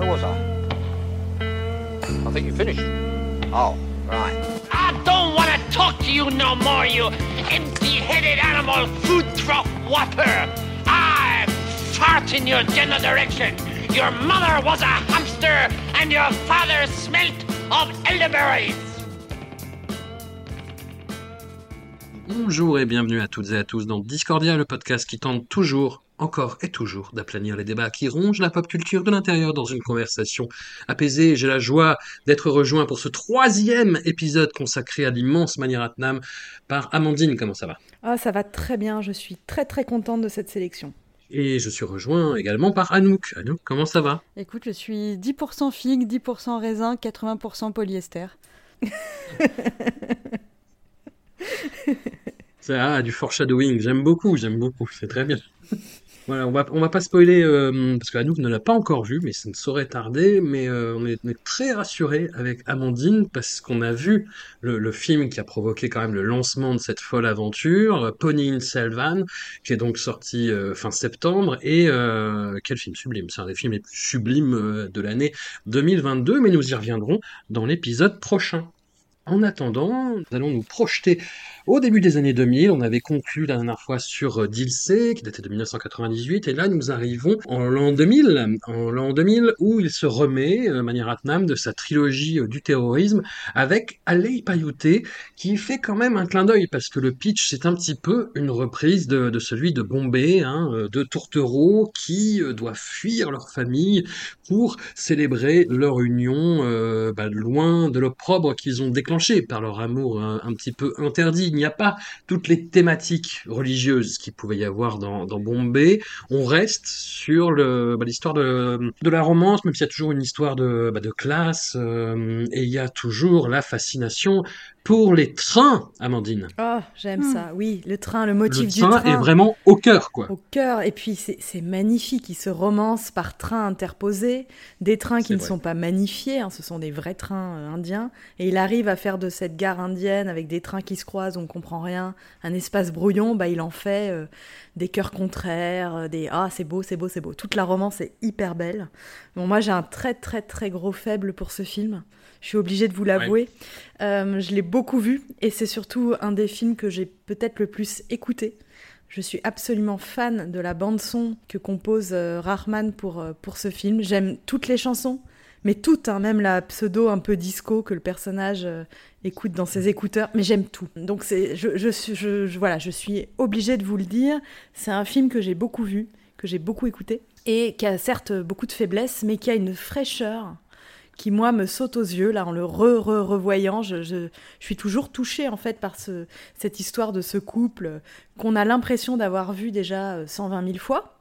Where was I? I think you finished. Oh, right. I don't want to talk to you no more, you empty-headed animal food truck whopper. I fart in your general direction. Your mother was a hamster and your father smelt of elderberries. Bonjour et bienvenue à toutes et à tous dans Discordia, le podcast qui tente toujours, encore et toujours, d'aplanir les débats qui rongent la pop culture de l'intérieur dans une conversation apaisée. J'ai la joie d'être rejoint pour ce troisième épisode consacré à l'immense Maniratnam par Amandine. Comment ça va? Ah, ça va très bien, je suis très très contente de cette sélection. Et je suis rejoint également par Anouk. Anouk, comment ça va? Écoute, je suis 10% figue, 10% raisin, 80% polyester. Ça a du foreshadowing, j'aime beaucoup, j'aime beaucoup, c'est très bien. On va, pas spoiler, euh, parce qu'Anouk ne l'a pas encore vu, mais ça ne saurait tarder, mais euh, on, est, très rassuré avec Amandine, parce qu'on a vu le, film qui a provoqué quand même le lancement de cette folle aventure, Pony in Selvan, qui est donc sorti euh, fin septembre, et quel film sublime, c'est un des films les plus sublimes de l'année 2022, mais nous y reviendrons dans l'épisode prochain. En attendant, nous allons nous projeter au début des années 2000. On avait conclu la dernière fois sur Dilsey, qui datait de 1998, et là nous arrivons en l'an 2000, en l'an 2000 où il se remet, euh, Maniratnam, de sa trilogie euh, du terrorisme avec Alei Payouté, qui fait quand même un clin d'œil, parce que le pitch c'est un petit peu une reprise de, de celui de Bombay, hein, de tourtereaux qui euh, doivent fuir leur famille pour célébrer leur union euh, bah, loin de l'opprobre qu'ils ont déclenché par leur amour un, petit peu interdit. Il n'y a pas toutes les thématiques religieuses qu'il pouvait y avoir dans, Bombay. On reste sur bah, l'histoire de, la romance, même s'il y a toujours une histoire de, bah, classe, euh, et il y a toujours la fascination pour les trains, Amandine. Oh, j'aime ça. Oui, le train, le motif le du train. train est vraiment au cœur, quoi. Au cœur. Et puis, c'est magnifique. Il se romance par trains interposés. Des trains qui ne vrai. sont pas magnifiés. Hein, ce sont des vrais trains euh, indiens. Et il arrive à faire de cette gare indienne, avec des trains qui se croisent, on comprend rien, un espace brouillon. Bah, il en fait euh, des cœurs contraires, des ah, c'est beau, c'est beau, c'est beau. Toute la romance est hyper belle. Bon, moi, j'ai un très, très, très gros faible pour ce film. Je suis obligée de vous l'avouer. Ouais. Euh, je l'ai beaucoup vu et c'est surtout un des films que j'ai peut-être le plus écouté. Je suis absolument fan de la bande-son que compose euh, Rahman pour, euh, pour ce film. J'aime toutes les chansons, mais toutes, hein, même la pseudo un peu disco que le personnage euh, écoute dans ses écouteurs, mais j'aime tout. Donc c'est, je, je, je, je, voilà, je suis obligée de vous le dire. C'est un film que j'ai beaucoup vu, que j'ai beaucoup écouté et qui a certes beaucoup de faiblesses, mais qui a une fraîcheur qui moi me saute aux yeux là en le re re revoyant je, je, je, suis toujours touchée en fait par ce, cette histoire de ce couple qu'on a l'impression d'avoir vu déjà 120 000 fois.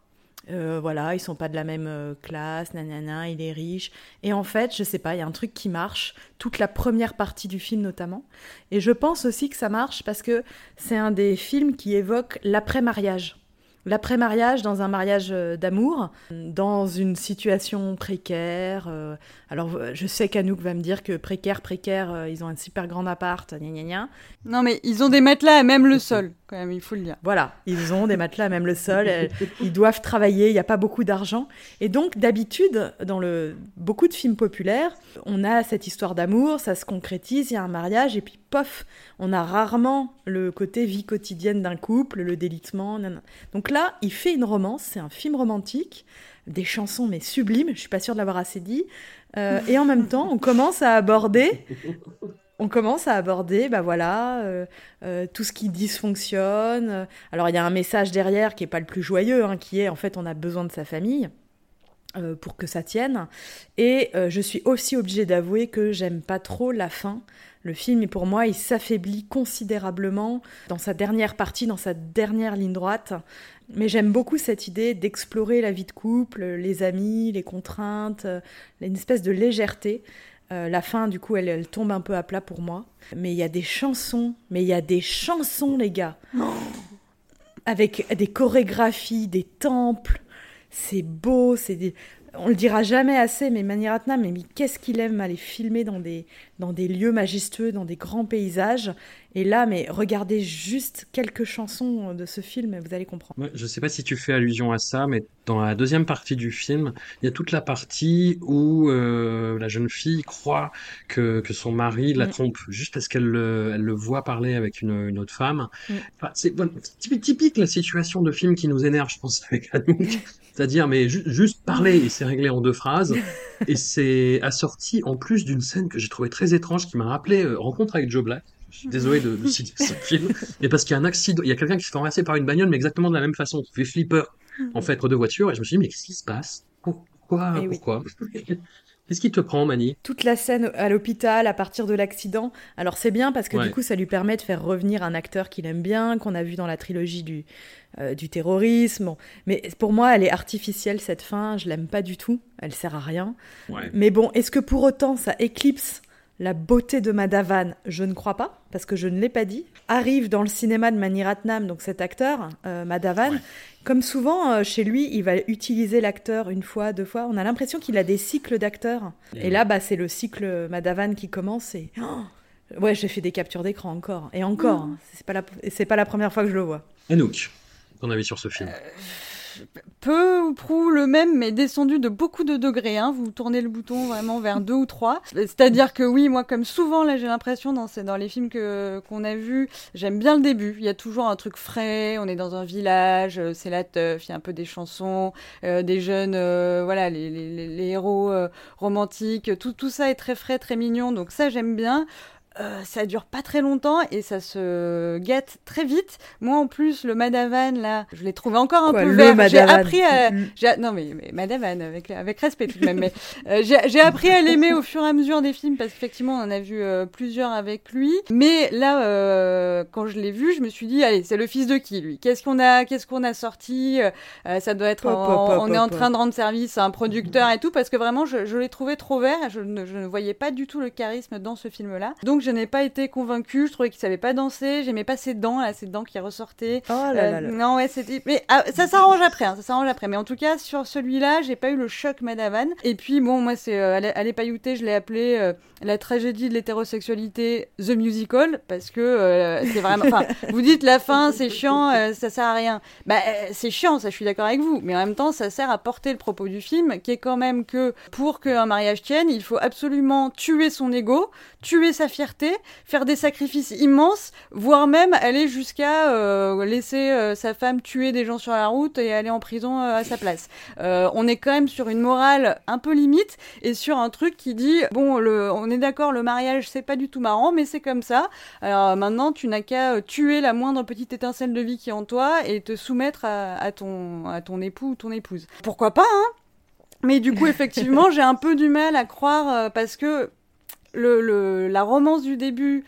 Euh, voilà ils sont pas de la même euh, classe nanana il est riche. Et en fait je sais pas il y a un truc qui marche toute la première partie du film notamment. Et je pense aussi que ça marche parce que c'est un des films qui évoque l'après mariage L'après-mariage dans un mariage d'amour, dans une situation précaire. Euh, alors, je sais qu'Anouk va me dire que précaire, précaire, euh, ils ont un super grand appart, gna gna gna. Non, mais ils ont des matelas à même le sol, quand même, il faut le dire. Voilà, ils ont des matelas même le sol, ils doivent travailler, il n'y a pas beaucoup d'argent. Et donc, d'habitude, dans le, beaucoup de films populaires, on a cette histoire d'amour, ça se concrétise, il y a un mariage, et puis pof, on a rarement le côté vie quotidienne d'un couple, le délitement. Donc là, il fait une romance, c'est un film romantique, des chansons mais sublimes, je suis pas sûre de l'avoir assez dit. Euh, et en même temps, on commence à aborder, on commence à aborder, bah voilà, euh, euh, tout ce qui dysfonctionne. Alors il y a un message derrière qui est pas le plus joyeux, hein, qui est en fait on a besoin de sa famille. euh, pour que ça tienne. Et je suis aussi obligée d'avouer que j'aime pas trop la fin. Le film, pour moi, il s'affaiblit considérablement dans sa dernière partie, dans sa dernière ligne droite. Mais j'aime beaucoup cette idée d'explorer la vie de couple, les amis, les contraintes, une espèce de légèreté. La fin, du coup, elle, elle, tombe un peu à plat pour moi. Mais il y a des chansons, mais il y a des chansons, les gars. Avec des chorégraphies, des temples. C'est beau, c'est des on le dira jamais assez, mais Maniratnam, mais, mais qu'est-ce qu'il aime aller filmer dans des, dans des lieux majestueux, dans des grands paysages. Et là, mais regardez juste quelques chansons de ce film et vous allez comprendre. je ne sais pas si tu fais allusion à ça, mais dans la deuxième partie du film, il y a toute la partie où euh, la jeune fille croit que, que son mari la mm. trompe juste parce qu'elle le, elle le voit parler avec une, une autre femme. Mm. Enfin, c'est bon, typique la situation de film qui nous énerve, je pense, avec Anouk. C'est-à-dire, mais juste parler et c'est réglé en deux phrases. et c'est assorti en plus d'une scène que j'ai trouvé très étrange qui m'a rappelé euh, Rencontre avec Joe Black. Je suis désolé de, citer ce film. Mais parce qu'il y a un accident, il y a quelqu'un qui se fait renverser par une bagnole, mais exactement de la même façon, qui fait flipper, en fait, deux voitures. Et je me suis dit, mais qu'est-ce qui se passe? Pourquoi? Eh Pourquoi? Qu'est-ce qui te prend, Mani? Toute la scène à l'hôpital, à partir de l'accident. Alors c'est bien parce que du coup, ça lui permet de faire revenir un acteur qu'il aime bien, qu'on a vu dans la trilogie du, euh, du terrorisme. Mais pour moi, elle est artificielle cette fin. Je l'aime pas du tout. Elle sert à rien. Mais bon, est-ce que pour autant ça éclipse la beauté de Madhavan, je ne crois pas, parce que je ne l'ai pas dit. Arrive dans le cinéma de Maniratnam, donc cet acteur, euh, Madhavan. Comme souvent euh, chez lui, il va utiliser l'acteur une fois, deux fois. On a l'impression qu'il a des cycles d'acteurs. Et là, bah, c'est le cycle Madhavan qui commence. Et oh ouais, j'ai fait des captures d'écran encore et encore. Hein. C'est pas la, pas la première fois que je le vois. Anouk, ton avis sur ce film? Euh, peu ou prou le même, mais descendu de beaucoup de degrés. Hein. Vous tournez le bouton vraiment vers deux ou trois. C'est-à-dire que oui, moi, comme souvent, là, j'ai l'impression dans, dans les films que qu'on a vus, j'aime bien le début. Il y a toujours un truc frais. On est dans un village, euh, c'est la teuf. Il y a un peu des chansons, euh, des jeunes, euh, voilà, les, les, les héros romantiques. Tout, tout ça est très frais, très mignon. Donc ça, j'aime bien. Euh, ça dure pas très longtemps et ça se gâte très vite. Moi, en plus, le Madavan, là, je l'ai trouvé encore un peu vert. J'ai appris à... Mm. Non, mais, mais, Madavan, avec, avec respect tout de même. mais euh, j'ai appris à l'aimer au fur et à mesure des films parce qu'effectivement, on en a vu euh, plusieurs avec lui. Mais là, quand je l'ai vu, je me suis dit, allez, c'est le fils de qui, lui? Qu'est-ce qu'on a, qu'est-ce qu'on a sorti? Ça doit être... on est en train de rendre service à un producteur et tout parce que vraiment, je, je l'ai trouvé trop vert. Je ne, je ne voyais pas du tout le charisme dans ce film-là. Donc, je n'ai pas été convaincue. Je trouvais qu'il savait pas danser. J'aimais pas ses dents, là, ses dents qui ressortaient. Oh là là, euh, Non, ouais, c'était. Mais ah, ça s'arrange après. Hein, ça s'arrange après. Mais en tout cas, sur celui-là, j'ai pas eu le choc Madavan. Et puis, bon, moi, c'est euh, Allez Paillouté, je l'ai appelé euh, la tragédie de l'hétérosexualité, The Musical, parce que c'est vraiment. Enfin, vous dites la fin, c'est chiant, ça sert à rien. Bah, c'est chiant, ça, je suis d'accord avec vous. Mais en même temps, ça sert à porter le propos du film, qui est quand même que pour qu'un mariage tienne, il faut absolument tuer son ego, tuer sa fierté faire des sacrifices immenses, voire même aller jusqu'à euh, laisser euh, sa femme tuer des gens sur la route et aller en prison euh, à sa place. on est quand même sur une morale un peu limite et sur un truc qui dit bon, le, on est d'accord, le mariage c'est pas du tout marrant, mais c'est comme ça. Alors maintenant, tu n'as qu'à tuer la moindre petite étincelle de vie qui est en toi et te soumettre à, à ton à ton époux ou ton épouse. Pourquoi pas, hein? Mais du coup, effectivement, j'ai un peu du mal à croire parce que le, la romance du début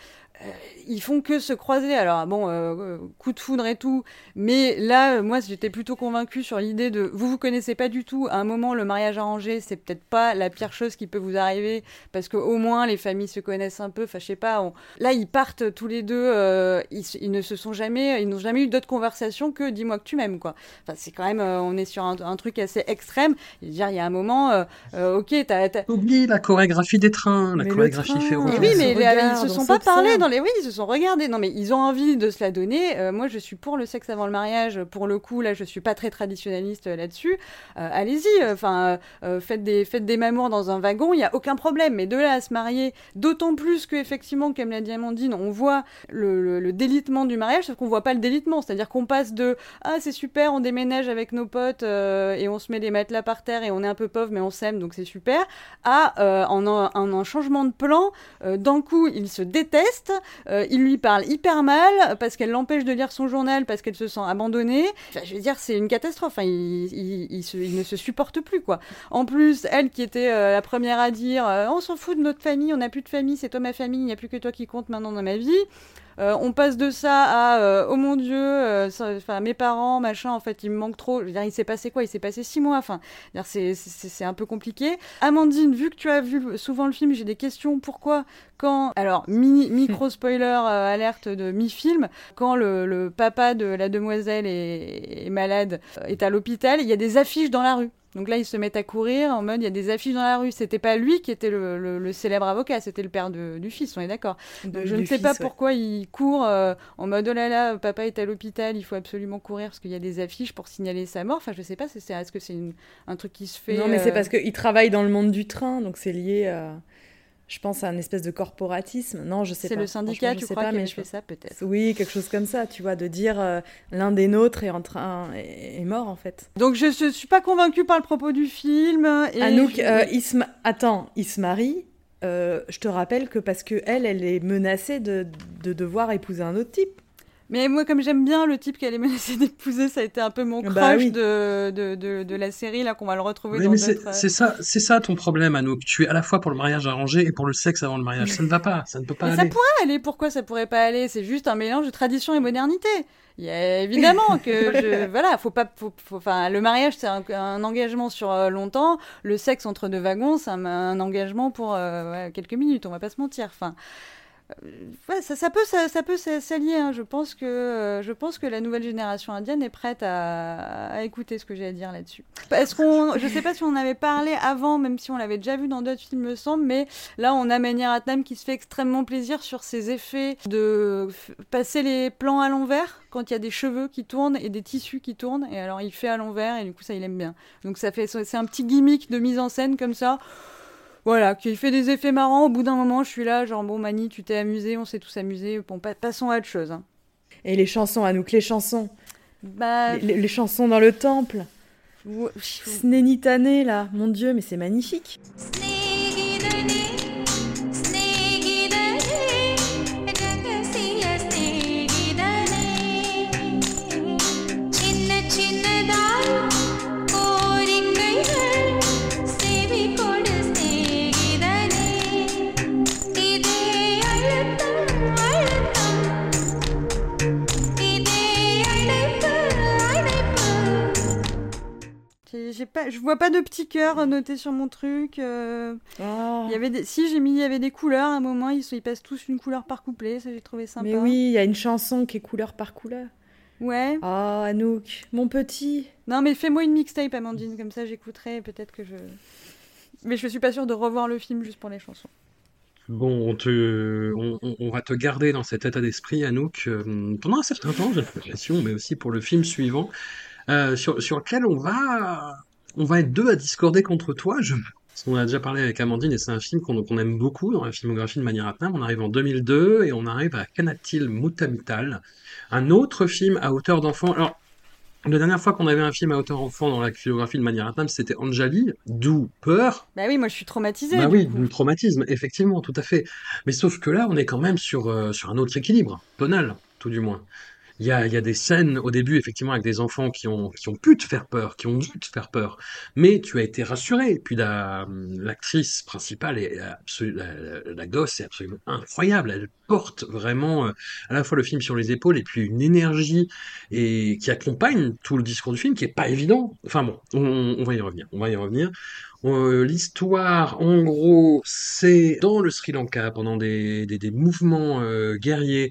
ils font que se croiser. Alors bon, euh, coup de foudre et tout, mais là, moi, j'étais plutôt convaincue sur l'idée de vous vous connaissez pas du tout. À un moment, le mariage arrangé, c'est peut-être pas la pire chose qui peut vous arriver parce que au moins les familles se connaissent un peu. Enfin, je sais pas. Là, ils partent tous les deux. Euh, ils, ne se sont jamais, ils n'ont jamais eu d'autres conversations que dis-moi que tu m'aimes, quoi. Enfin, c'est quand même, on est sur un, truc assez extrême. dire, il y a un moment, ok, t'as, oublié la chorégraphie des trains, la chorégraphie fait Oui, mais ils se sont pas parlé dans les, oui, ils se sont regardés. Non, mais ils ont envie de se la donner. Euh, moi, je suis pour le sexe avant le mariage. Pour le coup, là, je suis pas très traditionnaliste euh, là-dessus. Euh, allez-y. Enfin, faites des faites des mamours dans un wagon, il y a aucun problème. Mais de là à se marier, d'autant plus que effectivement, comme l'a dit Amandine, on voit le, délitement du mariage, sauf qu'on voit pas le délitement. C'est-à-dire qu'on passe de ah c'est super, on déménage avec nos potes et on se met les matelas par terre et on est un peu pauvre mais on s'aime donc c'est super, à en, un, changement de plan. D'un coup, ils se détestent. Euh, il lui parle hyper mal parce qu'elle l'empêche de lire son journal parce qu'elle se sent abandonnée. Je veux dire, c'est une catastrophe. Enfin, il, ne se supporte plus, quoi. En plus, elle qui était euh, la première à dire euh, on s'en fout de notre famille, on n'a plus de famille, c'est toi ma famille, il n'y a plus que toi qui compte maintenant dans ma vie. Euh, on passe de ça à euh, oh mon dieu, euh, enfin mes parents, machin, en fait, il me manque trop. Je veux dire, il s'est passé quoi? Il s'est passé six mois. Enfin, c'est un peu compliqué. Amandine, vu que tu as vu souvent le film, j'ai des questions. Pourquoi quand alors mini, micro spoiler alerte de mi-film, quand le, le, papa de la demoiselle est, est malade, est à l'hôpital, il y a des affiches dans la rue. Donc là, ils se mettent à courir en mode il y a des affiches dans la rue. C'était pas lui qui était le, le, le célèbre avocat, c'était le père de, du fils, on est d'accord. Je ne sais fils, pas ouais. pourquoi il court euh, en mode oh là là, papa est à l'hôpital, il faut absolument courir parce qu'il y a des affiches pour signaler sa mort. Enfin, je sais pas, c'est- est-ce que c'est un truc qui se fait Non, mais c'est euh, parce qu'il travaille dans le monde du train, donc c'est lié, euh, je pense, à un espèce de corporatisme. Non, je sais c'est pas. le syndicat, tu sais crois, pas, mais je fait ça peut-être? Oui, quelque chose comme ça, tu vois, de dire euh, l'un des nôtres est en train est, mort en fait. Donc je, je suis pas convaincue par le propos du film. Et Anouk, je- euh, il se ma- attends, il se marie. euh, je te rappelle que parce que elle, elle est menacée de, de devoir épouser un autre type. Mais moi, comme j'aime bien le type qu'elle est menacée d'épouser, ça a été un peu mon crush Bah oui. de, de, de, de la série, là, qu'on va le retrouver Oui, dans mais c'est d'autres... euh, c'est ça, c'est ça ton problème, Anouk. Tu es à la fois pour le mariage arrangé et pour le sexe avant le mariage. Ça ne va pas, ça ne peut pas Mais ça aller. pourrait aller, pourquoi ça pourrait pas aller? C'est juste un mélange de tradition et modernité. Il y a évidemment que je, voilà, faut pas, faut, faut- enfin, le mariage c'est un, un engagement sur euh, longtemps. Le sexe entre deux wagons c'est un, un engagement pour euh, ouais, quelques minutes. On va pas se mentir. Enfin, ouais, ça, ça peut, ça, ça peut s'a- s'allier. hein. Je pense que, euh, je pense que la nouvelle génération indienne est prête à, à écouter ce que j'ai à dire là-dessus. Est-ce qu'on, je sais pas si on avait parlé avant, même si on l'avait déjà vu dans d'autres films, me semble, mais Là, on a Mani Ratnam qui se fait extrêmement plaisir sur ses effets de passer les plans à l'envers quand il y a des cheveux qui tournent et des tissus qui tournent. Et alors, il fait à l'envers et du coup, ça, il aime bien. Donc, ça fait, c'est un petit gimmick de mise en scène comme ça voilà, qui fait des effets marrants. Au bout d'un moment, je suis là, genre, bon, Mani, tu t'es amusé, on s'est tous amusés. Bon, passons à autre chose. Hein. Et les chansons, Anouk, les chansons. Bah... Les, les, chansons dans le temple. Ouais. Là. Mon Dieu, mais c'est magnifique. J'ai pas, je vois pas de petits cœurs notés sur mon truc. euh, Oh. Il y avait des... Si, j'ai mis, il y avait des couleurs à un moment, ils, sont- ils passent tous une couleur par couplet, ça j'ai trouvé sympa. Mais oui, il y a une chanson qui est couleur par couleur. Ouais. Oh, Anouk, mon petit. Non, mais fais-moi une mixtape, Amandine, comme ça j'écouterai, peut-être que je. Mais je suis pas sûre de revoir le film juste pour les chansons. Bon, on te, on, on- on va te garder dans cet état d'esprit, Anouk, euh, pendant un certain temps, j'ai l'impression, mais aussi pour le film suivant, euh, sur, sur lequel on va, on va être deux à discorder contre toi. Je, parce qu'on a déjà parlé avec Amandine et c'est un film qu'on aime beaucoup dans la filmographie de Mani Ratnam. On arrive en 2002 et on arrive à Kanatil Mutamital, un autre film à hauteur d'enfant. Alors, la dernière fois qu'on avait un film à hauteur d'enfant dans la filmographie de Mani Ratnam, c'était Anjali, d'où Peur, Bah oui, moi je suis traumatisée. bah oui, du traumatisme, effectivement, tout à fait. Mais sauf que là, on est quand même sur, euh, sur un autre équilibre, tonal, tout du moins. Il y a, y a des scènes au début, effectivement, avec des enfants qui ont, qui ont pu te faire peur, qui ont dû te faire peur. Mais tu as été rassuré. Puis la, l'actrice principale, est la, la- la gosse est absolument incroyable. Elle porte vraiment euh, à la fois le film sur les épaules et puis une énergie et qui accompagne tout le discours du film qui est pas évident. Enfin bon, on, on va y revenir. On va y revenir. Euh, L'histoire, en gros, c'est dans le Sri Lanka, pendant des, des, mouvements euh, guerriers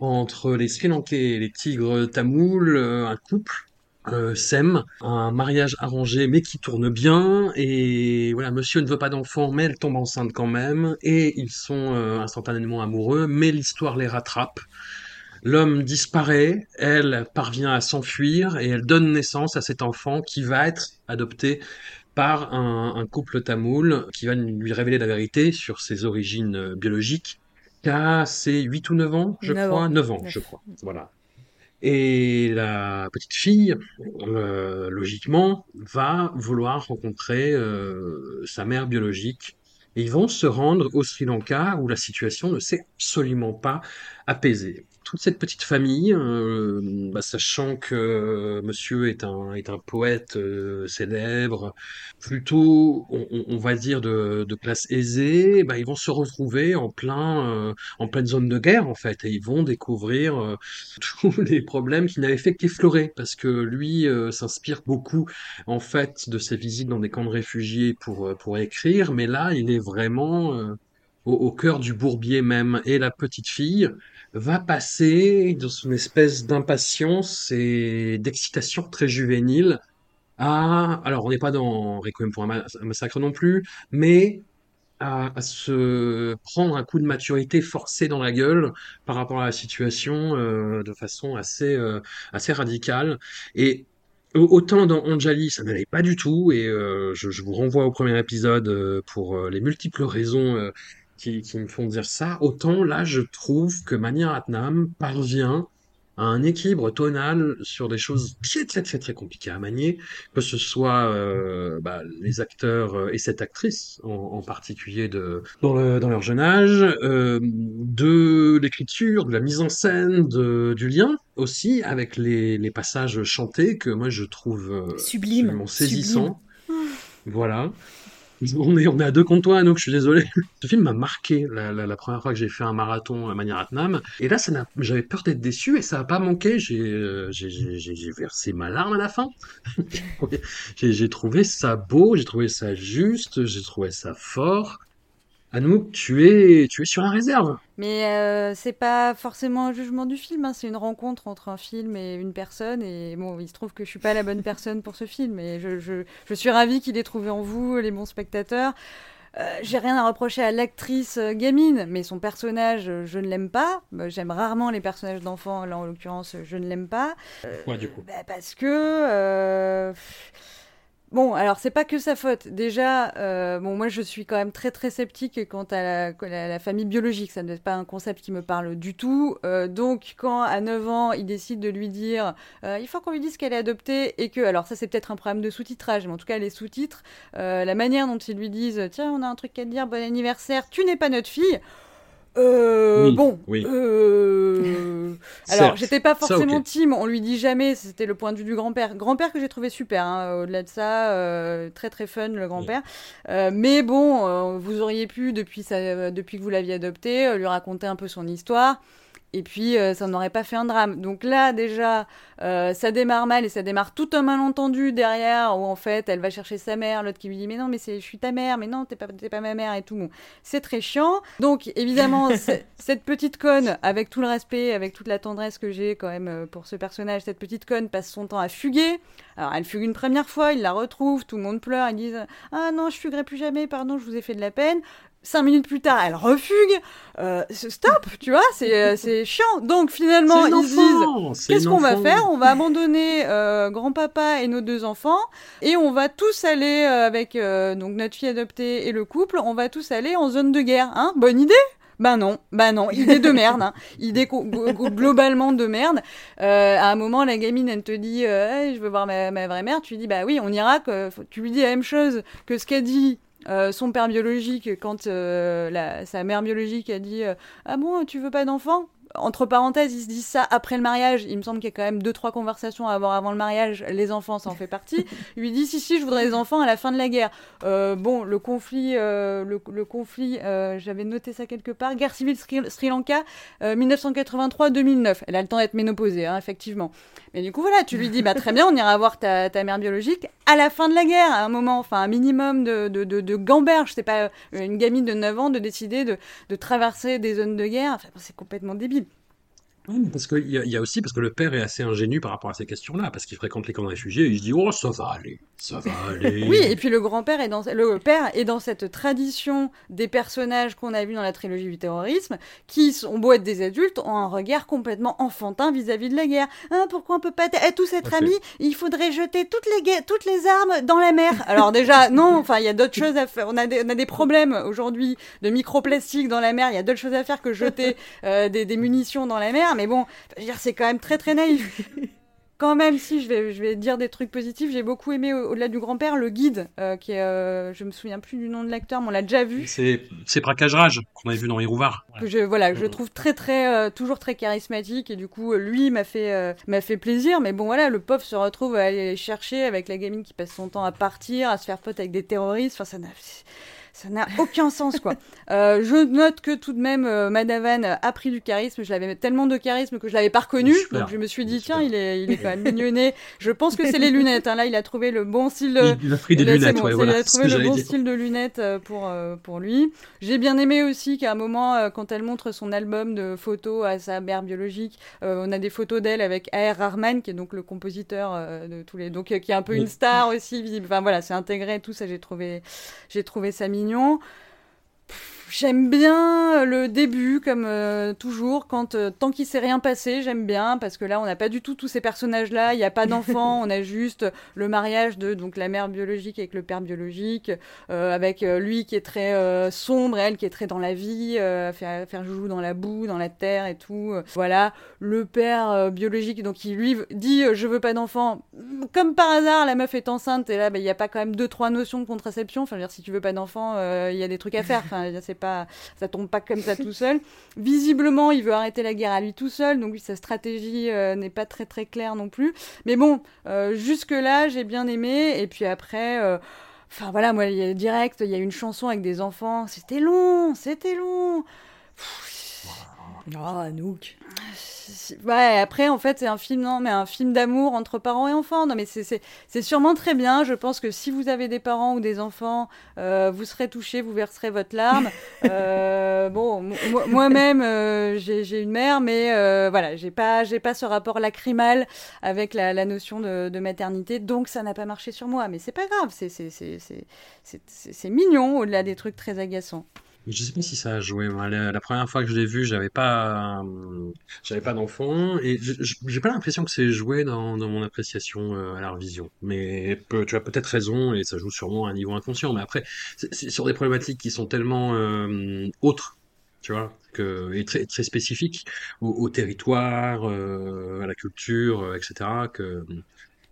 entre les Sri Lankais et les tigres tamouls, euh, un couple euh, s'aime, un mariage arrangé mais qui tourne bien, et voilà, monsieur ne veut pas d'enfant mais elle tombe enceinte quand même, et ils sont euh, instantanément amoureux, mais l'histoire les rattrape. L'homme disparaît, elle parvient à s'enfuir et elle donne naissance à cet enfant qui va être adopté par un, un couple tamoul qui va lui révéler la vérité sur ses origines euh, biologiques. Qu'à ses 8 ou 9 ans, je crois? ans. 9 ans, je crois. Voilà. Et la petite fille, euh, logiquement, va vouloir rencontrer euh, sa mère biologique et ils vont se rendre au Sri Lanka où la situation ne s'est absolument pas apaisée. Toute cette petite famille, euh, bah, sachant que euh, monsieur est un, est un poète euh, célèbre, plutôt, on, va dire, de, de classe aisée, bah, ils vont se retrouver en plein, en pleine zone de guerre, en fait, et ils vont découvrir tous les problèmes qui n'avaient fait qu'effleurer, parce que lui s'inspire beaucoup, en fait, de ses visites dans des camps de réfugiés pour, pour écrire, mais là, il est vraiment au, au cœur du bourbier même, et la petite fille va passer dans une espèce d'impatience et d'excitation très juvénile à, alors on n'est pas dans Requiem pour un, ma- un massacre non plus, mais à, se prendre un coup de maturité forcé dans la gueule par rapport à la situation euh, de façon assez, euh, assez radicale. Et au- autant dans Anjali, ça n'allait pas du tout, et euh, je, vous renvoie au premier épisode pour les multiples raisons qui, qui me font dire ça, autant là je trouve que Mani Ratnam parvient à un équilibre tonal sur des choses très très très très compliquées à manier, que ce soit euh, bah, les acteurs euh, et cette actrice en, en particulier de, dans, le, dans leur jeune âge, euh, de l'écriture, de la mise en scène, de, du lien aussi avec les, les passages chantés que moi je trouve euh, Sublime, absolument saisissants. Voilà. On est, on est à deux contre toi, Anouk, je suis désolé. Ce film m'a marqué la, la, la première fois que j'ai fait un marathon à Maniratnam. Et là, ça j'avais peur d'être déçu et ça n'a pas manqué. J'ai, euh, j'ai, versé ma larme à la fin. j'ai trouvé ça beau, j'ai trouvé ça juste, j'ai trouvé ça fort. Anouk, tu es, tu es sur la réserve. Mais euh, c'est pas forcément un jugement du film, hein, c'est une rencontre entre un film et une personne. Et bon, il se trouve que je suis pas la bonne personne pour ce film, et je, je, je suis ravie qu'il ait trouvé en vous, les bons spectateurs. Euh, J'ai rien à reprocher à l'actrice euh, gamine, mais son personnage, euh, je ne l'aime pas. Euh, J'aime rarement les personnages d'enfants, là en l'occurrence, je ne l'aime pas. Ouais, du coup? Bah, parce que. Bon, alors c'est pas que sa faute. Déjà, euh, bon, moi je suis quand même très très sceptique quant à la, famille biologique. Ça n'est pas un concept qui me parle du tout. Euh, donc, quand à 9 ans, il décide de lui dire euh, il faut qu'on lui dise qu'elle est adoptée et que. Alors, ça c'est peut-être un problème de sous-titrage, mais en tout cas, les sous-titres, la manière dont ils lui disent tiens, on a un truc à te dire, bon anniversaire, tu n'es pas notre fille. Euh, Oui, bon, oui. euh, alors j'étais pas ça, forcément ok. team, on lui dit jamais, c'était le point de vue du grand-père. Grand-père que j'ai trouvé super, hein, au-delà de ça, euh, très très fun le grand-père. Euh, mais bon, euh, vous auriez pu, depuis, sa- depuis que vous l'aviez adopté, euh, lui raconter un peu son histoire. Et puis, euh, ça n'aurait pas fait un drame. Donc là, déjà, euh, ça démarre mal et ça démarre tout un malentendu derrière où en fait, elle va chercher sa mère, l'autre qui lui dit mais non, mais c'est, je suis ta mère, mais non, t'es pas, t'es pas ma mère et tout. Bon, c'est très chiant. Donc évidemment, cette petite conne, avec tout le respect, avec toute la tendresse que j'ai quand même euh, pour ce personnage, cette petite conne passe son temps à fuguer. Alors elle fugue une première fois, il la retrouve, tout le monde pleure, ils disent ah non, je fuguerai plus jamais, pardon, je vous ai fait de la peine. Cinq minutes plus tard, elle refugue. Euh, stop, tu vois, c'est euh, c'est chiant. Donc finalement, ils disent Qu'est-ce qu'on va faire? On va abandonner euh, grand-papa et nos deux enfants et on va tous aller euh, avec donc notre fille adoptée et le couple, on va tous aller en zone de guerre. Hein Bonne idée? Ben non, ben non, idée de merde, hein. idée globalement de merde. Euh, à un moment, la gamine, elle te dit, euh, Hey, je veux voir ma, ma vraie mère. Tu lui dis, bah oui, on ira. Que, tu lui dis la même chose que ce qu'a dit euh, son père biologique quand euh, sa mère biologique a dit, euh, ah bon, tu veux pas d'enfant? Entre parenthèses, ils se disent ça après le mariage. Il me semble qu'il y a quand même deux, trois conversations à avoir avant le mariage. Les enfants, ça en fait partie. Il lui dit si, si, je voudrais des enfants à la fin de la guerre. Euh, bon, le conflit, euh, le, conflit, euh, j'avais noté ça quelque part. Guerre civile Sri, Lanka, euh, 1983-2009. Elle a le temps d'être ménopausée, hein, effectivement. Mais du coup, voilà, tu lui dis, bah très bien, on ira voir ta, mère biologique à la fin de la guerre, à un moment, enfin un minimum de, de, de, de gamberge. C'est pas une gamine de 9 ans de décider de, traverser des zones de guerre. C'est complètement débile. Oui, mais parce qu'il y, y a aussi parce que le père est assez ingénu par rapport à ces questions-là, parce qu'il fréquente les camps de réfugiés et il se dit oh ça va aller, ça va aller. Oui, et puis le grand-père est dans le père est dans cette tradition des personnages qu'on a vus dans la trilogie du terrorisme, qui sont beau être des adultes, ont un regard complètement enfantin vis-à-vis de la guerre. Hein, pourquoi on peut pas être tous être Ok. amis? Il faudrait jeter toutes les toutes les armes dans la mer. Alors déjà, non, enfin il y a d'autres choses à faire. On a des, on a des problèmes aujourd'hui de microplastique dans la mer. Il y a d'autres choses à faire que jeter euh, des, des munitions dans la mer. Mais bon, je veux dire, c'est quand même très très naïf. quand même, si je vais, je vais dire des trucs positifs, j'ai beaucoup aimé au- au-delà du grand-père le guide, euh, qui est, euh, je me souviens plus du nom de l'acteur, mais on l'a déjà vu. C'est c'est Braquage Rage qu'on avait vu dans Hirouvard. que je voilà je Mhm. trouve très très euh, toujours très charismatique et du coup lui m'a fait euh, m'a fait plaisir mais bon voilà le pauvre se retrouve à aller chercher avec la gamine qui passe son temps à partir à se faire pote avec des terroristes enfin ça n'a ça n'a aucun sens quoi. Euh, je note que tout de même euh, Madavan a pris du charisme, je l'avais tellement de charisme que je l'avais pas reconnu, Super. donc je me suis dit tiens il est il est quand même mignonné. Je pense que c'est les lunettes hein. là il a trouvé le bon style de Il, il a pris des Là, c'est lunettes, bon, ouais, c'est- voilà. Il a trouvé le bon dire. style de lunettes euh, pour, euh, pour lui. J'ai bien aimé aussi qu'à un moment, euh, quand elle montre son album de photos à sa mère biologique, euh, on a des photos d'elle avec A.R. Rahman, qui est donc le compositeur euh, de tous les. Donc, euh, qui est un peu Oui. une star aussi, visible. Enfin, voilà, c'est intégré, tout ça, j'ai trouvé, j'ai trouvé ça mignon. Pff, J'aime bien le début, comme euh, toujours, quand euh, tant qu'il s'est rien passé, j'aime bien parce que là, on n'a pas du tout tous ces personnages-là. Il n'y a pas d'enfants, on a juste le mariage de donc la mère biologique avec le père biologique, euh, avec euh, lui qui est très euh, sombre, elle qui est très dans la vie, euh, faire, faire joujou dans la boue, dans la terre et tout. Euh, Voilà, le père euh, biologique, donc qui lui dit euh, je veux pas d'enfant. Comme par hasard, la meuf est enceinte et là, bah, il y a pas quand même deux trois notions de contraception. Enfin, je veux dire, si tu veux pas d'enfant, euh, il y a des trucs à faire. Enfin, c'est pas, ça tombe pas comme ça tout seul. Visiblement, il veut arrêter la guerre à lui tout seul, donc sa stratégie euh, n'est pas très très claire non plus. Mais bon, euh, jusque là, j'ai bien aimé. Et puis après. euh, Enfin voilà, moi, direct, il y a une chanson avec des enfants. C'était long, c'était long. Oh, Anouk. Ouais, après, en fait, c'est un film, non, mais un film d'amour entre parents et enfants. Non, mais c'est- sûrement très bien. Je pense que si vous avez des parents ou des enfants, euh, vous serez touchés, vous verserez votre larme. Euh, bon, mo- mo- moi-même, euh, j'ai une mère, mais voilà, j'ai pas, j'ai pas ce rapport lacrymal avec la, la notion de, de maternité, donc ça n'a pas marché sur moi. Mais c'est pas grave, c'est c'est- c'est- c'est- c'est- c'est- c'est mignon au-delà des trucs très agaçants. Mais Je sais pas si ça a joué. La, première fois que je l'ai vu, j'avais pas, euh, j'avais pas d'enfant et j'ai pas l'impression que c'est joué dans, mon appréciation euh, à la revision. Mais tu as peut-être raison et ça joue sûrement à un niveau inconscient. Mais après, c'est sur des problématiques qui sont tellement euh, autres, tu vois, que, et très, très spécifiques au, territoire, euh, à la culture, etc.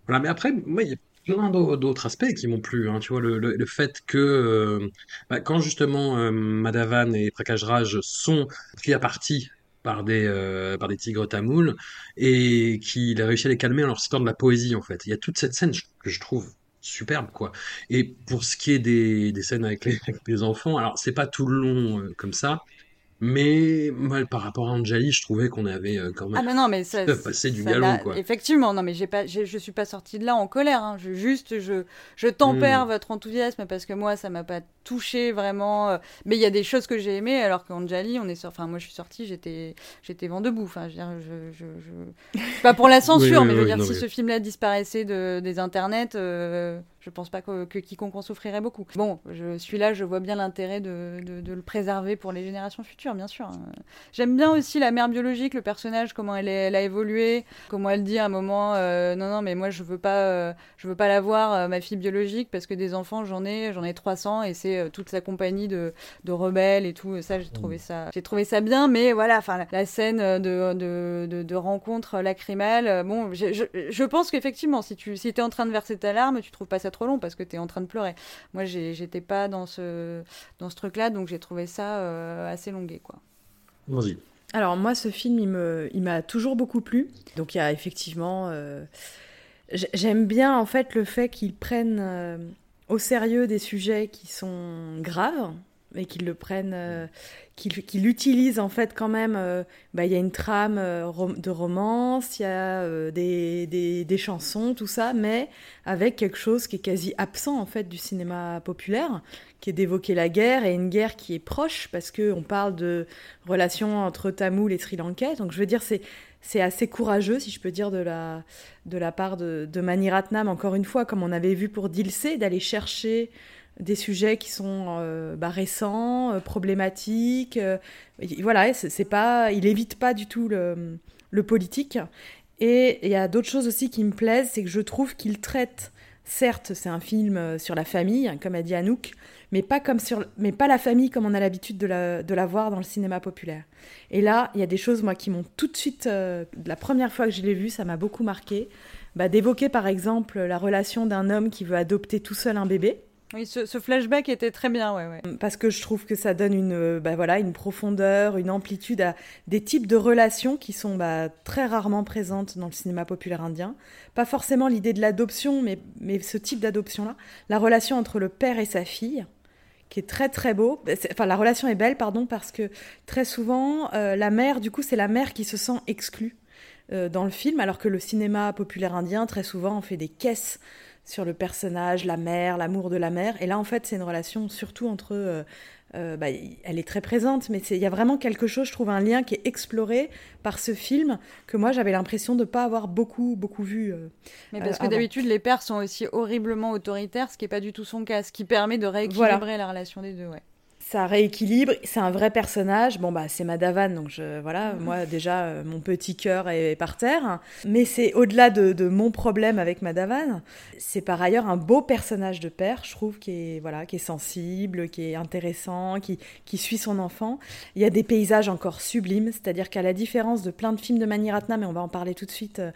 Voilà. Mais après, moi, il y a plein d'au- d'autres aspects qui m'ont plu. Hein, tu vois, le, le, fait que euh, bah, quand justement euh, Madavan et Prakash Raj sont pris à partie par des, euh, par des tigres tamouls et qu'il a réussi à les calmer en leur citant de la poésie en fait. Il y a toute cette scène que je trouve superbe quoi. Et pour ce qui est des, des scènes avec les, avec les enfants, alors c'est pas tout le long euh, comme ça, mais par rapport à Anjali, je trouvais qu'on avait euh, quand Ah même mais non mais ça, passer du ça galon quoi. Effectivement, non mais j'ai pas, je suis pas sortie de là en colère. Hein. Je juste, je, je tempère Hmm. votre enthousiasme parce que moi ça m'a pas touché vraiment. euh, Mais il y a des choses que j'ai aimées alors qu'Anjali, on est sur, enfin moi je suis sortie, j'étais, j'étais vent debout. Enfin je veux dire, je, je, je... c'est pas pour la censure, Oui, oui, mais je veux oui, dire non, si ce film-là disparaissait de, des internets, euh, je pense pas que, que quiconque en souffrirait beaucoup. Bon, je suis là, je vois bien l'intérêt de, de, le préserver pour les générations futures, bien sûr. hein. J'aime bien aussi la mère biologique, le personnage, comment elle, elle a évolué, comment elle dit à un moment, euh, non non mais moi je veux pas, euh, je veux pas l'avoir euh, ma fille biologique parce que des enfants j'en ai, j'en ai 300 et c'est toute sa compagnie de, de rebelles et tout. Ça j'ai trouvé ça, j'ai trouvé ça bien, mais voilà, enfin la, la scène de, de, rencontre lacrymale, bon, je, je, je pense qu'effectivement si tu si es en train de verser ta larme, tu trouves pas ça trop long parce que tu es en train de pleurer. Moi j'ai- j'étais pas dans ce dans ce truc là, donc j'ai trouvé ça euh, assez longué quoi. Vas-y. Alors moi, ce film, il me, il m'a toujours beaucoup plu. Donc il y a effectivement, euh, j'aime bien en fait le fait qu'ils prennent euh, au sérieux des sujets qui sont graves et qu'ils le prennent, euh, qu'ils qu'ils l'utilisent en fait quand même. euh, bah, il y a une trame euh, rom- de romance, il y a euh, des, des, des chansons, tout ça, mais avec quelque chose qui est quasi absent en fait du cinéma populaire, qui est d'évoquer la guerre et une guerre qui est proche parce que on parle de relations entre Tamoul et Sri Lankais. Donc je veux dire, c'est c'est assez courageux, si je peux dire, de la, de la part de, de Mani Ratnam, encore une fois, comme on avait vu pour Dilsey, d'aller chercher des sujets qui sont euh, bah, récents, euh, problématiques. euh, voilà, c'est pas, il évite pas du tout le, le politique. Et il y a d'autres choses aussi qui me plaisent, c'est que je trouve qu'il traite certes, c'est un film sur la famille, hein, comme a dit Anouk, mais pas, comme sur, mais pas la famille comme on a l'habitude de la, de la voir dans le cinéma populaire. Et là, il y a des choses, moi, qui m'ont tout de suite, la première fois que je l'ai vu, ça m'a beaucoup marqué. Bah, D'évoquer, par exemple, la relation d'un homme qui veut adopter tout seul un bébé. Oui, ce, flashback était très bien, ouais, ouais. Parce que je trouve que ça donne une, euh, bah voilà, une profondeur, une amplitude à des types de relations qui sont bah, très rarement présentes dans le cinéma populaire indien. Pas forcément l'idée de l'adoption, mais, mais ce type d'adoption-là. La relation entre le père et sa fille, qui est très très beau. C'est- Enfin, la relation est belle, pardon, parce que très souvent, euh, la mère, du coup, c'est la mère qui se sent exclue euh, dans le film, alors que le cinéma populaire indien, très souvent, on fait des caisses sur le personnage, la mère, l'amour de la mère. Et là, en fait, c'est une relation surtout entre... euh, euh, bah, elle est très présente, mais c'est- il y a vraiment quelque chose, je trouve, un lien qui est exploré par ce film que moi, j'avais l'impression de ne pas avoir beaucoup, beaucoup vu. euh, Mais parce que d'habitude, les pères sont aussi horriblement autoritaires, ce qui n'est pas du tout son cas, ce qui permet de rééquilibrer la relation des deux, ouais. Ça rééquilibre, c'est un vrai personnage. Bon bah c'est Madavan, donc je, voilà, moi déjà euh, mon petit cœur est par terre. Mais c'est au-delà de, de mon problème avec Madavan, c'est par ailleurs un beau personnage de père, je trouve, qui est voilà, qui est sensible, qui est intéressant, qui qui suit son enfant. Il y a des paysages encore sublimes, c'est-à-dire qu'à la différence de plein de films de Mani Ratnam, et on va en parler tout de suite, euh,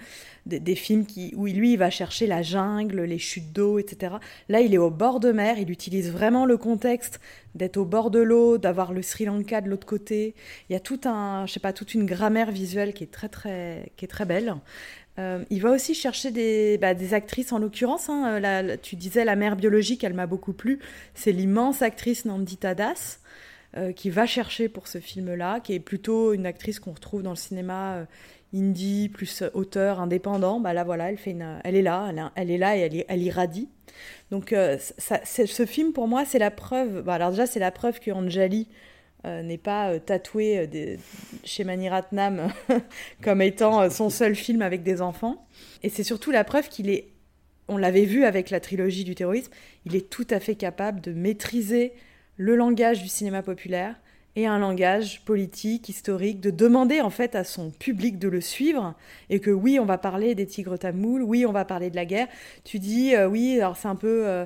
des, des films qui où lui il va chercher la jungle, les chutes d'eau, etc. Là il est au bord de mer, il utilise vraiment le contexte d'être au bord de l'eau, d'avoir le Sri Lanka de l'autre côté. Il y a tout un, je sais pas, toute une grammaire visuelle qui est très très, qui est très belle. Euh, il va aussi chercher des, bah, des actrices en l'occurrence. hein. Euh, tu disais la mère biologique, elle m'a beaucoup plu. C'est l'immense actrice Nandita Das euh, qui va chercher pour ce film-là, qui est plutôt une actrice qu'on retrouve dans le cinéma indie plus euh, auteur indépendant. Bah là voilà, elle fait une, elle est là, elle, est- là et elle, irradie. Donc euh, ce film pour moi c'est la preuve. bah, alors déjà c'est la preuve que Anjali euh, n'est pas euh, tatoué des- chez Mani Ratnam comme étant son seul film avec des enfants. Et c'est surtout la preuve qu'il est, on l'avait vu avec la trilogie du terrorisme, il est tout à fait capable de maîtriser le langage du cinéma populaire et un langage politique, historique, de demander en fait à son public de le suivre et que oui, on va parler des tigres tamouls, oui, on va parler de la guerre. Tu dis euh, oui, alors c'est un peu euh,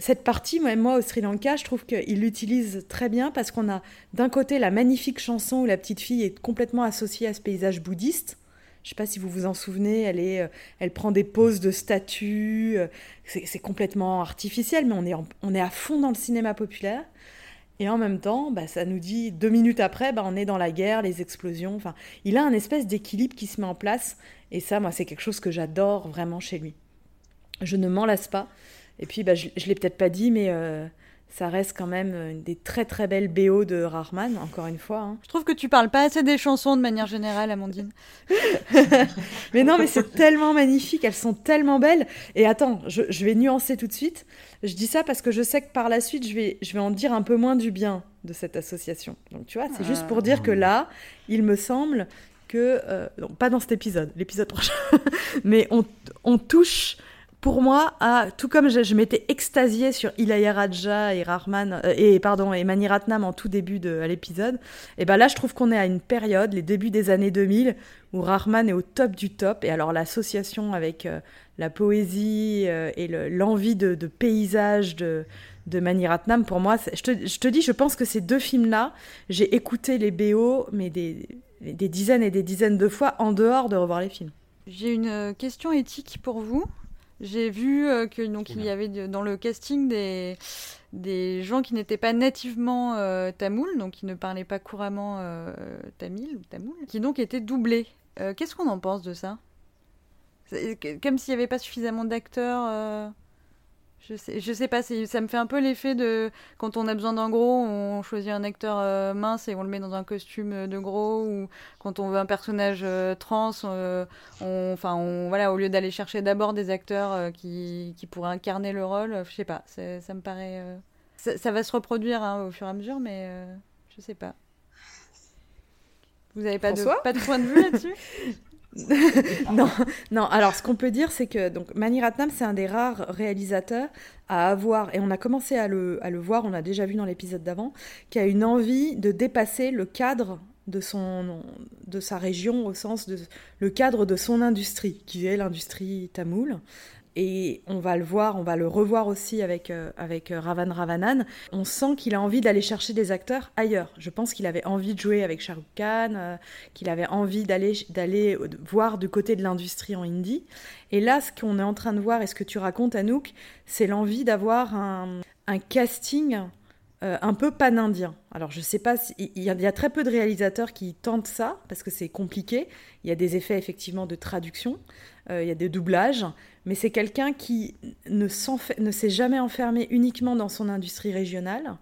cette partie, moi, moi au Sri Lanka, je trouve qu'il l'utilise très bien parce qu'on a d'un côté la magnifique chanson où la petite fille est complètement associée à ce paysage bouddhiste. Je sais pas si vous vous en souvenez, elle, est, euh, elle prend des poses de statues, c'est complètement artificiel, mais on est, on est à fond dans le cinéma populaire. Et en même temps, bah, ça nous dit deux minutes après, bah, on est dans la guerre, les explosions. Enfin, il a un espèce d'équilibre qui se met en place. Et ça, moi, c'est quelque chose que j'adore vraiment chez lui. Je ne m'en lasse pas. Et puis, bah, je, je l'ai peut-être pas dit, mais euh, ça reste quand même une des très très belles BO de Rahman, encore une fois. hein. Je trouve que tu parles pas assez des chansons de manière générale, Amandine. Mais non, mais c'est tellement magnifique, elles sont tellement belles. Et attends, je, je vais nuancer tout de suite. Je dis ça parce que je sais que par la suite, je vais, je vais en dire un peu moins du bien de cette association. Donc tu vois, c'est juste pour dire que là, il me semble que... euh, non, pas dans cet épisode, l'épisode prochain. mais on, on touche... Pour moi, tout comme je, m'étais extasiée sur Ilayaraja et Rahman euh, et pardon et Mani Ratnam en tout début de l'épisode, et ben là je trouve qu'on est à une période, les débuts des années 2000, où Rahman est au top du top. Et alors l'association avec euh, la poésie euh, et le- l'envie de, paysage de, de Mani Ratnam, pour moi, je te, dis, je pense que ces deux films-là, j'ai écouté les BO, mais des, dizaines et des dizaines de fois en dehors de revoir les films. J'ai une question éthique pour vous. J'ai vu euh, que donc il y avait de- dans le casting des des gens qui n'étaient pas nativement euh, tamouls, donc qui ne parlaient pas couramment euh, tamil ou tamoul, qui donc étaient doublés. Euh, Qu'est-ce qu'on en pense de ça? Comme s'il n'y avait pas suffisamment d'acteurs. Euh, Je sais, je sais pas, ça me fait un peu l'effet de quand on a besoin d'un gros, on choisit un acteur euh, mince et on le met dans un costume de gros, ou quand on veut un personnage euh, trans, euh, on, enfin, on, voilà, au lieu d'aller chercher d'abord des acteurs euh, qui, qui pourraient incarner le rôle, euh, je sais pas, ça me paraît. euh, ça, ça va se reproduire hein, au fur et à mesure, mais euh, je sais pas. Vous avez pas de, pas de point de vue là-dessus? non, non. Alors, ce qu'on peut dire, c'est que donc Mani Ratnam, c'est un des rares réalisateurs à avoir, et on a commencé à le, voir, on l'a déjà vu dans l'épisode d'avant, qui a une envie de dépasser le cadre de de sa région au sens de le cadre de son industrie qui est l'industrie tamoule Et on va le voir, on va le revoir aussi avec, euh, avec euh, Ravan Ravanan. On sent qu'il a envie d'aller chercher des acteurs ailleurs. Je pense qu'il avait envie de jouer avec Shah Khan, euh, qu'il avait envie d'aller voir du côté de l'industrie en hindi. Et là, ce qu'on est en train de voir et ce que tu racontes, Anouk, c'est l'envie d'avoir un, un casting un peu pan-indien. Alors je sais pas, il y, a- très peu de réalisateurs qui tentent ça parce que c'est compliqué. Il y a des effets effectivement de traduction, il y a des doublages, mais c'est quelqu'un qui ne, s'est jamais enfermé uniquement dans son industrie régionale,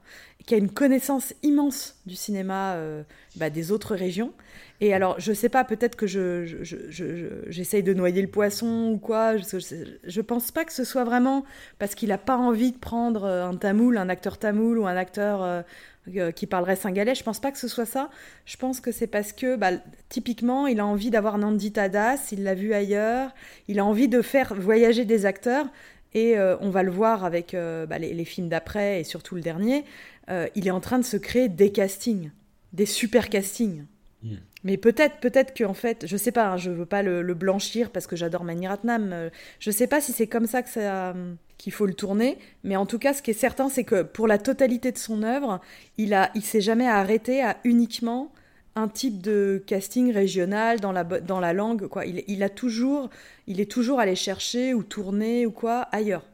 qui a une connaissance immense du cinéma euh, bah, des autres régions. Et alors, je sais pas, peut-être que je, je- je- je- je- j'essaye de noyer le poisson ou quoi. Je, je pense pas que ce soit vraiment parce qu'il a pas envie de prendre euh, un tamoul, un acteur tamoul ou un acteur euh, qui parlerait singalais. Je pense pas que ce soit ça. Je pense que c'est parce que, bah, typiquement, il a envie d'avoir Nandi Tadas, il l'a vu ailleurs, il a envie de faire voyager des acteurs. Et euh, on va le voir avec euh, bah, les, les films d'après et surtout le dernier. euh, il est en train de se créer des castings, des super castings. Mm. Mais peut-être, peut-être qu'en fait, je sais pas, hein, je veux pas le, le blanchir parce que j'adore Mani Ratnam. euh, je sais pas si c'est comme ça que ça, qu'il faut le tourner, mais en tout cas, ce qui est certain, c'est que pour la totalité de son œuvre, il a, il s'est jamais arrêté à uniquement un type de casting régional dans la, dans la langue, quoi. Il, il a toujours, il est toujours allé chercher ou tourner ou quoi ailleurs.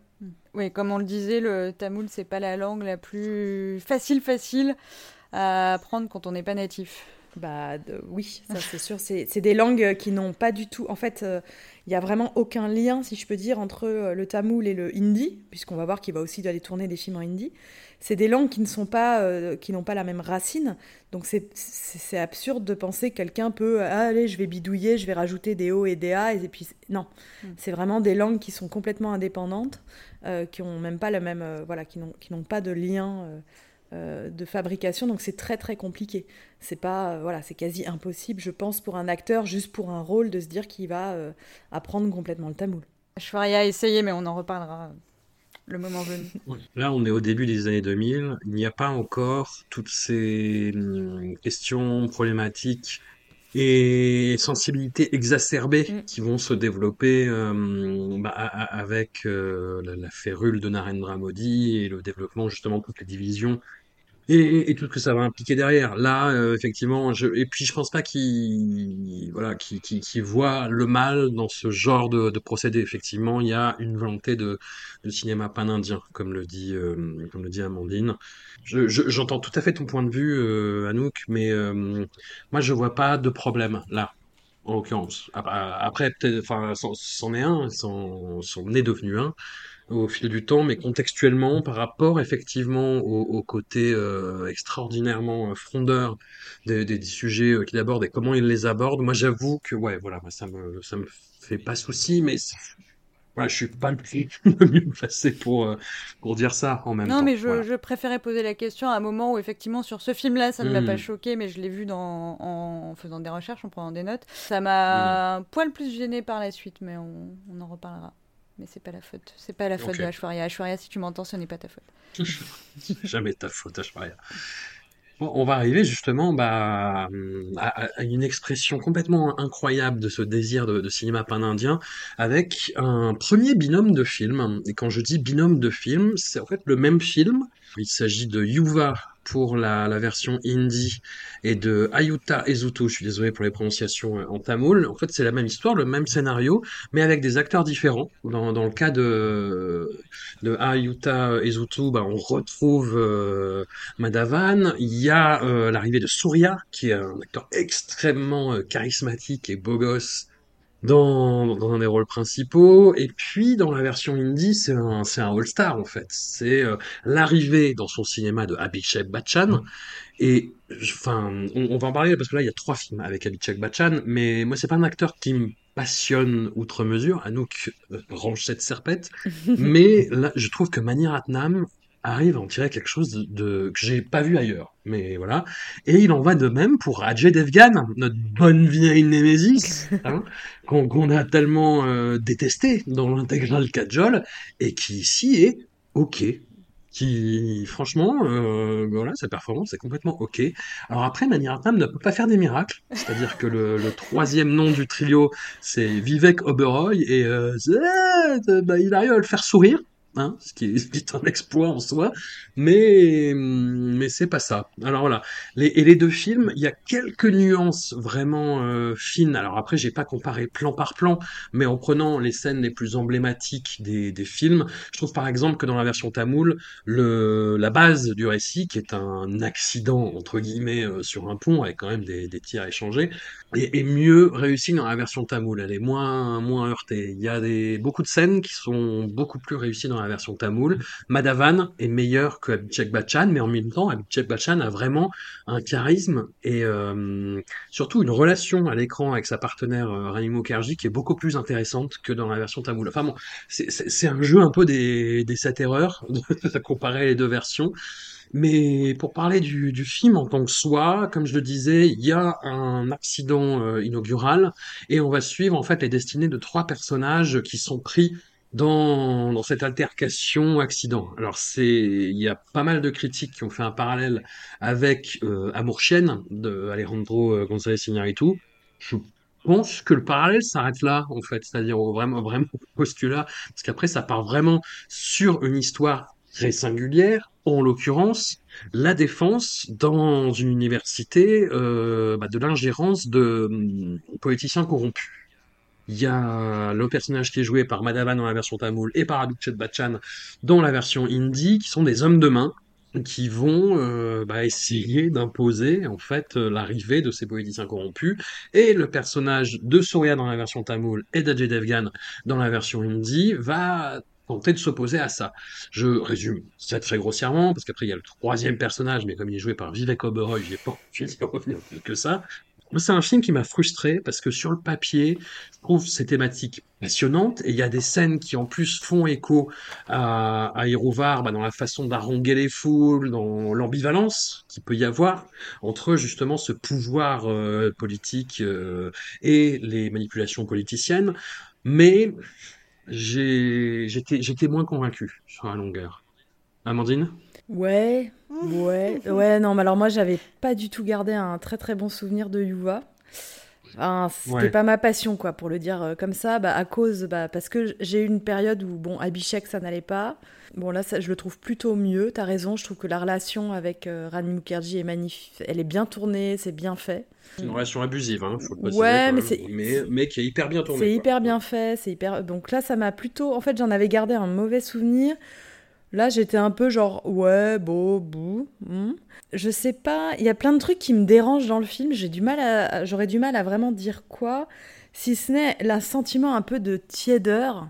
Oui, comme on le disait, le tamoul, c'est pas la langue la plus facile, facile à apprendre quand on n'est pas natif. Bah de- oui, ça c'est sûr. C'est c'est des langues qui n'ont pas du tout. En fait, euh, il y a vraiment aucun lien, si je peux dire, entre euh, le tamoul et le hindi, puisqu'on va voir qu'il va aussi aller tourner des films en hindi. C'est des langues qui ne sont pas, euh, qui n'ont pas la même racine. Donc c'est absurde de penser que quelqu'un peut, ah, allez, je vais bidouiller, je vais rajouter des O et des A, et puis non, c'est vraiment des langues qui sont complètement indépendantes, euh, qui ont même pas le même, euh, voilà, qui n'ont qui n'ont pas de lien. Euh, de fabrication, donc c'est très très compliqué. C'est pas, euh, voilà, c'est quasi impossible, je pense, pour un acteur juste pour un rôle de se dire qu'il va euh, apprendre complètement le tamoul. Ashwarya a essayé, mais on en reparlera le moment venu. Là, on est au début des années 2000. Il n'y a pas encore toutes ces hum, questions problématiques et sensibilités exacerbées Mm. qui vont se développer euh, bah, a- a- avec euh, la, la férule de Narendra Modi et le développement justement de toutes les divisions et, et tout ce que ça va impliquer derrière. Là, euh, effectivement, je, et puis je pense pas qu'il voilà, qu'il qu'il- qu'il voit le mal dans ce genre de, de procédé. Effectivement, il y a une volonté de, de cinéma pan-indien, comme le dit, euh, comme le dit Amandine. Je, je- j'entends tout à fait ton point de vue, euh, Anouk, mais euh, moi je vois pas de problème là. En l'occurrence. Ap- Après, peut-être, enfin, c'en est un, c'en est devenu un au fil du temps, mais contextuellement, par rapport effectivement au, au côté euh, extraordinairement euh, frondeur des, des, des sujets euh, qu'il aborde et comment il les aborde, moi j'avoue que ouais, voilà, moi, ça me ça me fait pas souci, mais voilà, je suis pas le plus le mieux placé pour euh, pour dire ça en même Non, temps. mais je, Voilà. je préférais poser la question à un moment où, effectivement, sur ce film-là, ça ne m'a pas choqué, mais je l'ai vu dans, en faisant des recherches, en prenant des notes. Ça m'a un poil plus gêné par la suite, mais on, on en reparlera. Mais c'est pas la faute. C'est pas la faute Ok. de Ashwarya. Ashwarya, si tu m'entends, ce n'est pas ta faute. Jamais ta faute, Ashwarya. Bon, on va arriver justement bah, à, à une expression complètement incroyable de ce désir de, de cinéma pan-indien avec un premier binôme de films. Et quand je dis binôme de films, c'est en fait le même film. Il s'agit de Yuva pour la, la version hindi et de Ayuta Ezuto, je suis désolé pour les prononciations euh, en tamoul. En fait, c'est la même histoire, le même scénario, mais avec des acteurs différents. Dans, le cas de, de Ayuta Ezuto, bah, on retrouve euh, Madhavan. Il y a euh, l'arrivée de Surya, qui est un acteur extrêmement euh, charismatique et beau gosse dans, dans un des rôles principaux. Et puis, dans la version indie, c'est un, c'est un all-star, en fait. C'est euh, l'arrivée dans son cinéma de Abhishek Bachchan. Et, je- enfin, on, on va en parler parce que là, il y a trois films avec Abhishek Bachchan, mais moi, c'est pas un acteur qui me passionne outre mesure. Anouk euh, range cette serpette. mais là, je trouve que Mani Ratnam arrive à en tirer quelque chose de, de- que j'ai pas vu ailleurs. Mais voilà. Et il en va de même pour Ajay Devgan, notre bonne vieille Némésis, hein, qu'on a tellement euh, détesté dans l'intégrale Kajol, et qui ici est ok, qui, franchement, euh, voilà, sa performance est complètement ok. Alors après, Mani Ratnam ne peut pas faire des miracles, c'est-à-dire que le, le troisième nom du trio, c'est Vivek Oberoi, et euh, bah, il arrive à le faire sourire. Hein, ce qui est, un exploit en soi, mais mais c'est pas ça. Alors voilà, les, et les deux films, il y a quelques nuances vraiment euh, fines. Alors après, j'ai pas comparé plan par plan, mais en prenant les scènes les plus emblématiques des, des films, je trouve par exemple que dans la version tamoule, le, la base du récit, qui est un accident entre guillemets euh, sur un pont avec quand même des, des tirs échangés, est, est mieux réussie dans la version tamoule. Elle est moins moins heurtée. Il y a des beaucoup de scènes qui sont beaucoup plus réussies dans la version tamoule. Madhavan est meilleur que Abhishek Bachchan, mais en même temps, Abhishek Bachchan a vraiment un charisme et euh, surtout une relation à l'écran avec sa partenaire euh, Rani Mukherjee qui est beaucoup plus intéressante que dans la version tamoule. Enfin bon, c'est un jeu un peu des, des sept erreurs de comparer les deux versions. Mais pour parler du, du film en tant que soi, comme je le disais, il y a un accident euh, inaugural et on va suivre en fait les destinées de trois personnages qui sont pris dans, dans cette altercation accident. Alors c'est, il y a pas mal de critiques qui ont fait un parallèle avec euh, Amour chienne de Alejandro euh, González Iñárritu. Je pense que le parallèle s'arrête là en fait, c'est-à-dire au vraiment vraiment postulat, parce qu'après ça part vraiment sur une histoire très singulière, en l'occurrence la défense dans une université euh, bah, de l'ingérence de hum, politiciens corrompus. Il y a le personnage qui est joué par Madhavan dans la version tamoule et par Abhishek Bachchan dans la version hindi, qui sont des hommes de main qui vont euh, bah, essayer d'imposer en fait euh, l'arrivée de ces politiciens corrompus. Et le personnage de Surya dans la version tamoule et d'Ajay Devgan dans la version hindi va tenter de s'opposer à ça. Je résume ça très grossièrement, parce qu'après il y a le troisième personnage, mais comme il est joué par Vivek Oberoi, j'ai pas envie d'y revenir plus que ça. C'est un film qui m'a frustré parce que sur le papier, je trouve ces thématiques passionnantes et il y a des scènes qui en plus font écho à, à Irovar bah, dans la façon d'arranger les foules, dans l'ambivalence qu'il peut y avoir entre justement ce pouvoir euh, politique euh, et les manipulations politiciennes. Mais j'étais moins convaincu sur la longueur. Amandine? Ouais, ouais, ouais, non, mais alors moi, j'avais pas du tout gardé un très très bon souvenir de Yuva. Enfin, c'était Ouais. pas ma passion, quoi, pour le dire euh, comme ça, bah, à cause, bah, parce que j'ai eu une période où, bon, Abhishek, ça n'allait pas. Bon, là, ça, je le trouve plutôt mieux, t'as raison, je trouve que la relation avec euh, Rani Mukherjee est magnifique, elle est bien tournée, c'est bien fait. C'est une relation abusive, hein, faut le préciser. Ouais, mais c'est- mais, mais qui est hyper bien tournée. C'est quoi. hyper bien fait, c'est hyper. Donc là, ça m'a plutôt. En fait, j'en avais gardé un mauvais souvenir. Là, j'étais un peu genre ouais, beau, bou. hmm. Je sais pas. Il y a plein de trucs qui me dérangent dans le film. J'ai du mal à. J'aurais du mal à vraiment dire quoi, si ce n'est un sentiment un peu de tiédeur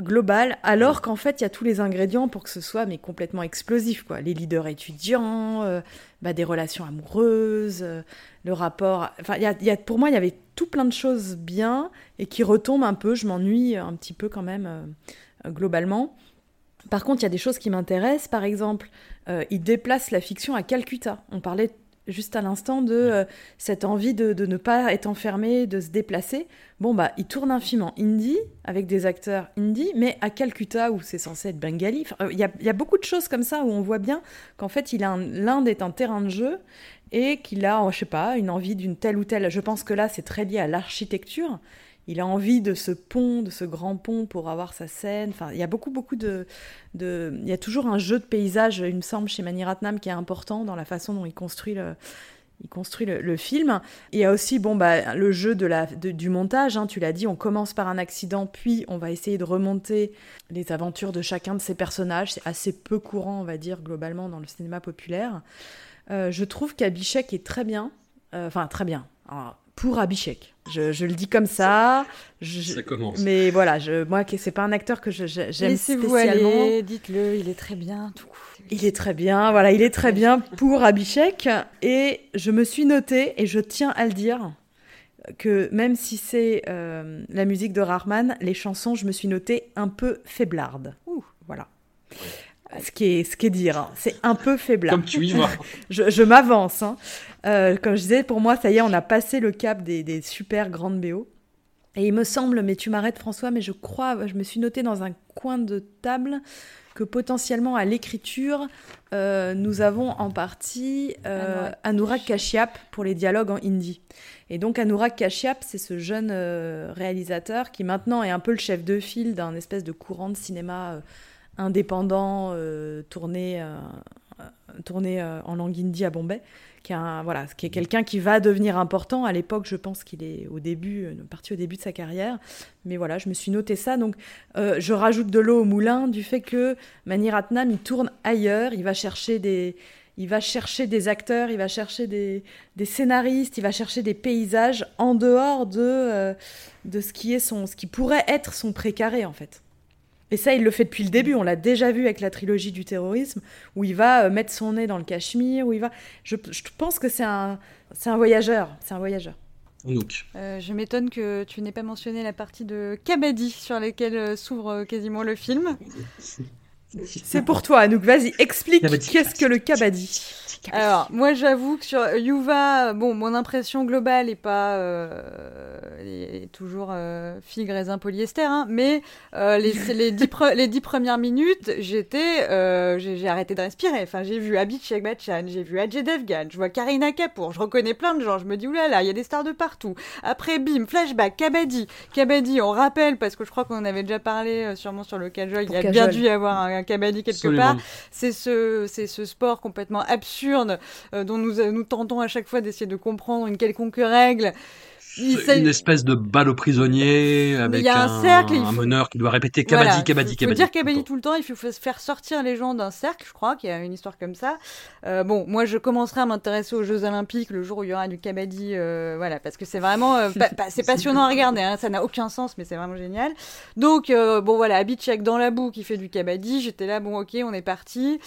global, alors qu'en fait, il y a tous les ingrédients pour que ce soit mais complètement explosif, quoi. Les leaders étudiants, euh, bah, des relations amoureuses, euh, le rapport. Enfin, il y a, pour moi, il y avait tout plein de choses bien et qui retombent un peu. Je m'ennuie un petit peu quand même euh, globalement. Par contre, il y a des choses qui m'intéressent. Par exemple, euh, il déplace la fiction à Calcutta. On parlait juste à l'instant de euh, cette envie de, de ne pas être enfermé, de se déplacer. Bon, bah, il tourne un film en hindi, avec des acteurs hindi, mais à Calcutta, où c'est censé être bengali. Enfin, euh, Il y, a, il y a beaucoup de choses comme ça où on voit bien qu'en fait, il a un- l'Inde est un terrain de jeu et qu'il a, je sais pas, une envie d'une telle ou telle. Je pense que là, c'est très lié à l'architecture. Il a envie de ce pont, de ce grand pont pour avoir sa scène. Enfin, il y a beaucoup, beaucoup de. Il y a toujours un jeu de paysage, il me semble, chez Mani Ratnam qui est important dans la façon dont il construit le, il construit le, film. Il y a aussi bon, bah, le jeu de la, du montage, hein, tu l'as dit, on commence par un accident, puis on va essayer de remonter les aventures de chacun de ces personnages. C'est assez peu courant, on va dire, globalement, dans le cinéma populaire. Euh, je trouve qu'Abhishek est très bien. Euh, Enfin, très bien. Pour Abhishek. Je, je le dis comme ça. Je- Ça commence. mais voilà, je, moi, c'est pas un acteur que j'aime Laissez-vous spécialement. aller, dites-le, il est très bien, tout. Il est très bien, voilà, il est très bien pour Abhishek. Et je me suis notée, et je tiens à le dire, que même si c'est euh, la musique de Rahman, les chansons, je me suis notée un peu faiblardes. Ouh, voilà. Ce qui est, ce qui est dire, hein. c'est un peu faiblard. Comme tu y vas. je je m'avance. hein. Euh, comme je disais, pour moi, ça y est, on a passé le cap des, des super grandes BO. Et il me semble, mais tu m'arrêtes François, mais je crois, je me suis notée dans un coin de table que potentiellement à l'écriture, euh, nous avons en partie euh, Anurag Kashyap pour les dialogues en hindi. Et donc Anurag Kashyap, c'est ce jeune euh, réalisateur qui maintenant est un peu le chef de file d'un espèce de courant de cinéma euh, indépendant euh, tourné, euh, tourné euh, en langue hindi à Bombay, qui est, voilà, qui est quelqu'un qui va devenir important. À l'époque, je pense qu'il est au début, euh, parti au début de sa carrière. Mais voilà, je me suis noté ça. Donc, euh, je rajoute de l'eau au moulin du fait que Mani Ratnam, il tourne ailleurs, il va chercher des, il va chercher des acteurs, il va chercher des, des scénaristes, il va chercher des paysages en dehors de, de ce qui est son, ce qui pourrait être son précaré en fait. Et ça, il le fait depuis le début. On l'a déjà vu avec la trilogie du terrorisme, où il va euh, mettre son nez dans le Cachemire, où il va. Je, je pense que c'est un, c'est un voyageur. C'est un voyageur. Donc, Euh, je m'étonne que tu n'aies pas mentionné la partie de Kabaddi sur laquelle euh, s'ouvre euh, quasiment le film. C'est pour toi, Anouk. Vas-y, explique qu'est-ce que le kabaddi. Alors, moi, j'avoue que sur Yuva, bon, mon impression globale est pas euh, est toujours euh, figue raisin polyester, hein, mais euh, les, dix pre- les dix premières minutes, j'étais, euh, j'ai arrêté de respirer. Enfin, j'ai vu Abhishek Bachchan, j'ai vu Ajay Devgan, je vois Karina Kapoor, je reconnais plein de gens. Je me dis oulala, il y a des stars de partout. Après, bim, flashback, Kabaddi, Kabaddi, on rappelle parce que je crois qu'on en avait déjà parlé sûrement sur le Kajol. Il y a bien dû y avoir un, un Kabaddi quelque absolument. part c'est ce, c'est ce sport complètement absurde euh, dont nous, nous tentons à chaque fois d'essayer de comprendre une quelconque règle. Il C'est s'agit- une espèce de balle aux prisonniers avec un un, cercle, il un faut- meneur qui doit répéter Kabaddi, Voilà, Kabaddi, faut- Kabaddi. faut dire Kabaddi tout le temps, il faut faire sortir les gens d'un cercle, je crois qu'il y a une histoire comme ça. Euh, bon, moi je commencerai à m'intéresser aux Jeux Olympiques le jour où il y aura du Kabaddi, euh, voilà, parce que c'est vraiment, euh, pa- pa- c'est passionnant à regarder, hein, ça n'a aucun sens, mais c'est vraiment génial. Donc, euh, bon voilà, Abhishek dans la boue qui fait du Kabaddi, j'étais là, bon ok, on est parti.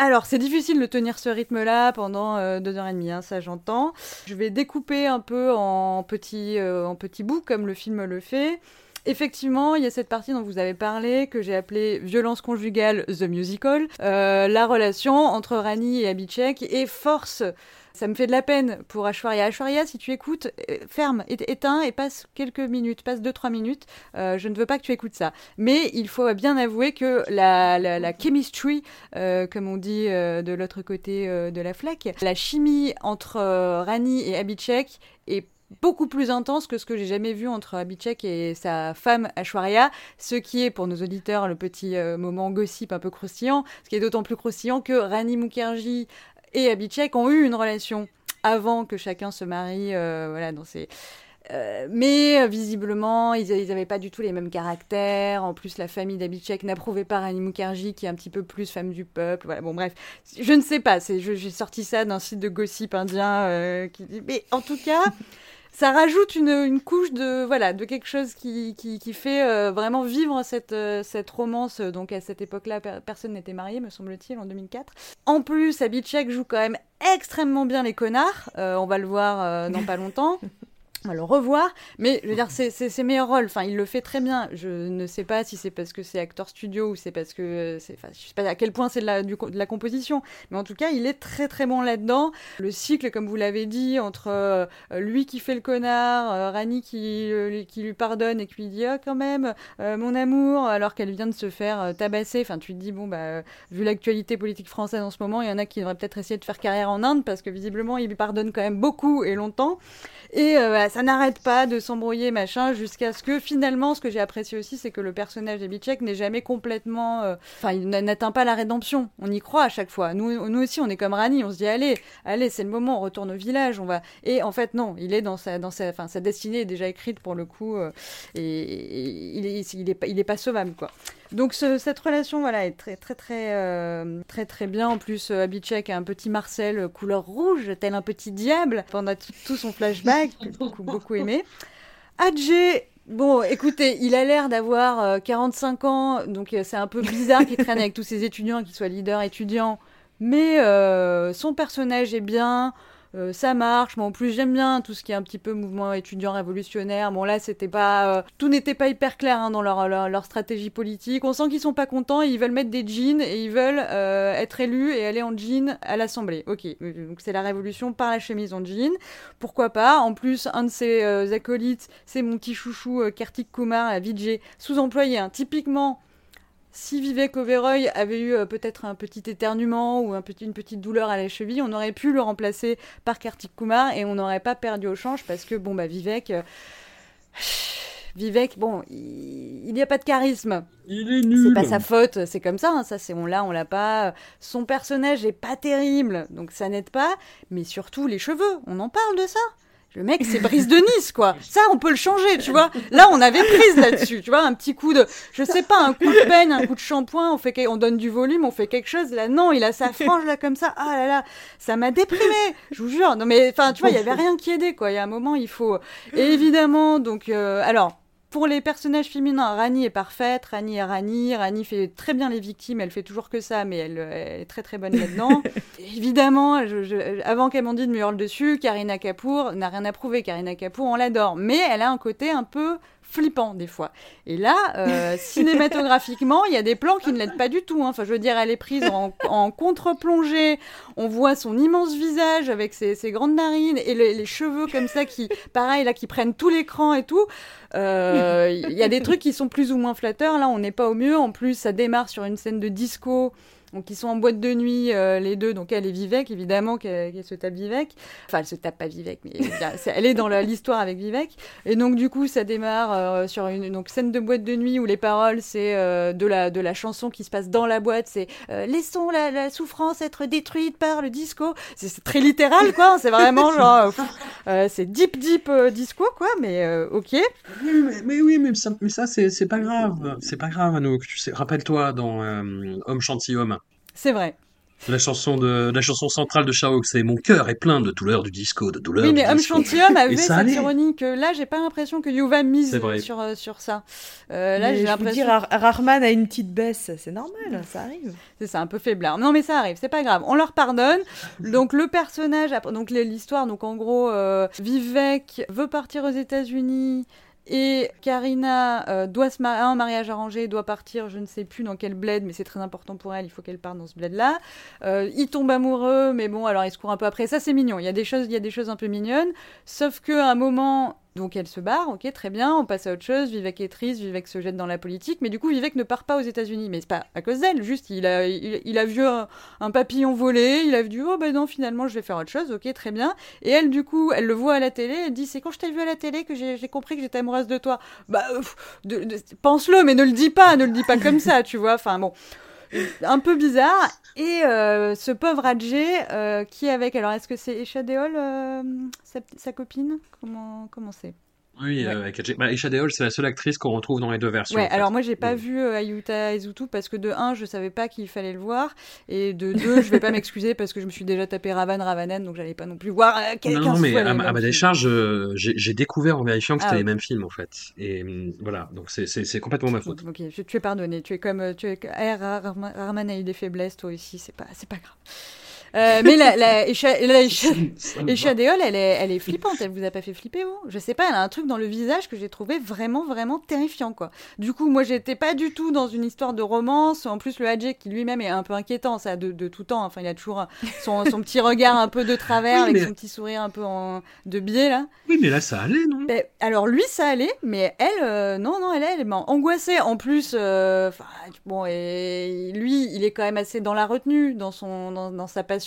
Alors, c'est difficile de tenir ce rythme-là pendant euh, deux heures et demie, hein, ça j'entends. Je vais découper un peu en petits, euh, en petits bouts, comme le film le fait. Effectivement, il y a cette partie dont vous avez parlé, que j'ai appelée violence conjugale, The Musical, euh, la relation entre Rani et Abhishek, et force ça me fait de la peine pour Ashwarya. Ashwarya, si tu écoutes, euh, ferme, éteins et passe quelques minutes, passe 2-3 minutes. Euh, je ne veux pas que tu écoutes ça. Mais il faut bien avouer que la, la, chemistry, euh, comme on dit de l'autre côté de la flaque, la chimie entre Rani et Abhishek est beaucoup plus intense que ce que j'ai jamais vu entre Abhishek et sa femme Ashwarya, ce qui est pour nos auditeurs le petit moment gossip un peu croustillant, ce qui est d'autant plus croustillant que Rani Mukherjee et Abhishek ont eu une relation avant que chacun se marie, euh, voilà, dans. Euh, mais euh, visiblement, ils n'avaient pas du tout les mêmes caractères. En plus, la famille d'Abhishek n'approuvait pas Rani Mukherjee, qui est un petit peu plus femme du peuple. Voilà, bon, bref, je ne sais pas. J'ai sorti ça d'un site de gossip indien. Mais en tout cas, ça rajoute une, une couche de voilà de quelque chose qui, qui, fait euh, vraiment vivre cette, euh, cette romance. Donc à cette époque-là, per- personne n'était marié, me semble-t-il, en 2004. En plus, Abhishek joue quand même extrêmement bien les connards. Euh, on va le voir dans pas longtemps. On va le revoir, mais je veux dire, c'est ses meilleurs rôles. Enfin, il le fait très bien. Je ne sais pas si c'est parce que c'est acteur studio ou c'est parce que euh, c'est. Enfin, je sais pas à quel point c'est de la, du de la composition, mais en tout cas, il est très très bon là-dedans. Le cycle, comme vous l'avez dit, entre euh, lui qui fait le connard, euh, Rani qui, euh, qui lui pardonne et qui lui dit ah quand même mon amour, alors qu'elle vient de se faire tabasser. Enfin, tu te dis bon bah vu l'actualité politique française en ce moment, il y en a qui devraient peut-être essayer de faire carrière en Inde parce que visiblement il lui pardonne quand même beaucoup et longtemps. Et bah, ça n'arrête pas de s'embrouiller, machin, jusqu'à ce que finalement, ce que j'ai apprécié aussi, c'est que le personnage d'Abhishek n'est jamais complètement. euh, Enfin, il n'a- n'atteint pas la rédemption. On y croit à chaque fois. Nous, nous aussi, on est comme Rani. On se dit, allez, allez, c'est le moment, on retourne au village, on va. Et en fait, non, il est dans sa, dans sa, enfin, sa destinée est déjà écrite pour le coup, euh, et, il est, il est il est pas sauvable, quoi. Donc ce- cette relation voilà est très très très euh, très très bien. En plus euh, Abhishek a un petit Marcel euh, couleur rouge tel un petit diable pendant tout, tout son flashback que j'ai beaucoup beaucoup aimé Adjé Bon, écoutez, il a l'air d'avoir euh, 45 ans, donc c'est un peu bizarre qu'il traîne avec tous ces étudiants, qu'il soit leader étudiant, mais euh, son personnage est bien, euh, ça marche. Bon, en plus, j'aime bien tout ce qui est un petit peu mouvement étudiant révolutionnaire. Bon, là, c'était pas, euh, tout n'était pas hyper clair hein, dans leur, leur, leur stratégie politique. On sent qu'ils sont pas contents, ils veulent mettre des jeans et ils veulent euh, être élus et aller en jean à l'Assemblée. Ok, donc c'est la révolution par la chemise en jean. Pourquoi pas? En plus, un de ses acolytes, c'est mon petit chouchou Kartik Kumar, à Vijay, sous-employé, hein, typiquement si Vivek Oberoi avait eu euh, peut-être un petit éternuement ou un petit, une petite douleur à la cheville, on aurait pu le remplacer par Kartik Kumar et on n'aurait pas perdu au change parce que bon bah Vivek, euh, Vivek, bon, il n'y a pas de charisme. Il est nul. C'est pas sa faute, c'est comme ça. hein, ça, c'est on l'a, on l'a pas. Son personnage est pas terrible, donc ça n'aide pas. Mais surtout les cheveux, on en parle de ça. Le mec, c'est Brice de Nice, quoi. Ça, on peut le changer, tu vois. Là, on avait prise là-dessus, tu vois. Un petit coup de, je sais pas, un coup de peigne, un coup de shampoing, on fait, on donne du volume, on fait quelque chose. Là, non, il a sa frange là comme ça. Ah là là, ça m'a déprimé. Je vous jure. Non mais, enfin, tu vois, il y avait rien qui aidait, quoi. Il y a un moment, il faut. Évidemment, donc, euh, alors. Pour les personnages féminins, Rani est parfaite, Rani est Rani, Rani fait très bien les victimes, elle fait toujours que ça, mais elle, elle est très très bonne là-dedans. Évidemment, je- je- avant qu'Amandine me hurle dessus, Karina Kapoor n'a rien à prouver, Karina Kapoor, on l'adore, mais elle a un côté un peu flippant des fois. Et là, euh, cinématographiquement, il y a des plans qui ne l'aident pas du tout. hein. Enfin, je veux dire, elle est prise en, en contre-plongée. On voit son immense visage avec ses, ses grandes narines et les, les cheveux comme ça qui, pareil, là, qui prennent tout l'écran et tout. Euh, Il y a des trucs qui sont plus ou moins flatteurs. Là, on n'est pas au mieux. En plus, ça démarre sur une scène de disco. Donc ils sont en boîte de nuit euh, les deux, donc elle est Vivek évidemment qu'elle se tape Vivek. Enfin elle se tape pas Vivek, mais elle est dans l'histoire avec Vivek. Et donc du coup ça démarre euh, sur une donc scène de boîte de nuit où les paroles c'est euh, de la de la chanson qui se passe dans la boîte, c'est laissons la, souffrance être détruite par le disco. C'est très littéral quoi, c'est vraiment genre c'est deep deep disco quoi, mais ok. Mais, oui, mais ça, mais c'est pas grave. C'est pas grave, Anouk. Tu rappelle-toi dans Homme Gentilhomme, C'est vrai. la chanson de la chanson centrale de Chao, c'est Mon cœur est plein de douleurs du disco, de douleurs Oui, du mais Homme. Gentilhomme avait cette allait. ironie que là, j'ai pas l'impression que Yuva mise C'est vrai. sur, euh, sur ça. Euh, là, j'ai l'impression. dis, Ra- Rahman a une petite baisse, c'est normal, ça arrive. C'est ça, un peu faiblard. Non, mais ça arrive, c'est pas grave. On leur pardonne. Donc, le personnage, donc l'histoire, donc en gros, euh, Vivek veut partir aux États-Unis. Et Karina euh, doit se marier, un mariage arrangé, doit partir, je ne sais plus dans quel bled, mais c'est très important pour elle, il faut qu'elle parte dans ce bled-là. Euh, il tombe amoureux, mais bon, alors il se court un peu après. Ça, c'est mignon. Il y a des choses, il y a des choses un peu mignonnes. Sauf que à un moment, donc elle se barre, ok, très bien, on passe à autre chose. Vivek est triste, Vivek se jette dans la politique, mais du coup, Vivek ne part pas aux États-Unis. Mais c'est pas à cause d'elle, juste il a, il, a vu un, papillon voler, il a vu, oh ben non, finalement, je vais faire autre chose, ok, très bien. Et elle, du coup, elle le voit à la télé, elle dit, c'est quand je t'ai vu à la télé que j'ai compris que j'étais amoureuse de toi? Bah, pense-le, mais ne le dis pas, ne le dis pas comme ça, tu vois. Enfin bon un peu bizarre. Et euh, ce pauvre Adjé, euh, qui est avec, alors est-ce que c'est Esha Deol, euh, sa, sa copine? Comment comment c'est? Oui, Ouais. euh, avec bah, Deol, c'est la seule actrice qu'on retrouve dans les deux versions. Ouais, en fait. alors moi j'ai pas Ouais. vu euh, Ayuta Ezutu parce que de un, je savais pas qu'il fallait le voir, et de deux, je vais pas m'excuser parce que je me suis déjà tapé Ravan Ravanen, donc j'allais pas non plus voir euh, Non, quelqu'un non, mais sous à, ma décharge, euh, j'ai découvert en vérifiant que Ah, c'était les mêmes films en fait. Et hum, voilà, donc c'est- complètement ma faute. Ok, tu es pardonné. Tu es comme euh, tu es R. Arma- Arman a eu des faiblesses, toi aussi. C'est pas, c'est pas grave. Euh, mais la, la, Deol, elle est, elle est flippante. Elle vous a pas fait flipper, vous? Je sais pas. Elle a un truc dans le visage que j'ai trouvé vraiment, vraiment terrifiant, quoi. Du coup, moi, j'étais pas du tout dans une histoire de romance. En plus, le Hadjé qui lui-même est un peu inquiétant, ça, de, de tout temps. Enfin, il a toujours son, son petit regard un peu de travers, Oui, avec mais- son petit sourire un peu en, de biais là. Oui, mais là ça allait, non? Ben, alors lui ça allait, mais elle euh, non non elle elle m'a angoissée. En plus, euh, bon et lui il est quand même assez dans la retenue dans son dans, dans sa passion.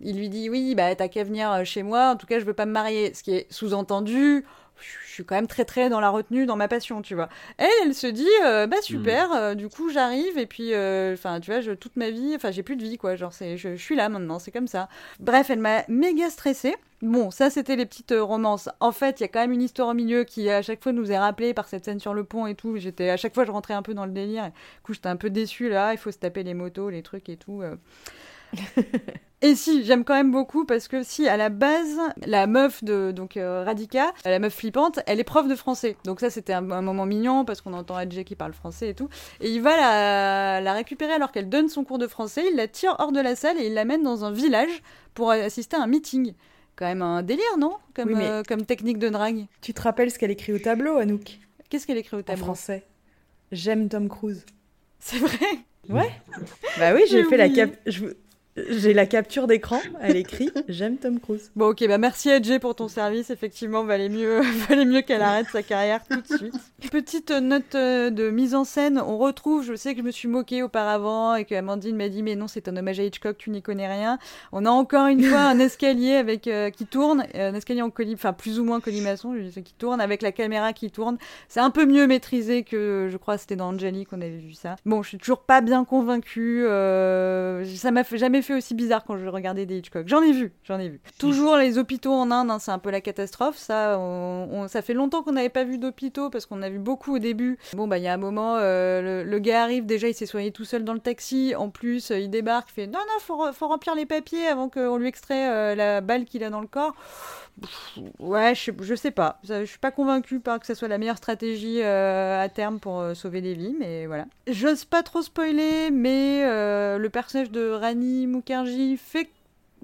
Il lui dit oui bah t'as qu'à venir euh, chez moi. En tout cas je veux pas me marier. Ce qui est sous-entendu. Je suis quand même très très dans la retenue, dans ma passion, tu vois. Elle, elle se dit, euh, bah super, euh, du coup j'arrive et puis, euh, enfin tu vois, je, toute ma vie, enfin j'ai plus de vie quoi, genre c'est, je, je suis là maintenant, c'est comme ça. Bref, elle m'a méga stressée. Bon, ça c'était les petites romances. En fait, il y a quand même une histoire au milieu qui à chaque fois nous est rappelée par cette scène sur le pont et tout. J'étais à chaque fois je rentrais un peu dans le délire. Et, du coup, j'étais un peu déçue là. Il faut se taper les motos, les trucs et tout. Et si, j'aime quand même beaucoup parce que si à la base, la meuf de donc euh, Radika, la meuf flippante, elle est prof de français. Donc ça c'était un, un moment mignon parce qu'on entend Adjé qui parle français et tout. Et il va la, la récupérer alors qu'elle donne son cours de français. Il la tire hors de la salle et il l'amène dans un village pour assister à un meeting. Quand même un délire, non? Comme, Oui, mais- euh, comme technique de drague. Tu te rappelles ce qu'elle écrit au tableau, Anouk? Qu'est-ce qu'elle écrit au En tableau? français. J'aime Tom Cruise. C'est vrai? Ouais. Bah oui, j'ai fait la cap. Je... J'ai la capture d'écran, elle écrit J'aime Tom Cruise. Bon, ok, bah merci Edge pour ton service. Effectivement, valait mieux, valait mieux qu'elle arrête sa carrière tout de suite. Petite note euh, de mise en scène. On retrouve, je sais que je me suis moquée auparavant et que Amandine m'a dit, mais non, c'est un hommage à Hitchcock, tu n'y connais rien. On a encore une fois un escalier avec euh, qui tourne, euh, un escalier en colis, enfin plus ou moins colimaçon, je sais qui tourne avec la caméra qui tourne. C'est un peu mieux maîtrisé que, je crois, c'était dans Angelique qu'on avait vu ça. Bon, je suis toujours pas bien convaincue. euh, ça m'a jamais fait aussi bizarre quand je regardais des Hitchcock. J'en ai vu, j'en ai vu. Toujours les hôpitaux en Inde, hein, c'est un peu la catastrophe. Ça, on, on- ça fait longtemps qu'on n'avait pas vu d'hôpitaux parce qu'on a vu beaucoup au début. Bon, bah, il y a un moment, euh, le, le gars arrive, déjà, il s'est soigné tout seul dans le taxi. En plus, euh, il débarque, il fait non, non, faut, re- faut remplir les papiers avant qu'on lui extrait euh, la balle qu'il a dans le corps. Ouais, je sais, pas. Je suis pas convaincue par que ça soit la meilleure stratégie euh, à terme pour euh, sauver des vies, mais voilà. J'ose pas trop spoiler, mais euh, le personnage de Rani Mukherjee fait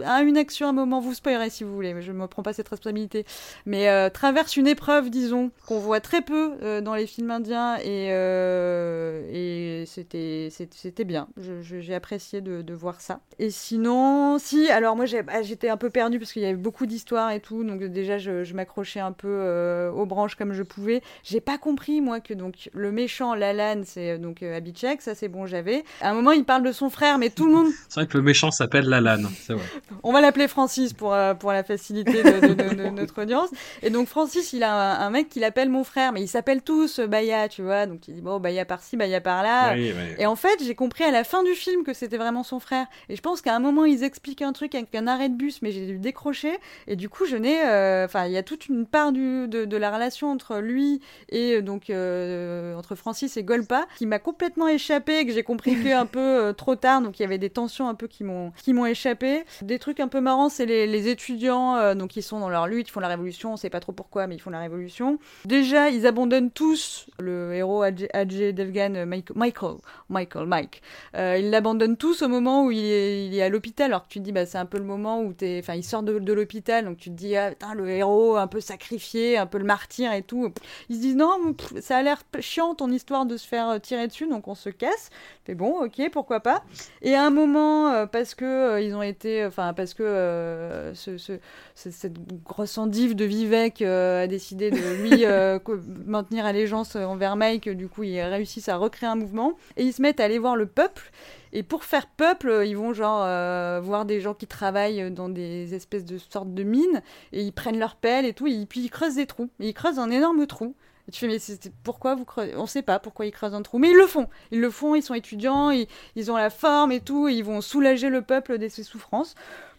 une action à un moment, vous spoilerez si vous voulez, mais je ne me prends pas cette responsabilité, mais euh, traverse une épreuve, disons, qu'on voit très peu euh, dans les films indiens, et, euh, et c'était c'était bien. J'ai apprécié de, voir ça. Et sinon, si, alors moi bah, j'étais un peu perdue parce qu'il y avait beaucoup d'histoires et tout, donc déjà je, m'accrochais un peu aux branches comme je pouvais. J'ai pas compris, moi, que donc le méchant, Lalan, c'est donc Abhishek, ça c'est bon, j'avais. À un moment, il parle de son frère, mais tout le monde C'est vrai que le méchant s'appelle Lalan, c'est vrai. On va l'appeler Francis pour, euh, pour la facilité de, de- de- de notre audience. Et donc Francis, il a un, un mec qui l'appelle mon frère, mais ils s'appellent tous euh, Baya, tu vois. Donc il dit bon, Baya par-ci, Baya par-là. Oui, oui. Et en fait, j'ai compris à la fin du film que c'était vraiment son frère. Et je pense qu'à un moment, ils expliquent un truc avec un arrêt de bus, mais j'ai dû décrocher. Et du coup, je n'ai. euh, Enfin, il y a toute une part du, de, de la relation entre lui et donc euh, entre Francis et Golpa qui m'a complètement échappé et que j'ai compris que un peu trop tard. Donc il y avait des tensions un peu qui m'ont qui m'ont échappé. Des trucs un peu marrants, c'est les, étudiants euh, donc ils sont dans leur lutte, ils font la révolution. On sait pas trop pourquoi, mais ils font la révolution. Déjà, ils abandonnent tous le héros Ajay Devgan, euh, Michael, Michael, Mike. Euh, ils l'abandonnent tous au moment où il est, à l'hôpital. Alors que tu te dis, bah, c'est un peu le moment où t'es, enfin, il sort de, l'hôpital, donc tu te dis, ah, putain, le héros un peu sacrifié, un peu le martyr et tout. Ils se disent, non, ça a l'air chiant ton histoire de se faire tirer dessus, donc on se casse. Mais bon, ok, pourquoi pas. Et à un moment, parce que ils ont été, enfin, parce que euh, ce, ce- ce- cette grosse endive de Vivek euh, a décidé de lui euh, maintenir allégeance envers Mike, du coup, ils réussissent à recréer un mouvement et ils se mettent à aller voir le peuple. Et pour faire peuple, ils vont genre euh, voir des gens qui travaillent dans des espèces de sortes de mines et ils prennent leur pelle et tout, et puis ils creusent des trous. Et ils creusent un énorme trou. Tu fais, mais pourquoi vous creusez On sait pas pourquoi ils creusent un trou, mais ils le font. Ils le font, ils sont étudiants, ils, ils ont la forme et tout, ils vont soulager le peuple de ses souffrances.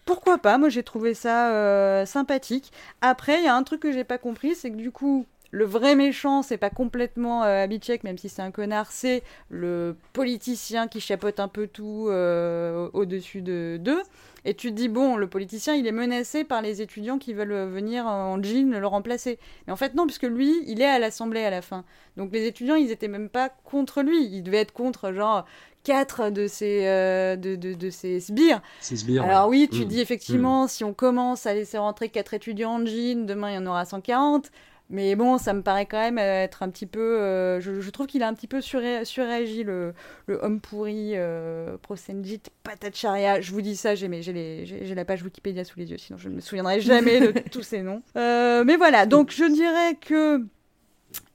Pourquoi pas? Moi, j'ai trouvé ça euh, sympathique. Après, il y a un truc que j'ai pas compris, c'est que du coup, le vrai méchant, c'est pas complètement euh, même si c'est un connard, c'est le politicien qui chapeaute un peu tout euh, au-dessus de d'eux. Et tu te dis, bon, le politicien, il est menacé par les étudiants qui veulent euh, venir en jean le remplacer. Mais en fait, non, puisque lui, il est à l'Assemblée à la fin. Donc les étudiants, ils étaient même pas contre lui. Ils devaient être contre, genre, quatre de ces, euh, de, de, de ces sbires. C'est sbire. Alors oui, tu Mm. dis effectivement, si on commence à laisser rentrer quatre étudiants en jean, demain il y en aura 140. Mais bon, ça me paraît quand même euh, être un petit peu... euh, je, je trouve qu'il a un petit peu surré- surréagi, le, le homme pourri, euh, Prosenjit Patacharya. Je vous dis ça, j'ai mes- j'ai les- j'ai- j'ai la page Wikipédia sous les yeux, sinon je ne me souviendrai jamais de tous ces noms. Euh, mais voilà, donc je dirais que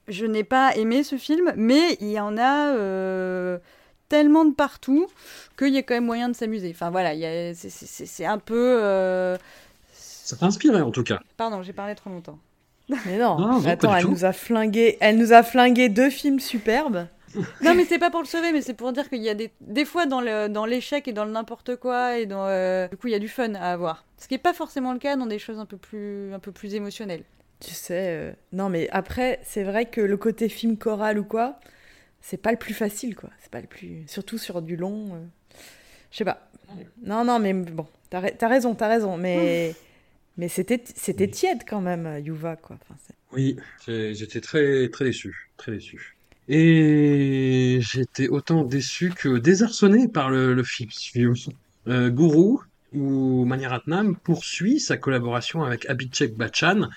je n'ai pas aimé ce film, mais il y en a euh, tellement de partout qu'il y a quand même moyen de s'amuser. Enfin voilà, il y a- c'est- c'est c'est un peu... euh, Ça t'a inspiré en tout cas. Pardon, j'ai parlé trop longtemps. Mais non, Non, attends, elle tout. nous a flingué, elle nous a flingué deux films superbes. Non, mais c'est pas pour le sauver, mais c'est pour dire qu'il y a des, des fois dans le dans l'échec et dans le n'importe quoi et dans euh, du coup il y a du fun à avoir. Ce qui est pas forcément le cas dans des choses un peu plus un peu plus émotionnelles. Tu sais, euh, non mais après, c'est vrai que le côté film choral ou quoi, c'est pas le plus facile quoi. C'est pas le plus, surtout sur du long. euh, Je sais pas. Non non mais bon, t'as ra- t'as raison, t'as raison, mais mais c'était c'était tiède quand même, Yuva quoi. Enfin, Oui, j'étais très très déçu, très déçu. Et j'étais autant déçu que désarçonné par le, le film. Euh, Guru, où Maniratnam poursuit sa collaboration avec Abhishek Bachchan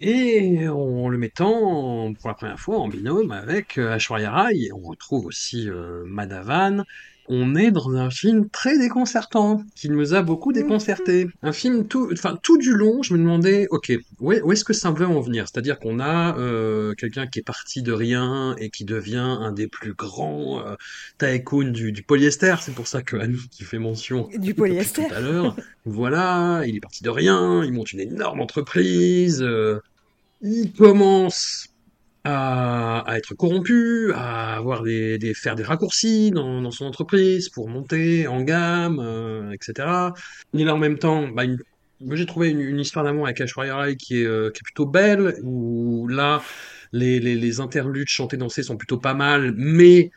et en le mettant pour la première fois en binôme avec euh, Aishwarya Rai. On retrouve aussi euh, Madhavan. On est dans un film très déconcertant, qui nous a beaucoup déconcerté. Un film tout, enfin tout du long, je me demandais, ok, où, est- où est-ce que ça veut en venir? C'est-à-dire qu'on a euh, quelqu'un qui est parti de rien et qui devient un des plus grands euh, tycoons du, du polyester. C'est pour ça que Annie qui fait mention Du polyester. tout à l'heure. Voilà, il est parti de rien, il monte une énorme entreprise, euh, il commence à, à être corrompu, à avoir des, des faire des raccourcis dans, dans son entreprise pour monter en gamme, euh, etc. Il a en même temps, bah, une- j'ai trouvé une, une histoire d'amour avec Aishwarya Rai qui est, euh, qui est plutôt belle, où là, les, les, les interludes chantés dansés sont plutôt pas mal, mais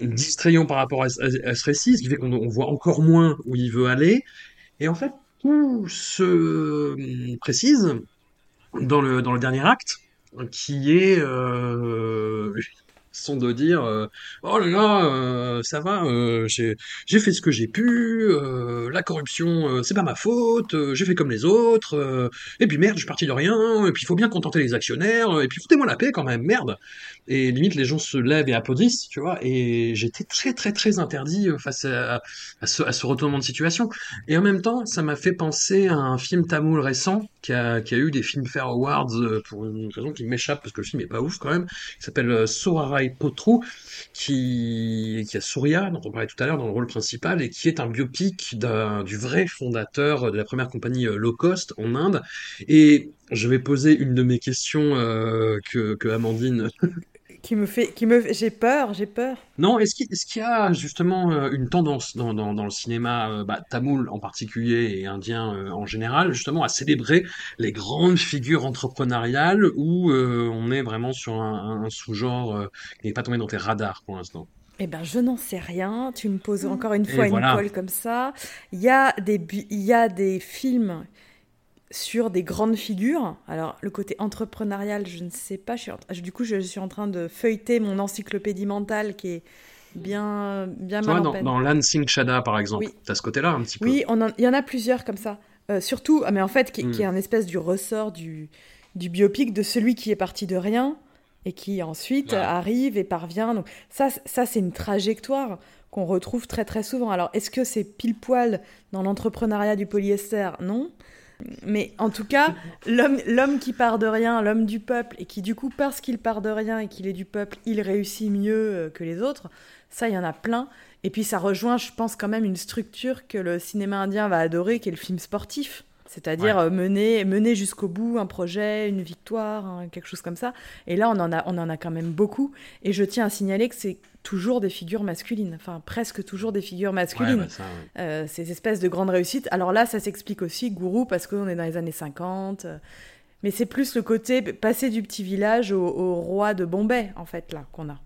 distrayants par rapport à, à- à ce récit, ce qui fait qu'on on voit encore moins où il veut aller. Et en fait, tout se hum, précise dans le, dans le dernier acte, qui est euh, son de dire euh, oh là là euh, ça va euh, j'ai fait ce que j'ai pu la corruption c'est pas ma faute j'ai fait comme les autres et puis merde je suis parti de rien et puis il faut bien contenter les actionnaires et puis foutez-moi la paix quand même merde et limite les gens se lèvent et applaudissent tu vois et j'étais très très très interdit face à, ce, retournement de situation. Et en même temps ça m'a fait penser à un film tamoul récent qui a, qui a eu des Filmfare Awards euh, pour une raison qui m'échappe parce que le film est pas ouf quand même qui s'appelle euh, Potru, qui, qui a Surya, dont on parlait tout à l'heure, dans le rôle principal, et qui est un biopic d'un- du vrai fondateur de la première compagnie euh, low cost en Inde. Et je vais poser une de mes questions euh, que, que Amandine Qui me fait, qui me, j'ai peur, j'ai peur. Non, est-ce qu'il y a justement euh, une tendance dans, dans, dans le cinéma euh, bah, tamoul en particulier et indien euh, en général, justement à célébrer les grandes figures entrepreneuriales où euh, on est vraiment sur un, un sous-genre euh, qui n'est pas tombé dans tes radars pour l'instant? Eh ben, je n'en sais rien. Tu me poses encore une fois une voilà. colle comme ça. Il y a des, il y a des films sur des grandes figures. Alors, le côté entrepreneurial, je ne sais pas. Je suis en- du coup, je suis en train de feuilleter mon encyclopédie mentale qui est bien, bien Tu mal vois, en dans, peine. dans Chada, par exemple, Oui. t'as ce côté-là un petit peu. Oui, on en- il y en a plusieurs comme ça. Euh, surtout, ah, mais en fait, qui, Mm. qui est un espèce du ressort du, du biopic de celui qui est parti de rien et qui ensuite arrive et parvient. Donc ça, ça c'est une trajectoire qu'on retrouve très très souvent. Alors, est-ce que c'est pile poil dans l'entrepreneuriat du polyester? Non. Mais en tout cas, l'homme, qui part de rien, l'homme du peuple, et qui du coup, parce qu'il part de rien et qu'il est du peuple, il réussit mieux euh, que les autres, ça, il y en a plein. Et puis ça rejoint, je pense, quand même une structure que le cinéma indien va adorer, qui est le film sportif. C'est-à-dire Ouais. euh, mener, mener jusqu'au bout un projet, une victoire, hein, quelque chose comme ça. Et là, on en, a, on en a quand même beaucoup. Et je tiens à signaler que c'est toujours des figures masculines. Enfin, presque toujours des figures Ouais, masculines. bah, ça, ouais. Euh, ces espèces de grandes réussites. Alors là, ça s'explique aussi, Gourou, parce qu'on est dans les années 50. euh, Mais c'est plus le côté passer du petit village au, au roi de Bombay, en fait, là, qu'on a.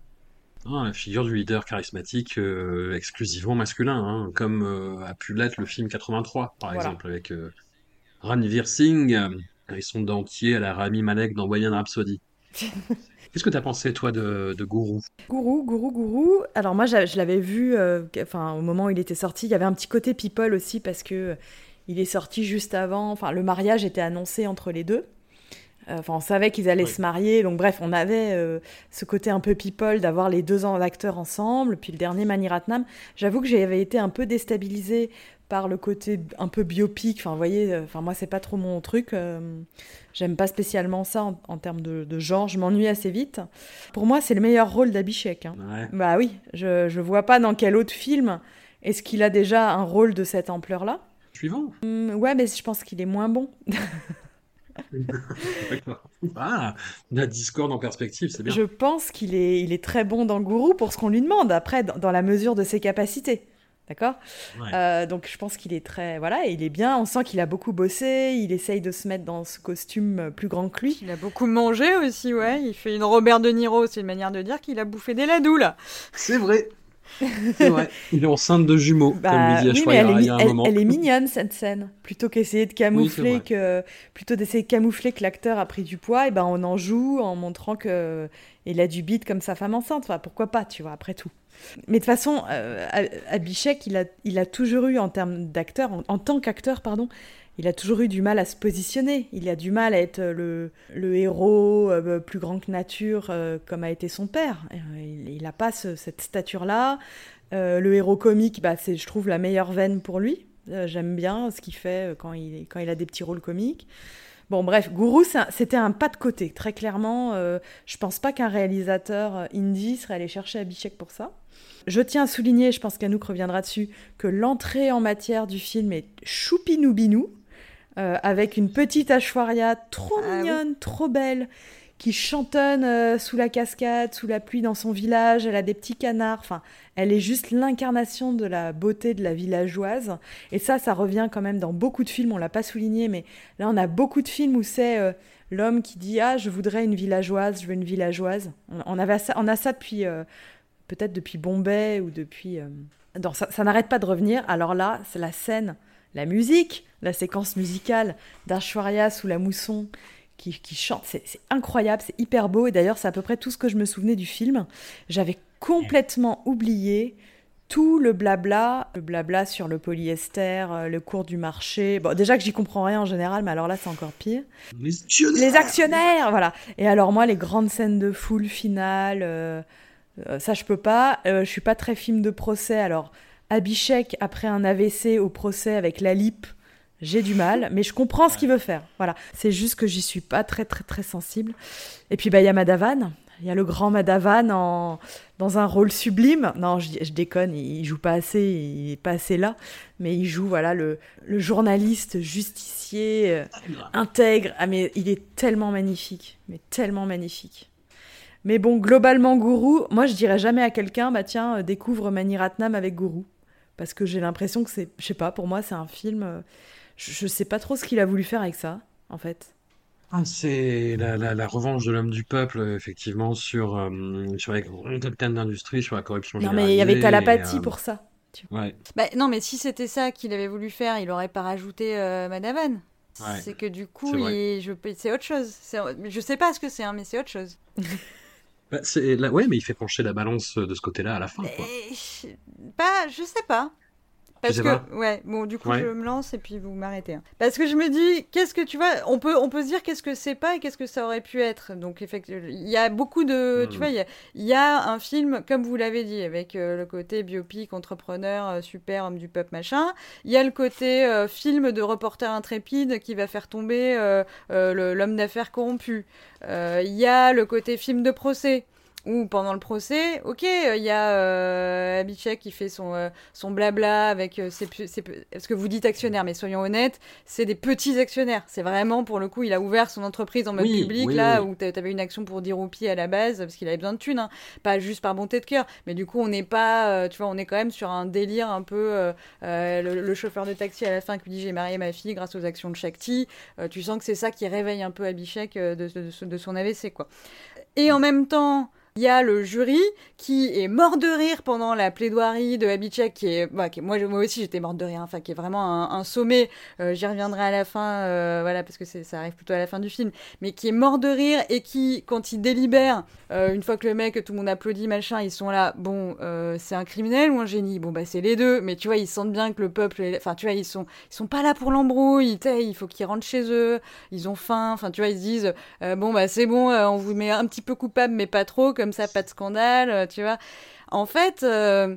Ah, la figure du leader charismatique euh, exclusivement masculin, hein, comme euh, a pu l'être le film 83, par Voilà. exemple, avec Ranveer Singh euh, et son dentier à la Rami Malek dans Bohemian Rhapsody. Qu'est-ce que t'as pensé, toi, de, de Gourou? Gourou, Gourou, Gourou. Alors moi, je l'avais vu, euh, enfin au moment où il était sorti, il y avait un petit côté people aussi parce que euh, il est sorti juste avant. Enfin, le mariage était annoncé entre les deux. Euh, Enfin, on savait qu'ils allaient Oui. se marier, donc bref, on avait euh, ce côté un peu people d'avoir les deux acteurs ensemble. Puis le dernier Maniratnam, j'avoue que j'avais été un peu déstabilisée par le côté un peu biopic. Enfin, vous voyez, euh, enfin moi c'est pas trop mon truc. euh, J'aime pas spécialement ça en, en termes de, de genre. Je m'ennuie assez vite. Pour moi, c'est le meilleur rôle d'Abhishek. hein. Ouais. Bah oui, je, je vois pas dans quel autre film est-ce qu'il a déjà un rôle de cette ampleur-là. Suivant. Hum, ouais, mais je pense qu'il est moins bon. D'accord. Ah, la discorde en perspective, c'est bien. Je pense qu'il est, il est très bon dans Gourou pour ce qu'on lui demande, après, dans, dans la mesure de ses capacités. D'accord Ouais. Euh, Donc je pense qu'il est très... Voilà, et il est bien, on sent qu'il a beaucoup bossé, il essaye de se mettre dans ce costume euh, plus grand que lui. Il a beaucoup mangé aussi, ouais. Il fait une Robert De Niro, c'est une manière de dire qu'il a bouffé des ladous, là. C'est vrai. Vrai. Il est enceinte de jumeaux, Bah, comme elle est, Ashwarya mi- il y a un elle- moment. elle est mignonne cette scène. Plutôt qu'essayer de camoufler que plutôt d'essayer de camoufler que l'acteur a pris du poids, et ben on en joue en montrant que il a du bite comme sa femme enceinte. Enfin, pourquoi pas, tu vois, après tout. Mais de toute façon, euh, Abhishek, il a, il a toujours eu en termes d'acteur, en, en tant qu'acteur, pardon, il a toujours eu du mal à se positionner. Il a du mal à être le, le héros euh, plus grand que nature, euh, comme a été son père. Euh, il n'a pas ce- cette stature-là. Euh, le héros comique, bah, c'est, je trouve, la meilleure veine pour lui. Euh, j'aime bien ce qu'il fait euh, quand il, a des petits rôles comiques. Bon, bref, Gourou, c'était un pas de côté. Très clairement, euh, je pense pas qu'un réalisateur euh, indie serait allé chercher Abhishek pour ça. Je tiens à souligner, je pense qu'Anouk reviendra dessus, que l'entrée en matière du film est choupinoubinou, euh, avec une petite Ashwarya trop Ah oui. mignonne, trop belle, qui chantonne euh, sous la cascade, sous la pluie dans son village. Elle a des petits canards. Enfin, elle est juste l'incarnation de la beauté de la villageoise. Et ça, ça revient quand même dans beaucoup de films. On l'a pas souligné, mais là, on a beaucoup de films où c'est euh, l'homme qui dit ah, je voudrais une villageoise, je veux une villageoise. On, on avait ça, on a ça depuis peut-être depuis Bombay ou depuis. non, ça, ça n'arrête pas de revenir. Alors là, c'est la scène, la musique, la séquence musicale d'Ashwarya sous la mousson qui, qui chante. C'est incroyable, c'est hyper beau. Et d'ailleurs, c'est à peu près tout ce que je me souvenais du film. J'avais complètement oublié tout le blabla, le blabla sur le polyester, euh, le cours du marché. Bon, déjà que j'y comprends rien en général, mais alors là, c'est encore pire. Les actionnaires Les actionnaires, voilà. Et alors moi, les grandes scènes de foule finale, euh, euh, ça je peux pas. Euh, je suis pas très film de procès. Alors Abhishek après un AVC au procès avec la lip, j'ai du mal, mais je comprends ce qu'il veut faire. Voilà. C'est juste que j'y suis pas très très très sensible. Et puis bah il y a Madavan. Il y a le grand Madavan en, dans un rôle sublime. Non, je, je déconne, il, joue pas assez, il est pas assez là, mais il joue voilà le, le journaliste justicier euh, intègre. Ah mais il est tellement magnifique, mais tellement magnifique. Mais bon, globalement, Gourou, moi je dirais jamais à quelqu'un, bah tiens, euh, découvre Mani Ratnam avec Gourou. Parce que j'ai l'impression que c'est, je sais pas, pour moi c'est un film, euh, je, je sais pas trop ce qu'il a voulu faire avec ça, en fait. Ah, c'est la, la, la revanche de l'homme du peuple, effectivement, sur, euh, sur les capitaines d'industrie, sur la corruption Non mais il y avait et, euh, pour ça. Ouais, Bah, non, mais si c'était ça qu'il avait voulu faire, il aurait pas rajouté euh, Madavan. Ouais. C'est que du coup, C'est il- autre chose. Je sais pas ce que c'est, hein, mais c'est autre chose. Bah, c'est là, ouais, mais il fait pencher la balance de ce côté-là à la fin, quoi. Pas, je sais pas. Parce que, ouais, bon, du coup, Ouais. je me lance et puis vous m'arrêtez. hein. Parce que je me dis, qu'est-ce que tu vois, on peut, on peut se dire qu'est-ce que c'est pas et qu'est-ce que ça aurait pu être. Donc, effectivement, il y a beaucoup de, tu Mm. vois, il y a, il y a un film, comme vous l'avez dit, avec euh, le côté biopic, entrepreneur, euh, super, homme du peuple, machin. Il y a le côté euh, film de reporter intrépide qui va faire tomber l'homme d'affaires corrompu. Il y a le côté film de procès. Où pendant le procès, ok, euh, il y a euh, Abhishek qui fait son, euh, son blabla avec euh, ses, ses Parce que vous dites actionnaires, mais soyons honnêtes, c'est des petits actionnaires. C'est vraiment, pour le coup, il a ouvert son entreprise en mode Oui, public, oui, là, oui. où t'a- t'avais une action pour 10 roupies à la base, parce qu'il avait besoin de thunes, hein. pas juste par bonté de cœur. Mais du coup, on n'est pas, euh, tu vois, on est quand même sur un délire un peu. euh, euh, le, le chauffeur de taxi à la fin qui lui dit J'ai marié ma fille grâce aux actions de Shakti. Euh, tu sens que c'est ça qui réveille un peu Abhishek euh, de, de- de son AVC, quoi. Et en même temps, il y a le jury qui est mort de rire pendant la plaidoirie de Abhishek, qui est, bah, moi, aussi j'étais morte de rire, hein, enfin qui est vraiment un, sommet. Euh, J'y reviendrai à la fin, euh, voilà, parce que ça arrive plutôt à la fin du film, mais qui est mort de rire et qui, quand il délibère, euh, une fois que le mec, tout le monde applaudit, machin, ils sont là, bon, c'est un criminel ou un génie? Bon bah c'est les deux, mais tu vois, ils sentent bien que le peuple, enfin tu vois, ils sont, ils sont pas là pour l'embrouille, il faut qu'ils rentrent chez eux, ils ont faim, enfin tu vois, ils se disent, bon bah c'est bon, on vous met un petit peu coupable, mais pas trop, comme ça, pas de scandale, euh, tu vois. En fait, euh,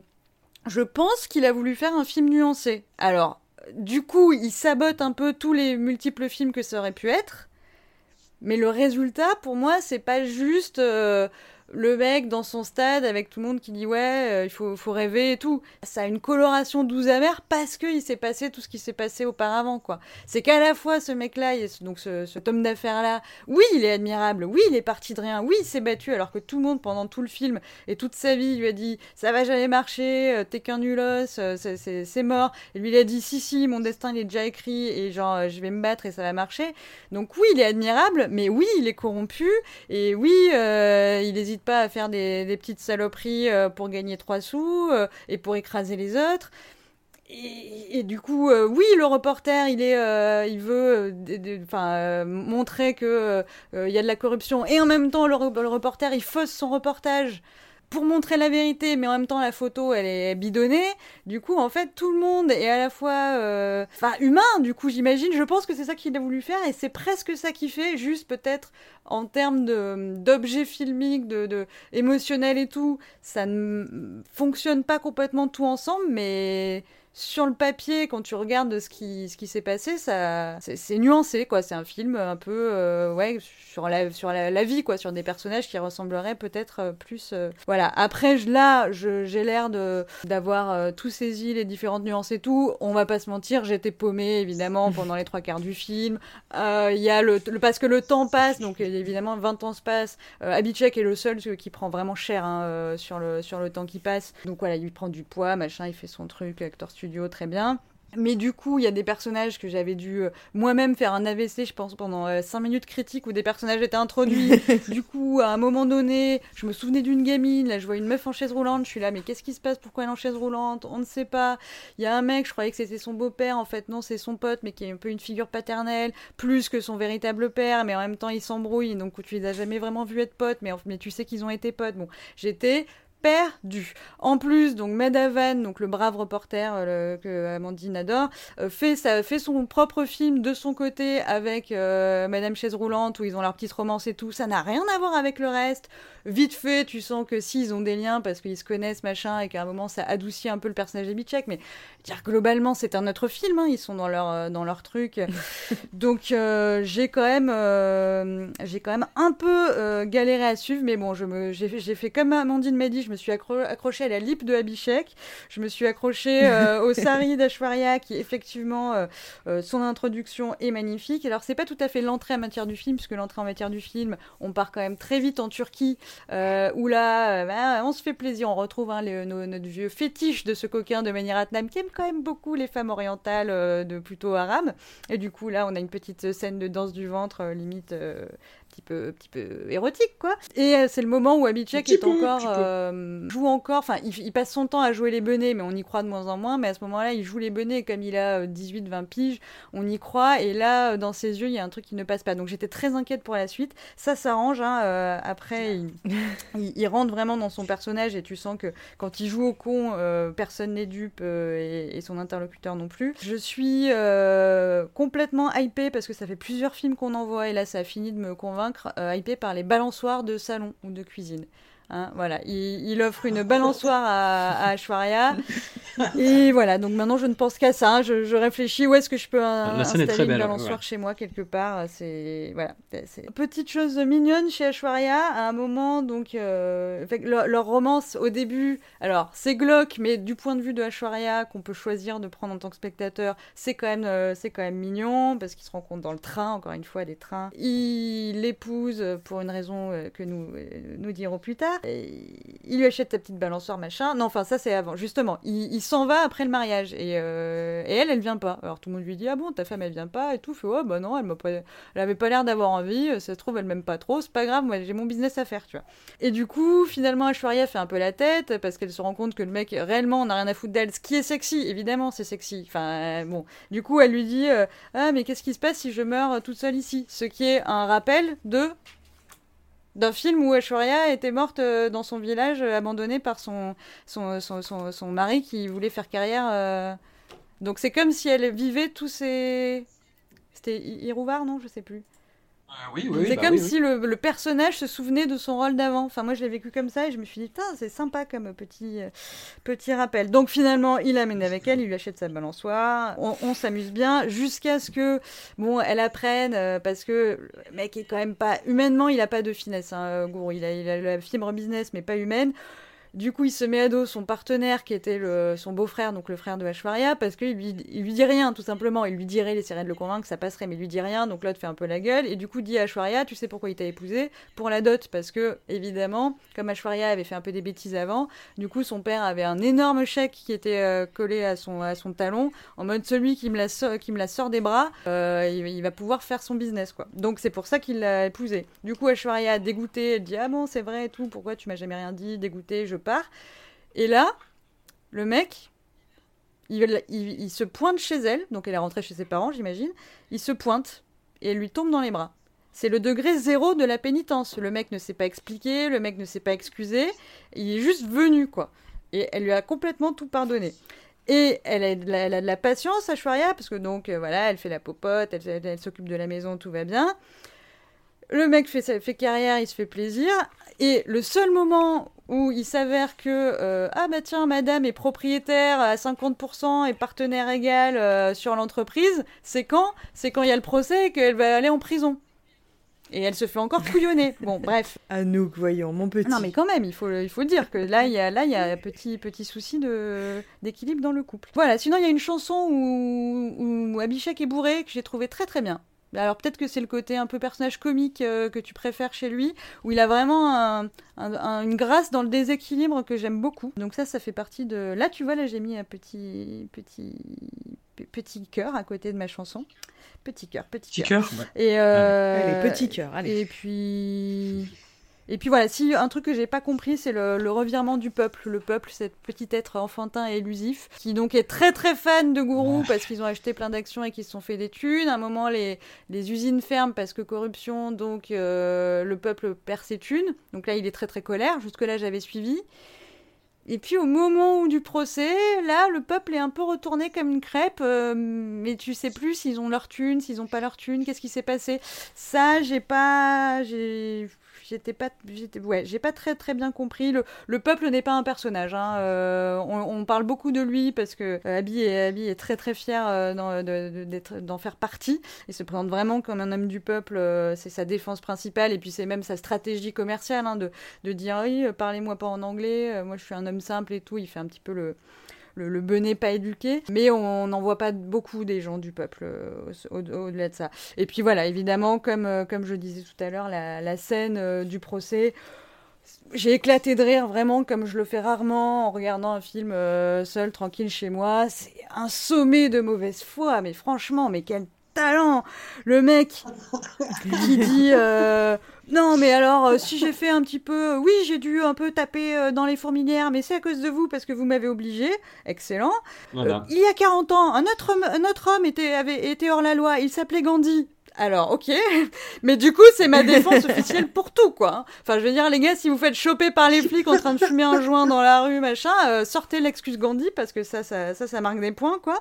je pense qu'il a voulu faire un film nuancé. Alors, du coup, il sabote un peu tous les multiples films que ça aurait pu être. Mais le résultat, pour moi, c'est pas juste euh, le mec dans son stade avec tout le monde qui dit ouais, euh, il faut, faut rêver et tout. Ça a une coloration douce amère parce qu'il s'est passé tout ce qui s'est passé auparavant, quoi. C'est qu'à la fois ce mec-là, ce- donc ce, cet homme d'affaires-là, oui, il est admirable, oui, il est parti de rien, oui, il s'est battu alors que tout le monde pendant tout le film et toute sa vie lui a dit ça va jamais marcher, euh, t'es qu'un nulos, euh, c'est- mort. Et lui il a dit si si, mon destin il est déjà écrit et genre je vais me battre et ça va marcher. Donc oui, il est admirable, mais oui, il est corrompu et oui, il pas à faire des, petites saloperies euh, pour gagner trois sous euh, et pour écraser les autres. Et, du coup, euh, oui, le reporter, il est, il veut, enfin, montrer que il y a de la corruption, et en même temps, le, le reporter, il fausse son reportage pour montrer la vérité, mais en même temps la photo elle est bidonnée. Du coup, en fait, tout le monde est à la fois, euh, enfin, humain. Du coup, j'imagine. Je pense que c'est ça qu'il a voulu faire, et c'est presque ça qu'il fait. Juste peut-être en termes d'objets filmiques, de, de émotionnels et tout, ça ne fonctionne pas complètement tout ensemble, mais sur le papier, quand tu regardes ce qui, ce qui s'est passé, ça, c'est, nuancé, quoi. C'est un film un peu, euh, ouais, sur la, sur la, vie, quoi, sur des personnages qui ressembleraient peut-être euh, plus, euh, voilà. Après, je- là, j'ai l'air de d'avoir tout saisi les différentes nuances et tout. On va pas se mentir, j'étais paumée évidemment pendant les trois quarts du film. Il y a le, parce que le temps passe, donc évidemment 20 ans se passent. Abhishek est le seul qui prend vraiment cher hein, sur le sur le temps qui passe. Donc voilà, il prend du poids, machin, il fait son truc, acteur studio, très bien. Mais du coup, il y a des personnages que j'avais dû euh, moi-même faire un AVC, je pense, pendant 5 minutes critiques où des personnages étaient introduits. du coup, à un moment donné, je me souvenais d'une gamine, là je vois une meuf en chaise roulante, je suis là, mais qu'est-ce qui se passe? Pourquoi elle est en chaise roulante? On ne sait pas. Il y a un mec, je croyais que c'était son beau-père, en fait non, c'est son pote, mais qui est un peu une figure paternelle, plus que son véritable père, mais en même temps ils s'embrouillent, donc tu les as jamais vraiment vus être potes, mais, mais tu sais qu'ils ont été potes. Bon, j'étais perdu. En plus, donc Madavan, donc le brave reporter euh, que Amandine adore, euh, fait, ça, fait son propre film de son côté avec euh, Madame Chaise Roulante où ils ont leur petite romance et tout. Ça n'a rien à voir avec le reste. Vite fait, tu sens que si ils ont des liens parce qu'ils se connaissent machin et qu'à un moment ça adoucit un peu le personnage d'Abhishek, mais dire globalement c'est un autre film. hein, ils sont dans leur dans leur truc. donc j'ai quand même j'ai quand même un peu galéré à suivre, mais bon, je me j'ai fait, j'ai fait comme Amandine m'a dit, je me suis accro- accrochée à la lip de Abhishek, je me suis accrochée euh, au sari d'Ashwarya qui effectivement euh, euh, son introduction est magnifique. Alors c'est pas tout à fait l'entrée en matière du film, puisque l'entrée en matière du film, on part quand même très vite en Turquie, où là, bah, on se fait plaisir, on retrouve hein, les- nos- notre vieux fétiche de ce coquin de Manirat Nam qui aime quand même beaucoup les femmes orientales de plutôt arabes. Et du coup là, on a une petite scène de danse du ventre, limite. Euh, petit peu, petit peu érotique, quoi. Et euh, c'est le moment où Abhishek est peu, encore, euh, joue encore, enfin, il, il passe son temps à jouer les benets, mais on y croit de moins en moins. Mais à ce moment-là, il joue les benets comme il a 18-20 piges, on y croit. Et là, euh, dans ses yeux, il y a un truc qui ne passe pas. Donc j'étais très inquiète pour la suite. Ça s'arrange, hein, euh, après, il, il, il rentre vraiment dans son personnage et tu sens que quand il joue au con, euh, personne n'est dupe euh, et, et son interlocuteur non plus. Je suis euh, complètement hypée parce que ça fait plusieurs films qu'on envoie et là ça a fini de me convaincre, euh, hypée par les balançoires de salon ou de cuisine. Hein, voilà, il, il offre une balançoire à, à Ashwarya. Et voilà, donc maintenant je ne pense qu'à ça. hein. Je, je réfléchis où est-ce que je peux est installer une belle, balançoire ouais. chez moi quelque part. C'est voilà, petite chose mignonne chez Ashwarya. À un moment, donc euh, fait leur, leur romance au début, alors c'est glauque, mais du point de vue de Ashwarya qu'on peut choisir de prendre en tant que spectateur, c'est quand même euh, c'est quand même mignon parce qu'ils se rencontrent dans le train. Encore une fois, des trains. Il l'épouse pour une raison euh, que nous nous dirons plus tard. Il lui achète sa petite balançoire machin. Non, enfin ça c'est avant. Justement, il, s'en va après le mariage et, euh, et elle, elle vient pas. Alors tout le monde lui dit ah bon ta femme elle vient pas et tout. Fait oh bah non elle pas, elle avait pas l'air d'avoir envie. Ça se trouve elle m'aime pas trop. C'est pas grave, moi j'ai mon business à faire tu vois. Et du coup finalement Ashwarya fait un peu la tête parce qu'elle se rend compte que le mec réellement on a rien à foutre d'elle. Ce qui est sexy évidemment c'est sexy. Enfin euh, bon du coup elle lui dit euh, ah mais qu'est-ce qui se passe si je meurs toute seule ici? Ce qui est un rappel de d'un film où Ashwarya était morte euh, dans son village euh, abandonnée par son, son, mari qui voulait faire carrière. euh. Donc c'est comme si elle vivait tous ces... C'était Irouvar, non? Je sais plus. Ah oui, oui, c'est bah comme oui, si le, le personnage se souvenait de son rôle d'avant. Enfin, moi, je l'ai vécu comme ça et je me suis dit, c'est sympa comme petit, euh, petit rappel. Donc, finalement, il amène avec elle, il lui achète sa balançoire. On, on s'amuse bien jusqu'à ce que, bon, elle apprenne euh, parce que le mec est quand même pas. Humainement, il a pas de finesse, hein, Gourou. Il a, il a la fibre business, mais pas humaine. Du coup, il se met à dos son partenaire qui était son beau-frère, donc le frère de Ashwarya, parce qu'il lui, il lui dit rien, tout simplement. Il lui dirait, il essaierait de le convaincre, ça passerait, mais il lui dit rien. Donc l'autre fait un peu la gueule. Et du coup, dit à Ashwarya, tu sais pourquoi il t'a épousé Pour la dot, parce que, évidemment, comme Ashwarya avait fait un peu des bêtises avant, du coup, son père avait un énorme chèque qui était euh, collé à son, talon, en mode celui qui me la sort, qui me la sort des bras, euh, il, va pouvoir faire son business, quoi. Donc c'est pour ça qu'il l'a épousé. Du coup, Ashwarya, dégoûtée, elle dit Ah bon, c'est vrai et tout, pourquoi tu m'as jamais rien dit? Dégoûtée, je Et là, le mec, il, se pointe chez elle, donc elle est rentrée chez ses parents, j'imagine. Il se pointe et elle lui tombe dans les bras. c'est le degré zéro de la pénitence. Le mec ne s'est pas expliqué, le mec ne s'est pas excusé, il est juste venu, quoi. Et elle lui a complètement tout pardonné. Et elle a, de la, elle a de patience, Ashwarya, parce que donc, euh, voilà, elle fait la popote, elle s'occupe de la maison, tout va bien. Le mec fait, carrière, il se fait plaisir. Et le seul moment où il s'avère que, euh, ah bah tiens, madame est propriétaire à 50% et partenaire égal euh, sur l'entreprise, c'est quand? C'est quand il y a le procès et qu'elle va aller en prison. Et elle se fait encore couillonner. Bon, bref. Anouk, voyons, mon petit. Non, mais quand même, il faut, il faut le dire que là, il y a, là, il y a un petit, petit souci de, d'équilibre dans le couple. Voilà, sinon, il y a une chanson où, où Abhishek est bourré que j'ai trouvé très très bien. Alors peut-être que c'est le côté un peu personnage comique euh, que tu préfères chez lui, où il a vraiment un- un- un- une grâce dans le déséquilibre que j'aime beaucoup. Donc ça, ça fait partie de... Là, tu vois, là, j'ai mis un petit, petit, pe- petit cœur à côté de ma chanson. Petit cœur, petit, Petit cœur. cœur Et euh, Allez, petit cœur, allez. Et puis. Et puis voilà, si un truc que j'ai pas compris, c'est le, le revirement du peuple. Le peuple, cet petit être enfantin et élusif, qui donc est très très fan de gourou parce qu'ils ont acheté plein d'actions et qu'ils se sont fait des thunes. À un moment, les, les usines ferment parce que corruption, donc euh, le peuple perd ses thunes. Donc là, il est très très colère. Jusque-là, j'avais suivi. Et puis au moment où du procès, là, le peuple est un peu retourné comme une crêpe, euh, mais tu sais plus s'ils ont leur thune, s'ils ont pas leur thune, qu'est-ce qui s'est passé? Ça, j'ai pas, j'ai, j'étais pas, j'ai pas très bien compris. Le, le peuple n'est pas un personnage. Hein. euh, on, parle beaucoup de lui parce que euh, Abby est, très très fier euh, d'en, faire partie. Il se présente vraiment comme un homme du peuple. c'est sa défense principale et puis c'est même sa stratégie commerciale hein, de de dire oui, parlez-moi pas en anglais, moi je suis un homme simple et tout. Il fait un petit peu le, le, benet pas éduqué, mais on n'en voit pas beaucoup des gens du peuple euh, au- au- au-delà de ça. Et puis voilà, évidemment, comme, euh, comme je disais tout à l'heure, la, scène euh, du procès. J'ai éclaté de rire vraiment comme je le fais rarement en regardant un film seul, tranquille chez moi. C'est un sommet de mauvaise foi, mais franchement, mais quel talent. Le mec qui dit euh, non mais alors euh, si j'ai fait un petit peu oui j'ai dû un peu taper euh, dans les fourmilières mais c'est à cause de vous parce que vous m'avez obligé. Excellent. Voilà. Euh, il y a 40 ans un autre homme, un autre homme était avait été hors la loi. Il s'appelait Gandhi alors, ok, mais du coup, c'est ma défense officielle pour tout, quoi. Enfin, je veux dire, les gars, si vous faites choper par les flics en train de fumer un joint dans la rue, machin, euh, sortez l'excuse Gandhi, parce que ça, ça, ça, marque des points, quoi.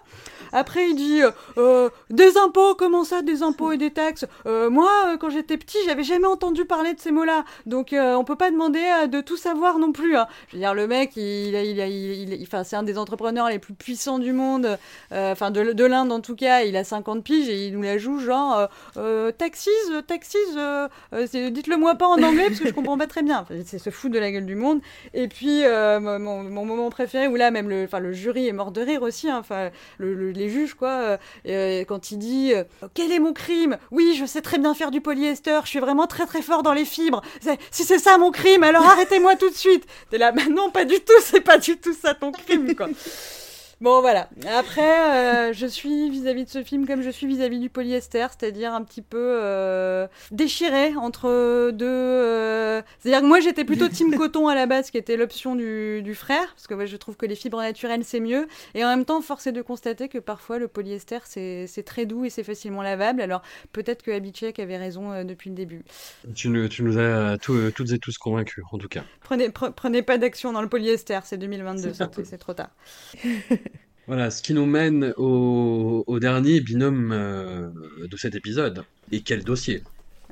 Après, il dit, euh, euh, des impôts, comment ça, des impôts et des taxes? Euh, Moi, quand j'étais petit, j'avais jamais entendu parler de ces mots-là, donc on peut pas demander de tout savoir non plus. hein. Je veux dire, le mec, il, il, il, il- c'est un des entrepreneurs les plus puissants du monde, enfin, de, de l'Inde en tout cas, il a 50 piges et il nous la joue genre... euh, taxis, euh, taxis, euh, euh, dites-le moi pas en anglais parce que je comprends pas très bien. C'est se foutre de la gueule du monde. Et puis mon, moment préféré où là même le, le jury est mort de rire aussi. hein, Enfin le- le- les juges quoi. quand il dit quel est mon crime? Oui, je sais très bien faire du polyester. Je suis vraiment très très fort dans les fibres. Si c'est ça mon crime, alors arrêtez-moi tout de suite. T'es là, bah non, pas du tout. C'est pas du tout ça ton crime quoi. Bon voilà. Après, euh, je suis vis-à-vis de ce film comme je suis vis-à-vis du polyester, c'est-à-dire un petit peu euh, déchiré entre deux. euh, C'est-à-dire que moi j'étais plutôt team coton à la base, qui était l'option du, du frère, parce que ouais, je trouve que les fibres naturelles c'est mieux. Et en même temps, force est de constater que parfois le polyester c'est très doux et c'est facilement lavable. Alors peut-être que Abhishek avait raison depuis le début. Tu nous, tu nous as tout- toutes et tous convaincus, en tout cas. Prenez, pre- prenez pas d'action dans le polyester, c'est 2022, c'est c'est trop tard. Voilà, ce qui nous mène au, au dernier binôme euh, de cet épisode. Et quel dossier!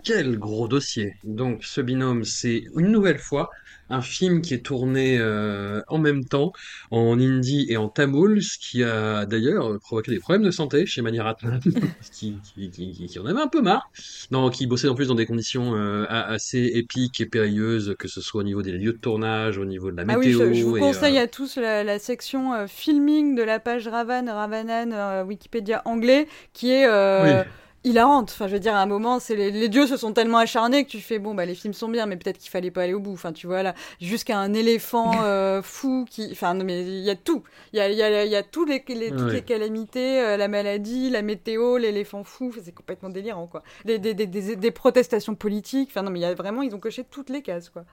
Quel gros dossier! Donc, ce binôme, c'est une nouvelle fois un film qui est tourné euh, en même temps en hindi et en tamoul, ce qui a d'ailleurs provoqué des problèmes de santé chez Mani Ratnam, qui, qui, qui, qui en avait un peu marre. Non, qui bossait en plus dans des conditions euh, assez épiques et périlleuses, que ce soit au niveau des lieux de tournage, au niveau de la Ah oui, météo. je, je vous et, conseille euh, à tous la, la section euh, filming de la page Ravan, Ravanan, euh, Wikipédia anglais, qui est euh, Oui. Hilarante. Enfin, je veux dire, à un moment, c'est les, les dieux se sont tellement acharnés que tu fais, bon, bah, les films sont bien, mais peut-être qu'il fallait pas aller au bout. Enfin, tu vois, là, jusqu'à un éléphant euh, fou qui... Enfin, non, mais il y a tout. Il y a, il y a, il y a tous les, les- toutes Ouais. les calamités, euh, la maladie, la météo, l'éléphant fou. Enfin, C'est complètement délirant, quoi. Des, des, des, des, des protestations politiques. Enfin, non, mais il y a vraiment, ils ont coché toutes les cases, quoi.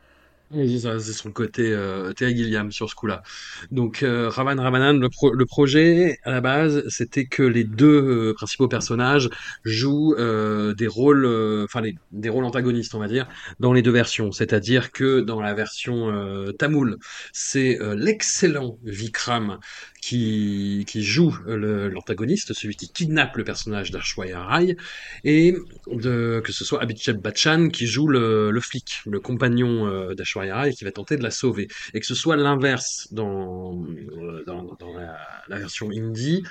C'est son côté euh, Terry Gilliam sur ce coup-là. Donc, euh, Ravan Ravanan, le, pro- le projet à la base, c'était que les deux euh, principaux personnages jouent euh, des rôles, euh, enfin des rôles antagonistes, on va dire, dans les deux versions. C'est-à-dire que dans la version euh, tamoul, c'est l'excellent Vikram qui, qui joue l'antagoniste, celui qui kidnappe le personnage d'Ashwaya Rai, et de, que ce soit Abhishek Bachchan qui joue le, le flic, le compagnon euh, Rai, qui va tenter de la sauver, et que ce soit l'inverse dans, euh, dans, dans la, la version indie.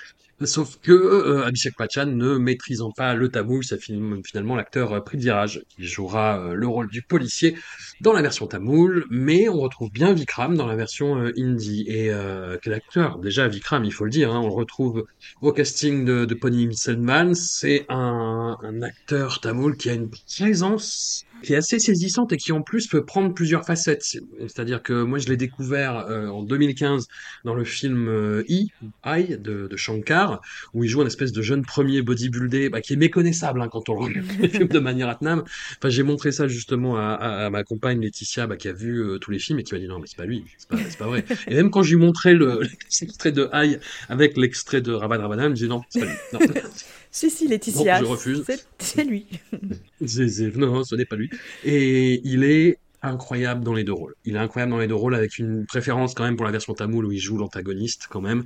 Sauf que euh, Abhishek Bachchan ne maîtrisant pas le tamoul, c'est fin- finalement l'acteur euh, Prithviraj qui jouera euh, le rôle du policier dans la version tamoul, mais on retrouve bien Vikram dans la version euh, indie. Et euh, quel acteur? Déjà Vikram, il faut le dire, hein, on le retrouve au casting de, de Pony Selman, c'est un, un acteur tamoul qui a une présence qui est assez saisissante et qui en plus peut prendre plusieurs facettes. C'est-à-dire que moi je l'ai découvert euh, en 2015 dans le film euh, I, I de, de Shankar, où il joue un espèce de jeune premier bodybuildé bah, qui est méconnaissable hein, quand on le regarde le film de Mani Ratnam. Enfin, j'ai montré ça justement à, à, à ma compagne Laetitia bah, qui a vu euh, tous les films et qui m'a dit non mais c'est pas lui, c'est pas, pas vrai. Et même quand je lui montrais le- l'extrait de I avec l'extrait de Ravan Ravanan, elle me disait non, c'est pas lui. Non. Si, si, Laetitia. Non, je refuse. c'est- lui. Non, non, ce n'est pas lui. Et il est incroyable dans les deux rôles. Il est incroyable dans les deux rôles avec une préférence quand même pour la version tamoul où il joue l'antagoniste quand même.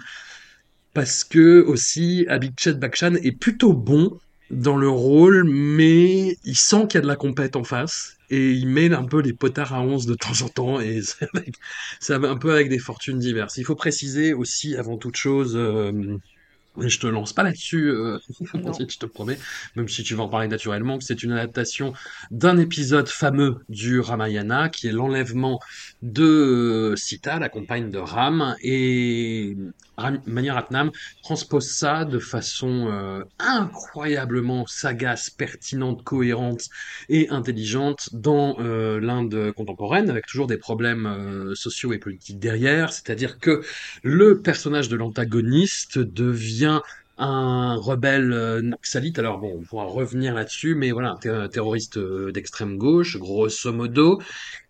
Parce que aussi, Abhishek Bachchan est plutôt bon dans le rôle, mais il sent qu'il y a de la compète en face. Et il met un peu les potards à 11 de temps en temps, et avec- c'est un peu avec des fortunes diverses. Il faut préciser aussi, avant toute chose, euh, je te lance pas là-dessus, euh, je te promets, même si tu vas en parler naturellement, que c'est une adaptation d'un épisode fameux du Ramayana, qui est l'enlèvement de euh, Sita, la compagne de Ram, et Mani Ratnam transpose ça de façon euh, incroyablement sagace, pertinente, cohérente et intelligente dans euh, l'Inde contemporaine, avec toujours des problèmes euh, sociaux et politiques derrière, c'est-à-dire que le personnage de l'antagoniste devient un rebelle euh, naxalite. Alors bon, on pourra revenir là-dessus, mais voilà, un ter- terroriste euh, d'extrême gauche, grosso modo,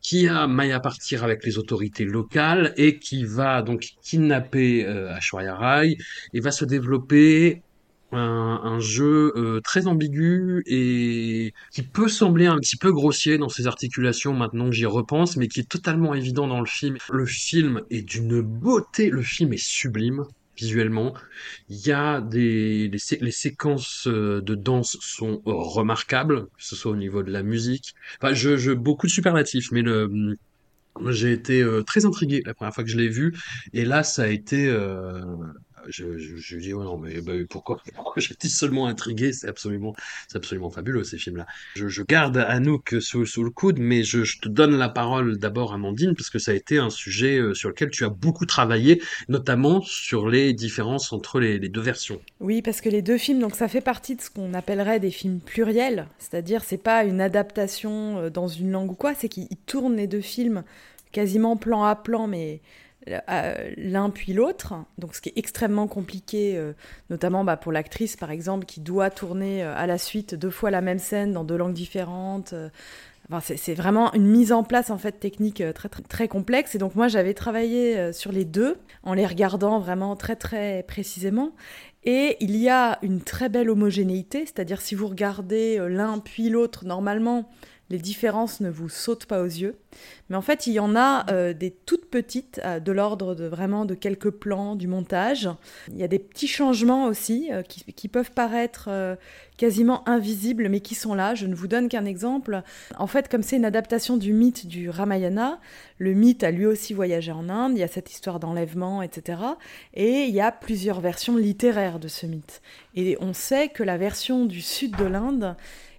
qui a maille à partir avec les autorités locales et qui va donc kidnapper euh, Aishwarya Rai et va se développer un, un jeu euh, très ambigu et qui peut sembler un petit peu grossier dans ses articulations maintenant que j'y repense, mais qui est totalement évident dans le film. Le film est d'une beauté, le film est sublime visuellement. Il y a des les, sé- les séquences euh, de danse sont remarquables, que ce soit au niveau de la musique. Enfin, je, je beaucoup de superlatifs, mais le j'ai été euh, très intrigué la première fois que je l'ai vu, et là ça a été euh, je, je, dis ouais non mais bah, pourquoi? J'étais seulement intrigué? C'est absolument c'est absolument fabuleux ces films là je, garde Anouk sous, le coude mais je, te donne la parole d'abord Amandine parce que ça a été un sujet euh, sur lequel tu as beaucoup travaillé notamment sur les différences entre les, les deux versions. Oui, parce que les deux films, donc ça fait partie de ce qu'on appellerait des films pluriels, c'est-à-dire c'est pas une adaptation euh, dans une langue ou quoi, c'est qu'ils ils tournent les deux films quasiment plan à plan, mais l'un puis l'autre. Donc ce qui est extrêmement compliqué, euh, notamment bah, pour l'actrice par exemple, qui doit tourner euh, à la suite deux fois la même scène dans deux langues différentes. euh, Enfin, c'est- vraiment une mise en place en fait technique euh, très très, très complexe et donc moi j'avais travaillé euh, sur les deux en les regardant vraiment très très précisément et il y a une très belle homogénéité, c'est-à-dire si vous regardez euh, l'un puis l'autre normalement les différences ne vous sautent pas aux yeux. Mais en fait, il y en a euh, des toutes petites, euh, de l'ordre de vraiment de quelques plans, du montage. Il y a des petits changements aussi euh, qui, qui peuvent paraître quasiment invisibles, mais qui sont là. Je ne vous donne qu'un exemple. En fait, comme c'est une adaptation du mythe du Ramayana, le mythe a lui aussi voyagé en Inde. Il y a cette histoire d'enlèvement, etc. Et il y a plusieurs versions littéraires de ce mythe. Et on sait que la version du sud de l'Inde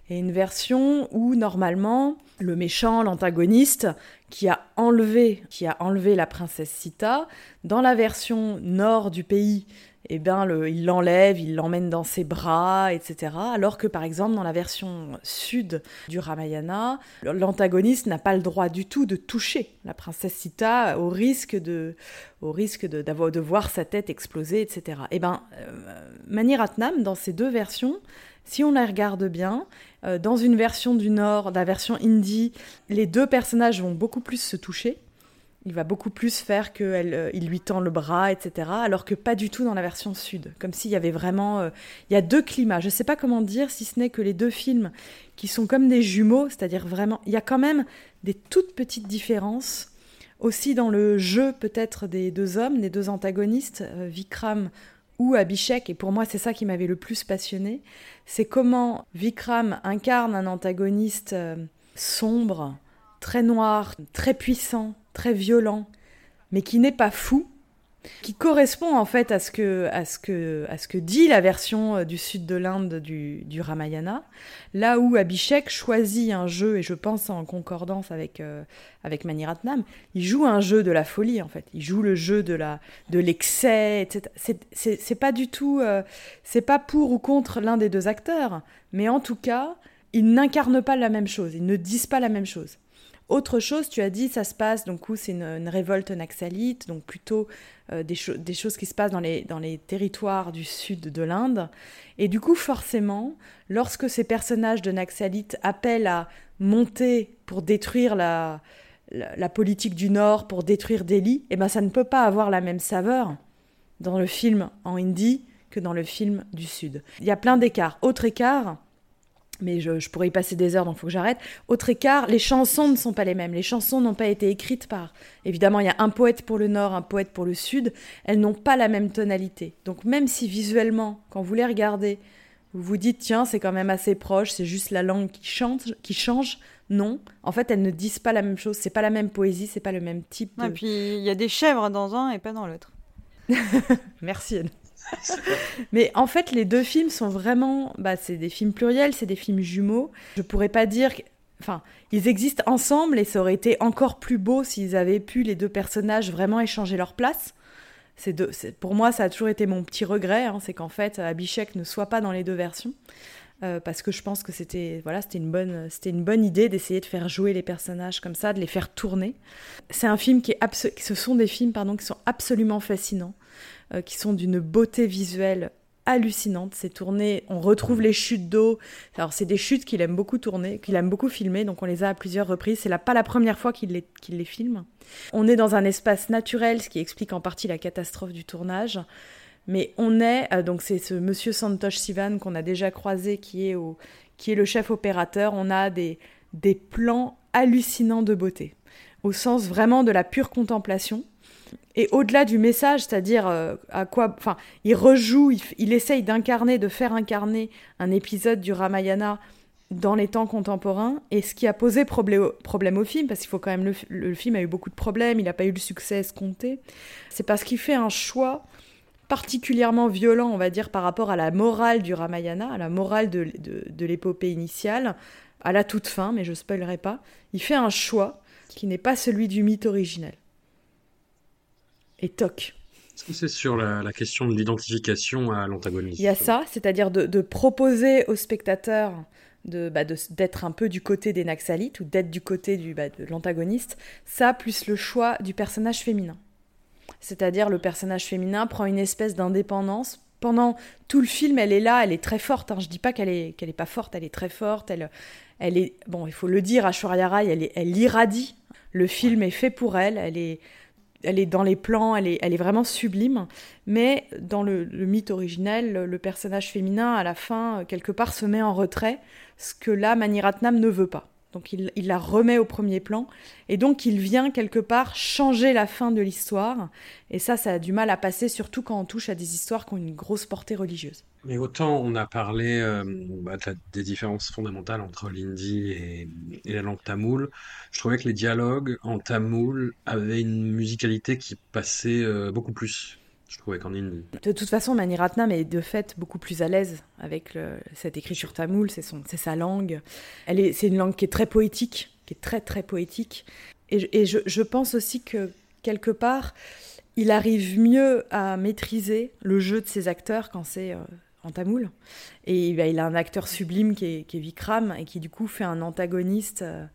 est une version où normalement le méchant, l'antagoniste, qui a enlevé, qui a enlevé la princesse Sita, dans la version nord du pays, eh ben il l'enlève, il l'emmène dans ses bras, etc. Alors que par exemple dans la version sud du Ramayana, l'antagoniste n'a pas le droit du tout de toucher la princesse Sita au risque de, au risque de, voir sa tête exploser, etc. Eh ben euh, Mani Ratnam dans ces deux versions, si on la regarde bien, euh, dans une version du Nord, la version indie, les deux personnages vont beaucoup plus se toucher. Il va beaucoup plus faire qu'il lui tend le bras, etc. Alors que pas du tout dans la version sud. Comme s'il y avait vraiment... euh, il y a deux climats. Je sais pas comment dire, si ce n'est que les deux films qui sont comme des jumeaux, c'est-à-dire vraiment... Il y a quand même des toutes petites différences. Aussi dans le jeu peut-être des deux hommes, des deux antagonistes, euh, Vikram ou Abhishek, et pour moi c'est ça qui m'avait le plus passionné, c'est comment Vikram incarne un antagoniste euh, sombre, très noir, très puissant, très violent, mais qui n'est pas fou, qui correspond en fait à ce que, à ce que, à ce que dit la version euh, du sud de l'Inde du, Ramayana, là où Abhishek choisit un jeu, et je pense en concordance avec, euh, avec Maniratnam, il joue un jeu de la folie en fait, il joue le jeu de de l'excès, etc. C'est c'est pas du tout, euh, c'est pas pour ou contre l'un des deux acteurs, mais en tout cas, ils n'incarnent pas la même chose, ils ne disent pas la même chose. Autre chose, tu as dit, ça se passe, donc c'est une, révolte naxalite, donc plutôt euh, des, des choses qui se passent dans les, dans les territoires du sud de l'Inde. Et du coup, forcément, lorsque ces personnages de naxalites appellent à monter pour détruire la, la, la politique du Nord, pour détruire Delhi, eh ben, ça ne peut pas avoir la même saveur dans le film en hindi que dans le film du Sud. Il y a plein d'écarts. Autre écart, mais je, je pourrais y passer des heures, donc il faut que j'arrête. Autre écart, les chansons ne sont pas les mêmes. Les chansons n'ont pas été écrites par... Évidemment, il y a un poète pour le Nord, un poète pour le Sud. Elles n'ont pas la même tonalité. Donc même si visuellement, quand vous les regardez, vous vous dites, tiens, c'est quand même assez proche, c'est juste la langue qui change, qui change, non. En fait, elles ne disent pas la même chose. C'est pas la même poésie, c'est pas le même type de... Et puis il y a des chèvres dans un et pas dans l'autre. Merci Anne. Mais en fait, les deux films sont vraiment. Bah, c'est des films pluriels, c'est des films jumeaux. Je pourrais pas dire. Enfin, ils existent ensemble et ça aurait été encore plus beau s'ils avaient pu, les deux personnages, vraiment échanger leur place. Deux- pour moi, ça a toujours été mon petit regret, hein, c'est qu'en fait, Abhishek ne soit pas dans les deux versions. Euh, parce que je pense que c'était voilà, c'était une bonne c'était une bonne idée d'essayer de faire jouer les personnages comme ça, de les faire tourner. C'est un film qui est ce sont des films pardon qui sont absolument fascinants, euh, qui sont d'une beauté visuelle hallucinante. C'est tourné, on retrouve les chutes d'eau. Alors c'est des chutes qu'il aime beaucoup tourner, qu'il aime beaucoup filmer, donc on les a à plusieurs reprises. C'est là pas la première fois qu'il les les filme. On est dans un espace naturel, ce qui explique en partie la catastrophe du tournage. Mais on est, euh, donc c'est ce monsieur Santosh Sivan qu'on a déjà croisé qui est, au, qui est le chef opérateur. On a des, des plans hallucinants de beauté, au sens vraiment de la pure contemplation. Et au-delà du message, c'est-à-dire euh, à quoi, enfin, il rejoue, il, essaye d'incarner, de faire incarner un épisode du Ramayana dans les temps contemporains, et ce qui a posé problème au film, parce qu'il faut quand même le, film a eu beaucoup de problèmes, il n'a pas eu le succès escompté, c'est parce qu'il fait un choix particulièrement violent, on va dire, par rapport à la morale du Ramayana, à la morale de l'épopée initiale, à la toute fin, mais je spoilerai pas. Il fait un choix qui n'est pas celui du mythe originel. Et toc. Est-ce que c'est sur la, la question de l'identification à l'antagoniste Il y a ça, c'est-à-dire de, de proposer au spectateur de, bah, d'être un peu du côté des Naxalites ou d'être du côté du, bah, de l'antagoniste, ça plus le choix du personnage féminin. C'est-à-dire le personnage féminin prend une espèce d'indépendance. Pendant tout le film, elle est là, elle est très forte. Hein. Je dis pas qu'elle est qu'elle est pas forte, elle est très forte. Elle, elle est bon, il faut le dire, Ashwarya Rai, elle, est, elle irradie. Le film est fait pour elle. Elle est elle est dans les plans, elle est, vraiment sublime. Mais dans le, mythe originel, le, personnage féminin, à la fin, quelque part, se met en retrait, ce que là, Maniratnam ne veut pas. Donc il, il la remet au premier plan, et donc il vient quelque part changer la fin de l'histoire. Et ça, ça a du mal à passer, surtout quand on touche à des histoires qui ont une grosse portée religieuse. Mais autant on a parlé euh, bah, des différences fondamentales entre l'hindi et, et la langue tamoule, je trouvais que les dialogues en tamoul avaient une musicalité qui passait euh, beaucoup plus, je trouvais qu'en. De toute façon, Maniratnam est de fait beaucoup plus à l'aise avec le- cette écriture tamoule, c'est son- c'est sa langue. C'est une langue qui est très poétique, qui est très très poétique. Et, je pense aussi que quelque part, il arrive mieux à maîtriser le jeu de ses acteurs quand c'est euh, en tamoul. Et bah, il a un acteur sublime qui est, qui est Vikram et qui du coup fait un antagoniste euh,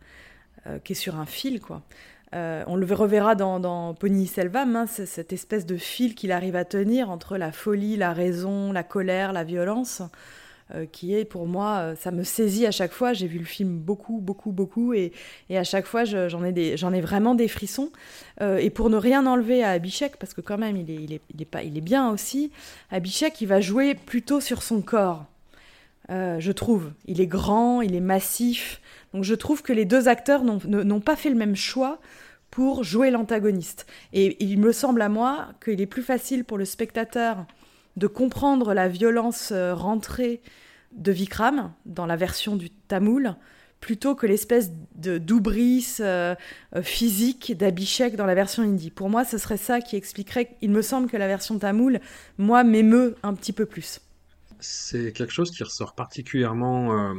euh, qui est sur un fil, quoi. Euh, on le reverra dans, dans Pony Selvam, hein, cette espèce de fil qu'il arrive à tenir entre la folie, la raison, la colère, la violence. euh, qui est pour moi, euh, ça me saisit à chaque fois. J'ai vu le film beaucoup, beaucoup, beaucoup, et, à chaque fois, je- j'en ai, ai vraiment des frissons. Et pour ne rien enlever à Abhishek, parce que quand même, il est, il est, pas, il est bien aussi, Abhishek, il va jouer plutôt sur son corps. Je trouve. Il est grand, il est massif. Donc je trouve que les deux acteurs n'ont- pas fait le même choix pour jouer l'antagoniste. Et il me semble à moi qu'il est plus facile pour le spectateur de comprendre la violence euh, rentrée de Vikram dans la version du tamoul plutôt que l'espèce de d'oubris euh, euh, physique d'Abhishek dans la version hindi. Pour moi, ce serait ça qui expliquerait. Il me semble que la version tamoul, moi, m'émeut un petit peu plus. C'est quelque chose qui ressort particulièrement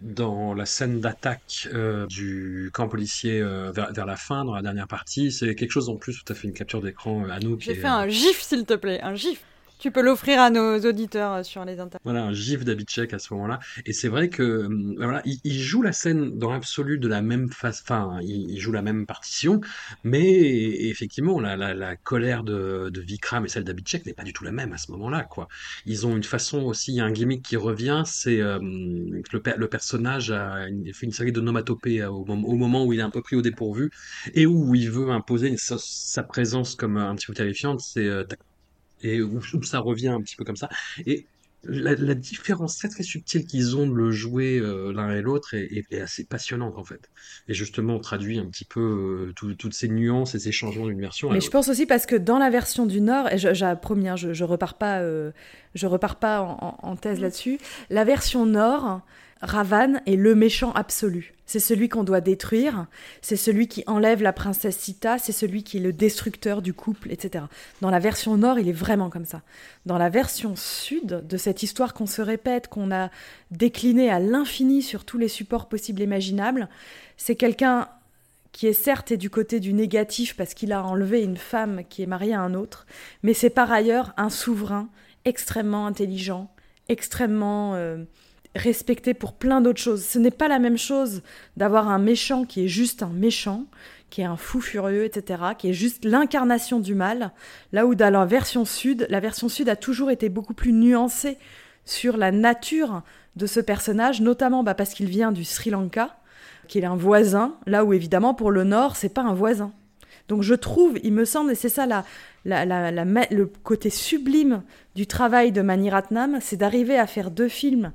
dans la scène d'attaque euh, du camp policier euh, vers, vers la fin, dans la dernière partie. C'est quelque chose en plus où tu as fait une capture d'écran à nous. J'ai fait un gif, s'il te plaît, un gif. Tu peux l'offrir à nos auditeurs euh, sur les internets. Voilà, un gif d'Abhishek à ce moment-là. Et c'est vrai que hum, voilà, il, joue la scène dans l'absolu de la même face, enfin, il, joue la même partition, mais effectivement, la, colère de, Vikram et celle d'Abhishek n'est pas du tout la même à ce moment-là, quoi. Ils ont une façon aussi, il y a un gimmick qui revient, c'est euh, le, per- le personnage a fait une série de nomatopées euh, au, mom- au moment où il est un peu pris au dépourvu et où il veut imposer sa, présence comme un petit peu terrifiante, c'est euh, et où, où ça revient un petit peu comme ça. Et la, la différence très très subtile qu'ils ont de le jouer euh, l'un et l'autre est, est- est assez passionnante en fait. Et justement, on traduit un petit peu euh, tout- toutes ces nuances et ces changements d'une version à Mais je pense aussi parce que dans la version du Nord, et je- j'ai promis, hein, je, je repars pas, euh, je repars pas en, en- en thèse là-dessus. La version Nord, Ravan est le méchant absolu. C'est celui qu'on doit détruire. C'est celui qui enlève la princesse Sita. C'est celui qui est le destructeur du couple, etc. Dans la version Nord, il est vraiment comme ça. Dans la version Sud de cette histoire qu'on se répète, qu'on a déclinée à l'infini sur tous les supports possibles et imaginables, c'est quelqu'un qui est certes du côté du négatif parce qu'il a enlevé une femme qui est mariée à un autre, mais c'est par ailleurs un souverain extrêmement intelligent, extrêmement euh, respecté pour plein d'autres choses. Ce n'est pas la même chose d'avoir un méchant qui est juste un méchant, qui est un fou furieux, etc., qui est juste l'incarnation du mal, là où dans la version sud, la version sud a toujours été beaucoup plus nuancée sur la nature de ce personnage, notamment bah, parce qu'il vient du Sri Lanka, qu'il est un voisin, là où évidemment pour le Nord, c'est pas un voisin. Donc je trouve, il me semble, et c'est ça le côté sublime du travail de Mani Ratnam, c'est d'arriver à faire deux films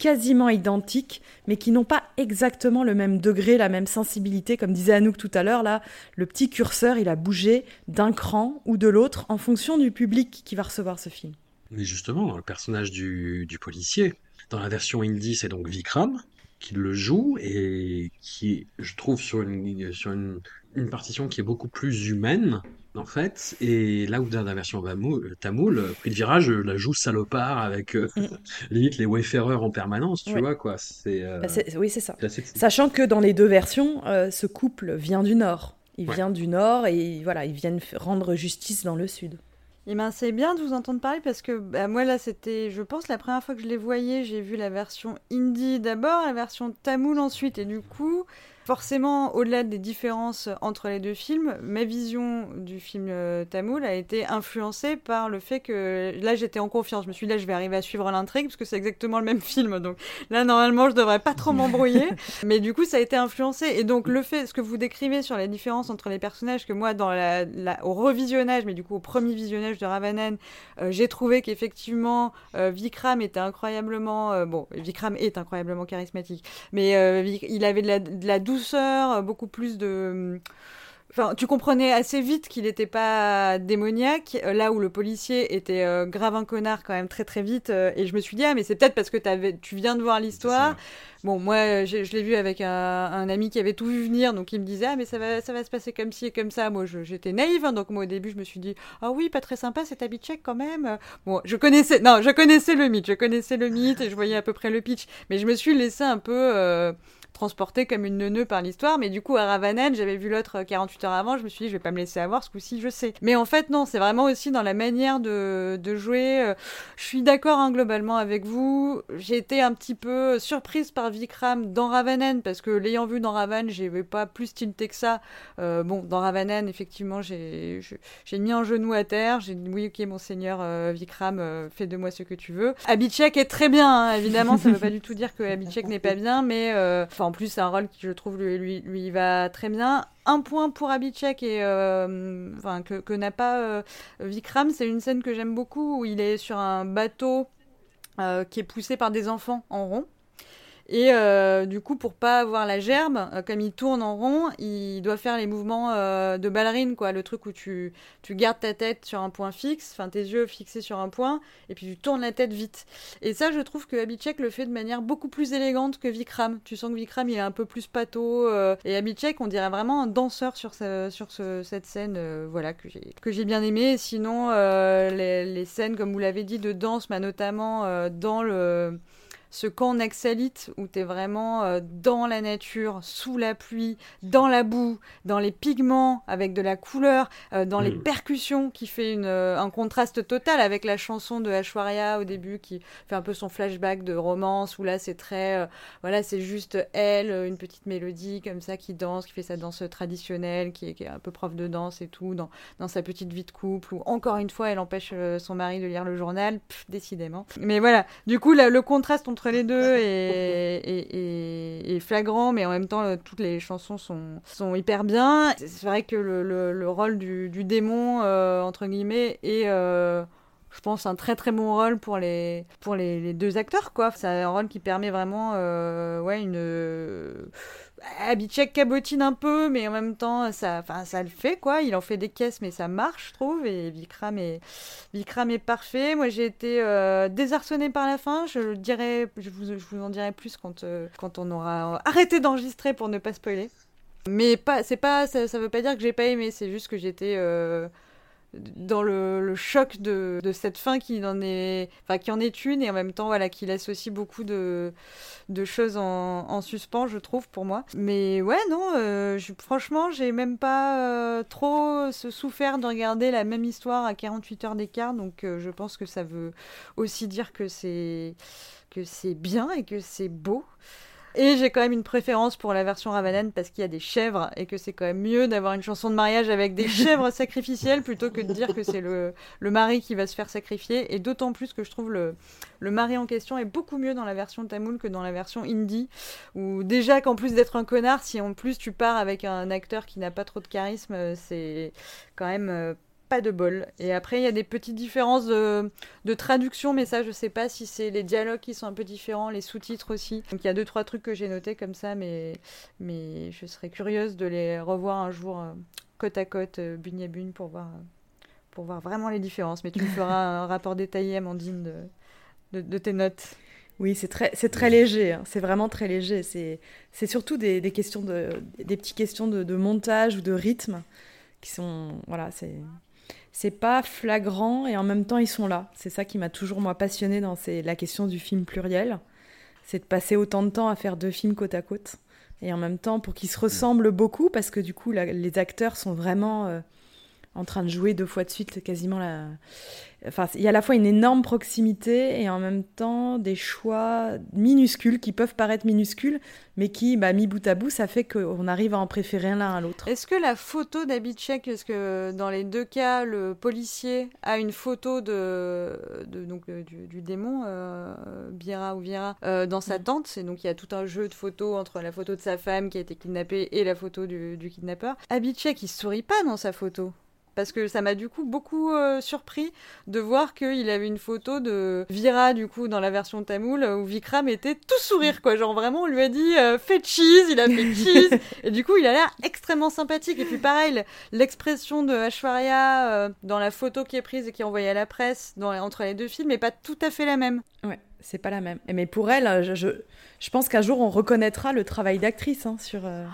quasiment identiques, mais qui n'ont pas exactement le même degré, la même sensibilité. Comme disait Anouk tout à l'heure, là, le petit curseur, il a bougé d'un cran ou de l'autre en fonction du public qui va recevoir ce film. Mais justement, dans le personnage du, du policier, dans la version indie, c'est donc Vikram qui le joue et qui, je trouve, sur une, sur une, une partition qui est beaucoup plus humaine, en fait. Et là où dans la version euh, tamoul, euh, Prix de Virage euh, la joue salopard avec euh, limite les wayfarers en permanence, tu Ouais. vois, quoi. C'est, euh, Bah, c'est- oui, c'est ça. assez. Sachant que dans les deux versions, euh, ce couple vient du Nord. Il Ouais. vient du Nord et voilà, ils viennent rendre justice dans le Sud. Eh ben, c'est bien de vous entendre parler parce que bah, moi là c'était, je pense, la première fois que je les voyais, j'ai vu la version indie d'abord, la version tamoul ensuite, et du coup, forcément, au-delà des différences entre les deux films, ma vision du film euh, tamoul a été influencée par le fait que là j'étais en confiance. Je me suis dit là je vais arriver à suivre l'intrigue parce que c'est exactement le même film, donc là normalement je devrais pas trop m'embrouiller. Mais du coup ça a été influencé et donc le fait, ce que vous décrivez sur la différence entre les personnages, que moi dans la, la- au revisionnage, mais du coup au premier visionnage de Ravanan, euh, j'ai trouvé qu'effectivement euh, Vikram était incroyablement euh, bon Vikram est incroyablement charismatique mais il avait de la, de la douceur euh, beaucoup plus de Enfin, tu comprenais assez vite qu'il n'était pas démoniaque, euh, là où le policier était euh, grave un connard quand même très très vite. euh, et je me suis dit, ah, mais c'est peut-être parce que tu viens de voir l'histoire. Bon, moi, je l'ai vu avec un, un ami qui avait tout vu venir, donc il me disait, ah, mais ça va, ça va se passer comme ci et comme ça. Moi, j'étais naïve, hein, donc moi, au début, je me suis dit, ah oui, pas très sympa, c'est Abhishek quand même. Bon, je connaissais, non, je connaissais le mythe, je connaissais le mythe et je voyais à peu près le pitch, mais je me suis laissé un peu. euh, transportée comme une neuneu par l'histoire. Mais du coup, à Ravanen, j'avais vu l'autre euh, 48 heures avant, je me suis dit, je vais pas me laisser avoir, ce coup-ci, je sais. Mais en fait, non, c'est vraiment aussi dans la manière de, de jouer. Euh, Je suis d'accord hein, globalement avec vous. J'ai été un petit peu surprise par Vikram dans Ravanen, parce que l'ayant vu dans Ravan, j'avais pas plus tilté que ça. Euh, bon, dans Ravanen, effectivement, j'ai mis un genou à terre. J'ai dit, oui, ok, mon seigneur euh, Vikram, euh, fais de moi ce que tu veux. Abhishek est très bien, hein, évidemment, ça veut pas du tout dire que Abhishek n'est pas bien, mais euh, en plus, c'est un rôle qui, je trouve, lui, va très bien. Un point pour Abhishek et euh, que n'a pas euh, Vikram, c'est une scène que j'aime beaucoup où il est sur un bateau euh, qui est poussé par des enfants en rond. Et euh, du coup, pour pas avoir la gerbe, euh, comme il tourne en rond, il doit faire les mouvements euh, de ballerine, quoi. Le truc où tu, tu gardes ta tête sur un point fixe, enfin tes yeux fixés sur un point, et puis tu tournes la tête vite. Et ça, je trouve que Abhishek le fait de manière beaucoup plus élégante que Vikram. Tu sens que Vikram, il est un peu plus pâteau, et Abhishek, on dirait vraiment un danseur sur, ce- sur ce- cette scène, voilà, que j'ai bien aimé. Sinon, les, les scènes, comme vous l'avez dit, de danse, bah, notamment dans le ce camp Naxalite où tu es vraiment euh, dans la nature, sous la pluie, dans la boue, dans les pigments, avec de la couleur, euh, dans les Mm. percussions qui fait une, euh, un contraste total avec la chanson de Ashwarya au début qui fait un peu son flashback de romance où là c'est très, euh, voilà, c'est juste elle, une petite mélodie comme ça qui danse, qui fait sa danse traditionnelle, qui est, qui est un peu prof de danse et tout, dans, dans sa petite vie de couple où encore une fois elle empêche son mari de lire le journal, Pff, décidément. Mais voilà, du coup, là, le contraste entre les deux est, est- est- est flagrant, mais en même temps, euh, toutes les chansons sont, sont hyper bien. C'est vrai que le, le- le rôle du, du démon, euh, entre guillemets, est, euh, je pense, un très très bon rôle pour les, pour les, les deux acteurs, quoi. C'est un rôle qui permet vraiment, euh, ouais, une. Abhishek cabotine un peu, mais en même temps, ça, ça le fait, quoi. Il en fait des caisses, mais ça marche, je trouve. Et Vikram est, Vikram est parfait. Moi, j'ai été euh, désarçonnée par la fin. Je le dirai, je vous, je vous en dirai plus quand, euh, quand on aura arrêté d'enregistrer pour ne pas spoiler. Mais pas, c'est pas, ça, ça veut pas dire que j'ai pas aimé. C'est juste que j'étais euh, dans le, le choc de, de cette fin qui en est, qui en est une et en même temps, voilà, qui laisse aussi beaucoup de, de choses en, en suspens, je trouve, pour moi. Mais ouais, non, euh, franchement, j'ai même pas euh, trop souffert de regarder la même histoire à 48 heures d'écart, donc euh, je pense que ça veut aussi dire que c'est que c'est bien et que c'est beau. Et j'ai quand même une préférence pour la version Ravanen parce qu'il y a des chèvres et que c'est quand même mieux d'avoir une chanson de mariage avec des chèvres sacrificielles plutôt que de dire que c'est le, le mari qui va se faire sacrifier. Et d'autant plus que je trouve le, le mari en question est beaucoup mieux dans la version tamoul que dans la version hindi. Où déjà qu'en plus d'être un connard, si en plus tu pars avec un acteur qui n'a pas trop de charisme, euh, c'est quand même euh, pas de bol. Et après, il y a des petites différences de, de traduction, mais ça, je sais pas si c'est les dialogues qui sont un peu différents, les sous-titres aussi. Donc il y a deux, trois trucs que j'ai notés comme ça, mais, mais je serais curieuse de les revoir un jour euh, côte à côte, euh, à bugne, pour voir, pour voir vraiment les différences. Mais tu me feras un rapport détaillé, Amandine, de, de, de tes notes. Oui, c'est très, c'est très léger. hein. C'est vraiment très léger. C'est, c'est surtout des, des questions de, des petites questions de, de montage ou de rythme qui sont, voilà, c'est, c'est pas flagrant et en même temps ils sont là. C'est ça qui m'a toujours moi passionné dans la question du film pluriel, c'est de passer autant de temps à faire deux films côte à côte et en même temps pour qu'ils se ressemblent beaucoup parce que du coup les acteurs sont vraiment euh, en train de jouer deux fois de suite quasiment la. Enfin, il y a à la fois une énorme proximité et en même temps des choix minuscules qui peuvent paraître minuscules, mais qui, bah, mis bout à bout, ça fait qu'on arrive à en préférer l'un à l'autre. Est-ce que la photo d'Abhishek, est-ce que dans les deux cas, le policier a une photo de, de- donc, euh, du, du démon, euh, Bira ou Vira, euh, dans sa tente? C'est donc il y a tout un jeu de photos entre la photo de sa femme qui a été kidnappée et la photo du, du kidnappeur. Abhishek, il sourit pas dans sa photo. Parce que ça m'a du coup beaucoup euh, surpris de voir qu'il avait une photo de Vira du coup dans la version tamoul où Vikram était tout sourire quoi. Genre vraiment on lui a dit euh, fais cheese, il a fait cheese et du coup il a l'air extrêmement sympathique. Et puis pareil l'expression de Ashwarya euh, dans la photo qui est prise et qui est envoyée à la presse dans, entre les deux films est pas tout à fait la même. Ouais, c'est pas la même. Et Mais pour elle, je, je, je pense qu'un jour on reconnaîtra le travail d'actrice hein, sur. euh,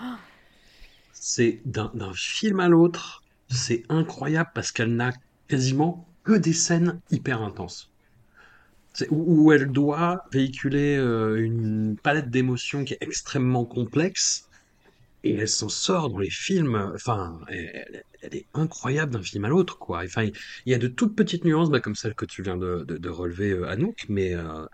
C'est d'un film à l'autre, c'est incroyable parce qu'elle n'a quasiment que des scènes hyper intenses. Où, elle doit véhiculer euh, une palette d'émotions qui est extrêmement complexe et elle s'en sort dans les films. Enfin, elle, elle- est incroyable d'un film à l'autre, quoi. Enfin, il y a de toutes petites nuances, bah, comme celle que tu viens de relever, euh, Anouk, mais euh,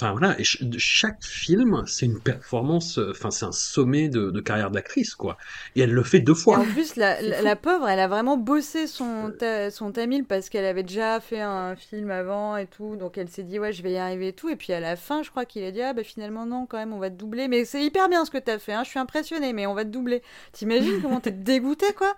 enfin voilà. Et ch- chaque film, c'est une performance. euh, Enfin, c'est un sommet de, de carrière d'actrice, quoi. Et elle le fait deux Et fois. en plus, la, pauvre, elle a vraiment bossé son, ta- son tamil parce qu'elle avait déjà fait un film avant et tout. Donc elle s'est dit, ouais, je vais y arriver et tout. Et puis à la fin, je crois qu'il a dit, ah bah finalement, non, quand même, on va te doubler. Mais c'est hyper bien ce que t'as fait, hein. je suis impressionnée, mais on va te doubler. T'imagines comment t'es dégoûtée, quoi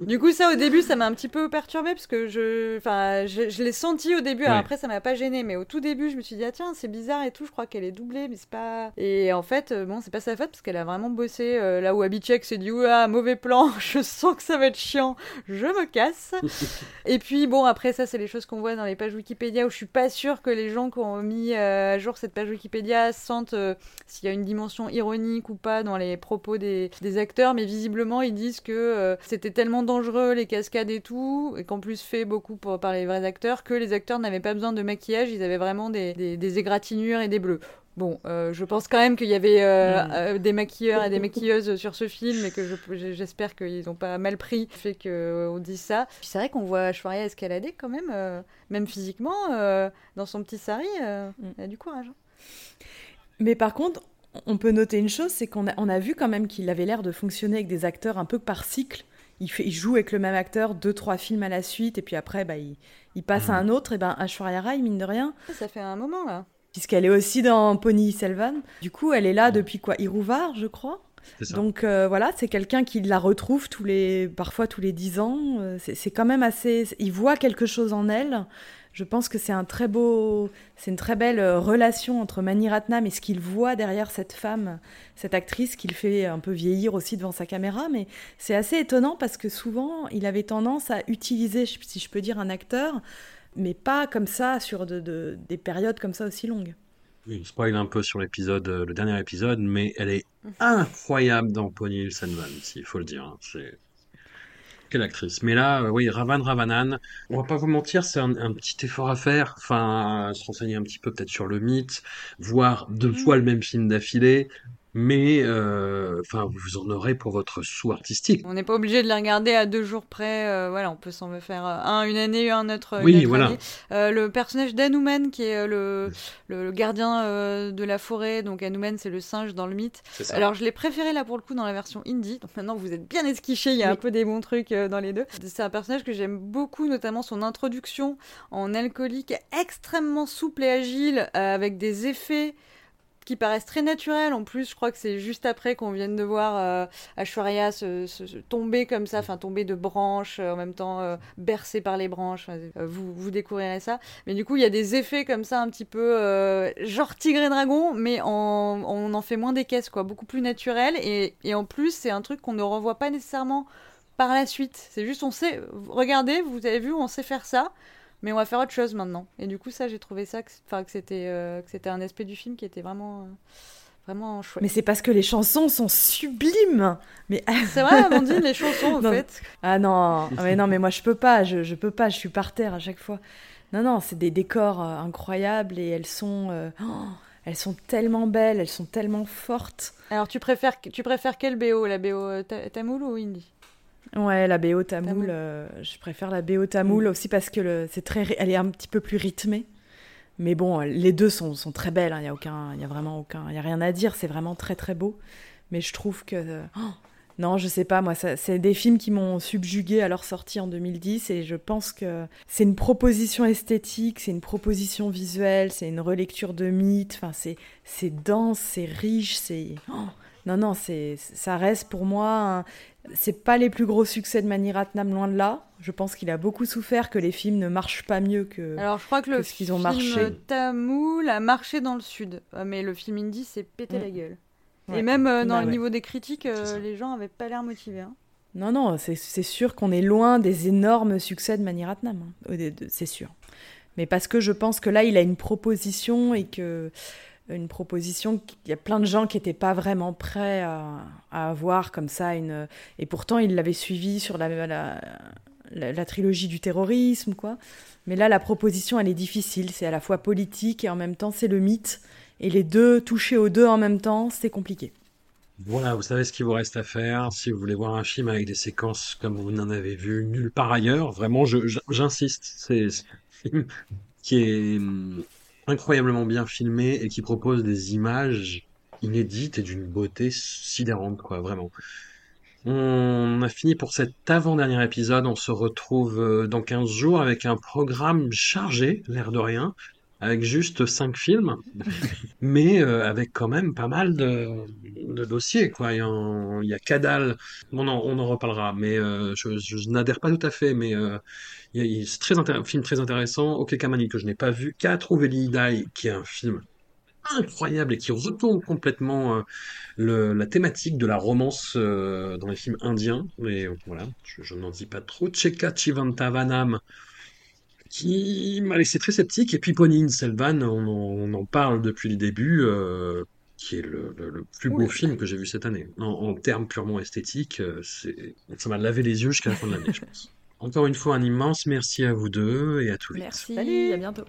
Du coup, ça au début, ça m'a un petit peu perturbée parce que je, enfin, je, je l'ai senti au début. Alors Ouais. après, ça m'a pas gêné, mais au tout début, je me suis dit ah tiens, c'est bizarre et tout. Je crois qu'elle est doublée, mais c'est pas. Et en fait, euh, bon, c'est pas sa faute parce qu'elle a vraiment bossé euh, là où Abhishek s'est dit ouah mauvais plan, je sens que ça va être chiant, je me casse. et puis bon, après ça, c'est les choses qu'on voit dans les pages Wikipédia où je suis pas sûre que les gens qui ont mis euh, à jour cette page Wikipédia sentent euh, s'il y a une dimension ironique ou pas dans les propos des, des acteurs, mais visiblement ils disent que c'était tellement dangereux les cascades et tout, et qu'en plus fait beaucoup pour, par les vrais acteurs, que les acteurs n'avaient pas besoin de maquillage, ils avaient vraiment des, des, des égratignures et des bleus. Bon, euh, je pense quand même qu'il y avait euh, Mm. euh, des maquilleurs et des maquilleuses sur ce film et que je- j'espère qu'ils n'ont pas mal pris le fait qu'on dise ça. C'est vrai qu'on voit Ashwarya escalader quand même, euh, même physiquement, dans son petit sari, euh, Mm. elle a du courage. hein. Mais par contre, on peut noter une chose, c'est qu'on a, on a vu quand même qu'il avait l'air de fonctionner avec des acteurs un peu par cycle. Il, fait, il joue avec le même acteur deux, trois films à la suite, et puis après, bah, il, il passe à un autre. Et ben, Ashwarya Rai, mine de rien, Ça fait un moment là. puisqu'elle est aussi dans Pony Selvan. Du coup, elle est là depuis quoi? Irouvar, je crois. C'est ça. Donc euh, voilà, c'est quelqu'un qui la retrouve tous les, parfois tous les dix ans. Euh, C'est c'est quand même assez. Il voit quelque chose en elle. Je pense que c'est un très beau, c'est une très belle euh, relation entre Mani Ratnam et ce qu'il voit derrière cette femme, cette actrice qu'il fait un peu vieillir aussi devant sa caméra. Mais c'est assez étonnant parce que souvent, il avait tendance à utiliser, si je peux dire, un acteur, mais pas comme ça sur de- de- des périodes comme ça aussi longues. Oui, spoil un peu sur l'épisode, euh, le dernier épisode, mais elle est incroyable dans Pony Hill Van, il faut le dire. hein, C'est quelle actrice. Mais là, euh, oui, Ravan Ravanan, on va pas vous mentir, c'est un, un petit effort à faire. Enfin, se renseigner un petit peu peut-être sur le mythe, voir deux fois le même film d'affilée. Mais euh, enfin, vous en aurez pour votre sou artistique. On n'est pas obligé de les regarder à deux jours près. euh, voilà, on peut s'en faire un une année, un autre. une Oui, autre voilà. année. Euh, le personnage d'Hanuman, qui est le, le, le gardien de la forêt. Donc Hanuman, c'est le singe dans le mythe. Alors je l'ai préféré là pour le coup dans la version indie. Donc maintenant vous êtes bien esquiché, il y a Oui. un peu des bons trucs dans les deux. C'est un personnage que j'aime beaucoup, notamment son introduction en alcoolique extrêmement souple et agile, avec des effets qui paraissent très naturels. En plus, je crois que c'est juste après qu'on vienne de voir euh, Ashwarya se, tomber comme ça, enfin tomber de branches, euh, en même temps euh, bercé par les branches. Euh, vous, vous découvrirez ça. Mais du coup, il y a des effets comme ça, un petit peu euh, genre tigre et dragon, mais on en fait moins des caisses, quoi, beaucoup plus naturel. Et, et en plus, c'est un truc qu'on ne revoit pas nécessairement par la suite. C'est juste, on sait, regardez, vous avez vu, on sait faire ça. Mais on va faire autre chose maintenant. Et du coup, ça, j'ai trouvé ça, que, enfin, que c'était, euh, que c'était un aspect du film qui était vraiment, euh, vraiment chouette. Mais c'est parce que les chansons sont sublimes. Mais C'est vrai, Amandine, les chansons, en Non. fait. Ah non, ah mais non, mais moi je peux pas, je, je peux pas, je suis par terre à chaque fois. Non, non, c'est des décors euh, incroyables et elles sont, oh, elles sont tellement belles, elles sont tellement fortes. Alors, tu préfères, tu préfères quelle BO La BO ta- tamoul ou hindi? Ouais, la BO tamoul, euh, je préfère la BO tamoul aussi parce que le, c'est très, elle est un petit peu plus rythmée. Mais bon, les deux sont, sont très belles, il y a aucun, il y a vraiment aucun, il y a rien à dire, c'est vraiment très très beau. Mais je trouve que, euh, oh, non, je sais pas, moi, ça- c'est des films qui m'ont subjugué à leur sortie en 2010 et je pense que c'est une proposition esthétique, c'est une proposition visuelle, c'est une relecture de mythes, enfin, c'est, c'est dense, c'est riche, c'est. oh, non, non, c'est, ça reste pour moi. un- C'est pas les plus gros succès de Mani Ratnam, loin de là. Je pense qu'il a beaucoup souffert que les films ne marchent pas mieux que. Alors, je crois que le qu'ils ont film marché tamoul a marché dans le sud. Euh, Mais le film hindi s'est pété Mm. la gueule. Ouais. Et même euh, dans Bah le ouais. niveau des critiques, euh, les gens avaient pas l'air motivés. hein. Non, non, c'est sûr qu'on est loin des énormes succès de Mani Ratnam. hein. C'est sûr. Mais parce que je pense que là, il a une proposition et que. Une proposition qu'il y a plein de gens qui n'étaient pas vraiment prêts à, à avoir comme ça. Une... Et pourtant, il l'avait suivi sur la, la, la, trilogie du terrorisme, quoi. Mais là, la proposition, elle est difficile. C'est à la fois politique et en même temps, c'est le mythe. Et les deux, toucher aux deux en même temps, c'est compliqué. Voilà, vous savez ce qu'il vous reste à faire. Si vous voulez voir un film avec des séquences comme vous n'en avez vu nulle part ailleurs, vraiment, j'insiste. C'est qui est hum, incroyablement bien filmé et qui propose des images inédites et d'une beauté sidérante, quoi, vraiment. On a fini pour cet avant-dernier épisode. On se retrouve euh, dans 15 jours avec un programme chargé, l'air de rien, avec juste 5 films, mais euh, avec quand même pas mal de, dossiers, quoi. Il y, en, il a Cadal, on en, on en reparlera, mais euh, je, n'adhère pas tout à fait, mais euh, a- c'est très un film très intéressant. Ok Kamani que je n'ai pas vu, Quatre Veli Dai, qui est un film incroyable et qui retourne complètement euh, la thématique de la romance dans les films indiens. Mais voilà, je, je n'en dis pas trop. Cheka Chivantavanam, qui m'a laissé très sceptique. Et puis Ponniyin Selvan, on, en- on en parle depuis le début, euh, qui est le, le- le plus beau film que j'ai vu cette année. En, en termes purement esthétiques, euh, ça m'a lavé les yeux jusqu'à la fin de l'année, je pense. Encore une fois, un immense merci à vous deux et à tous vite. Merci, Salut. à bientôt.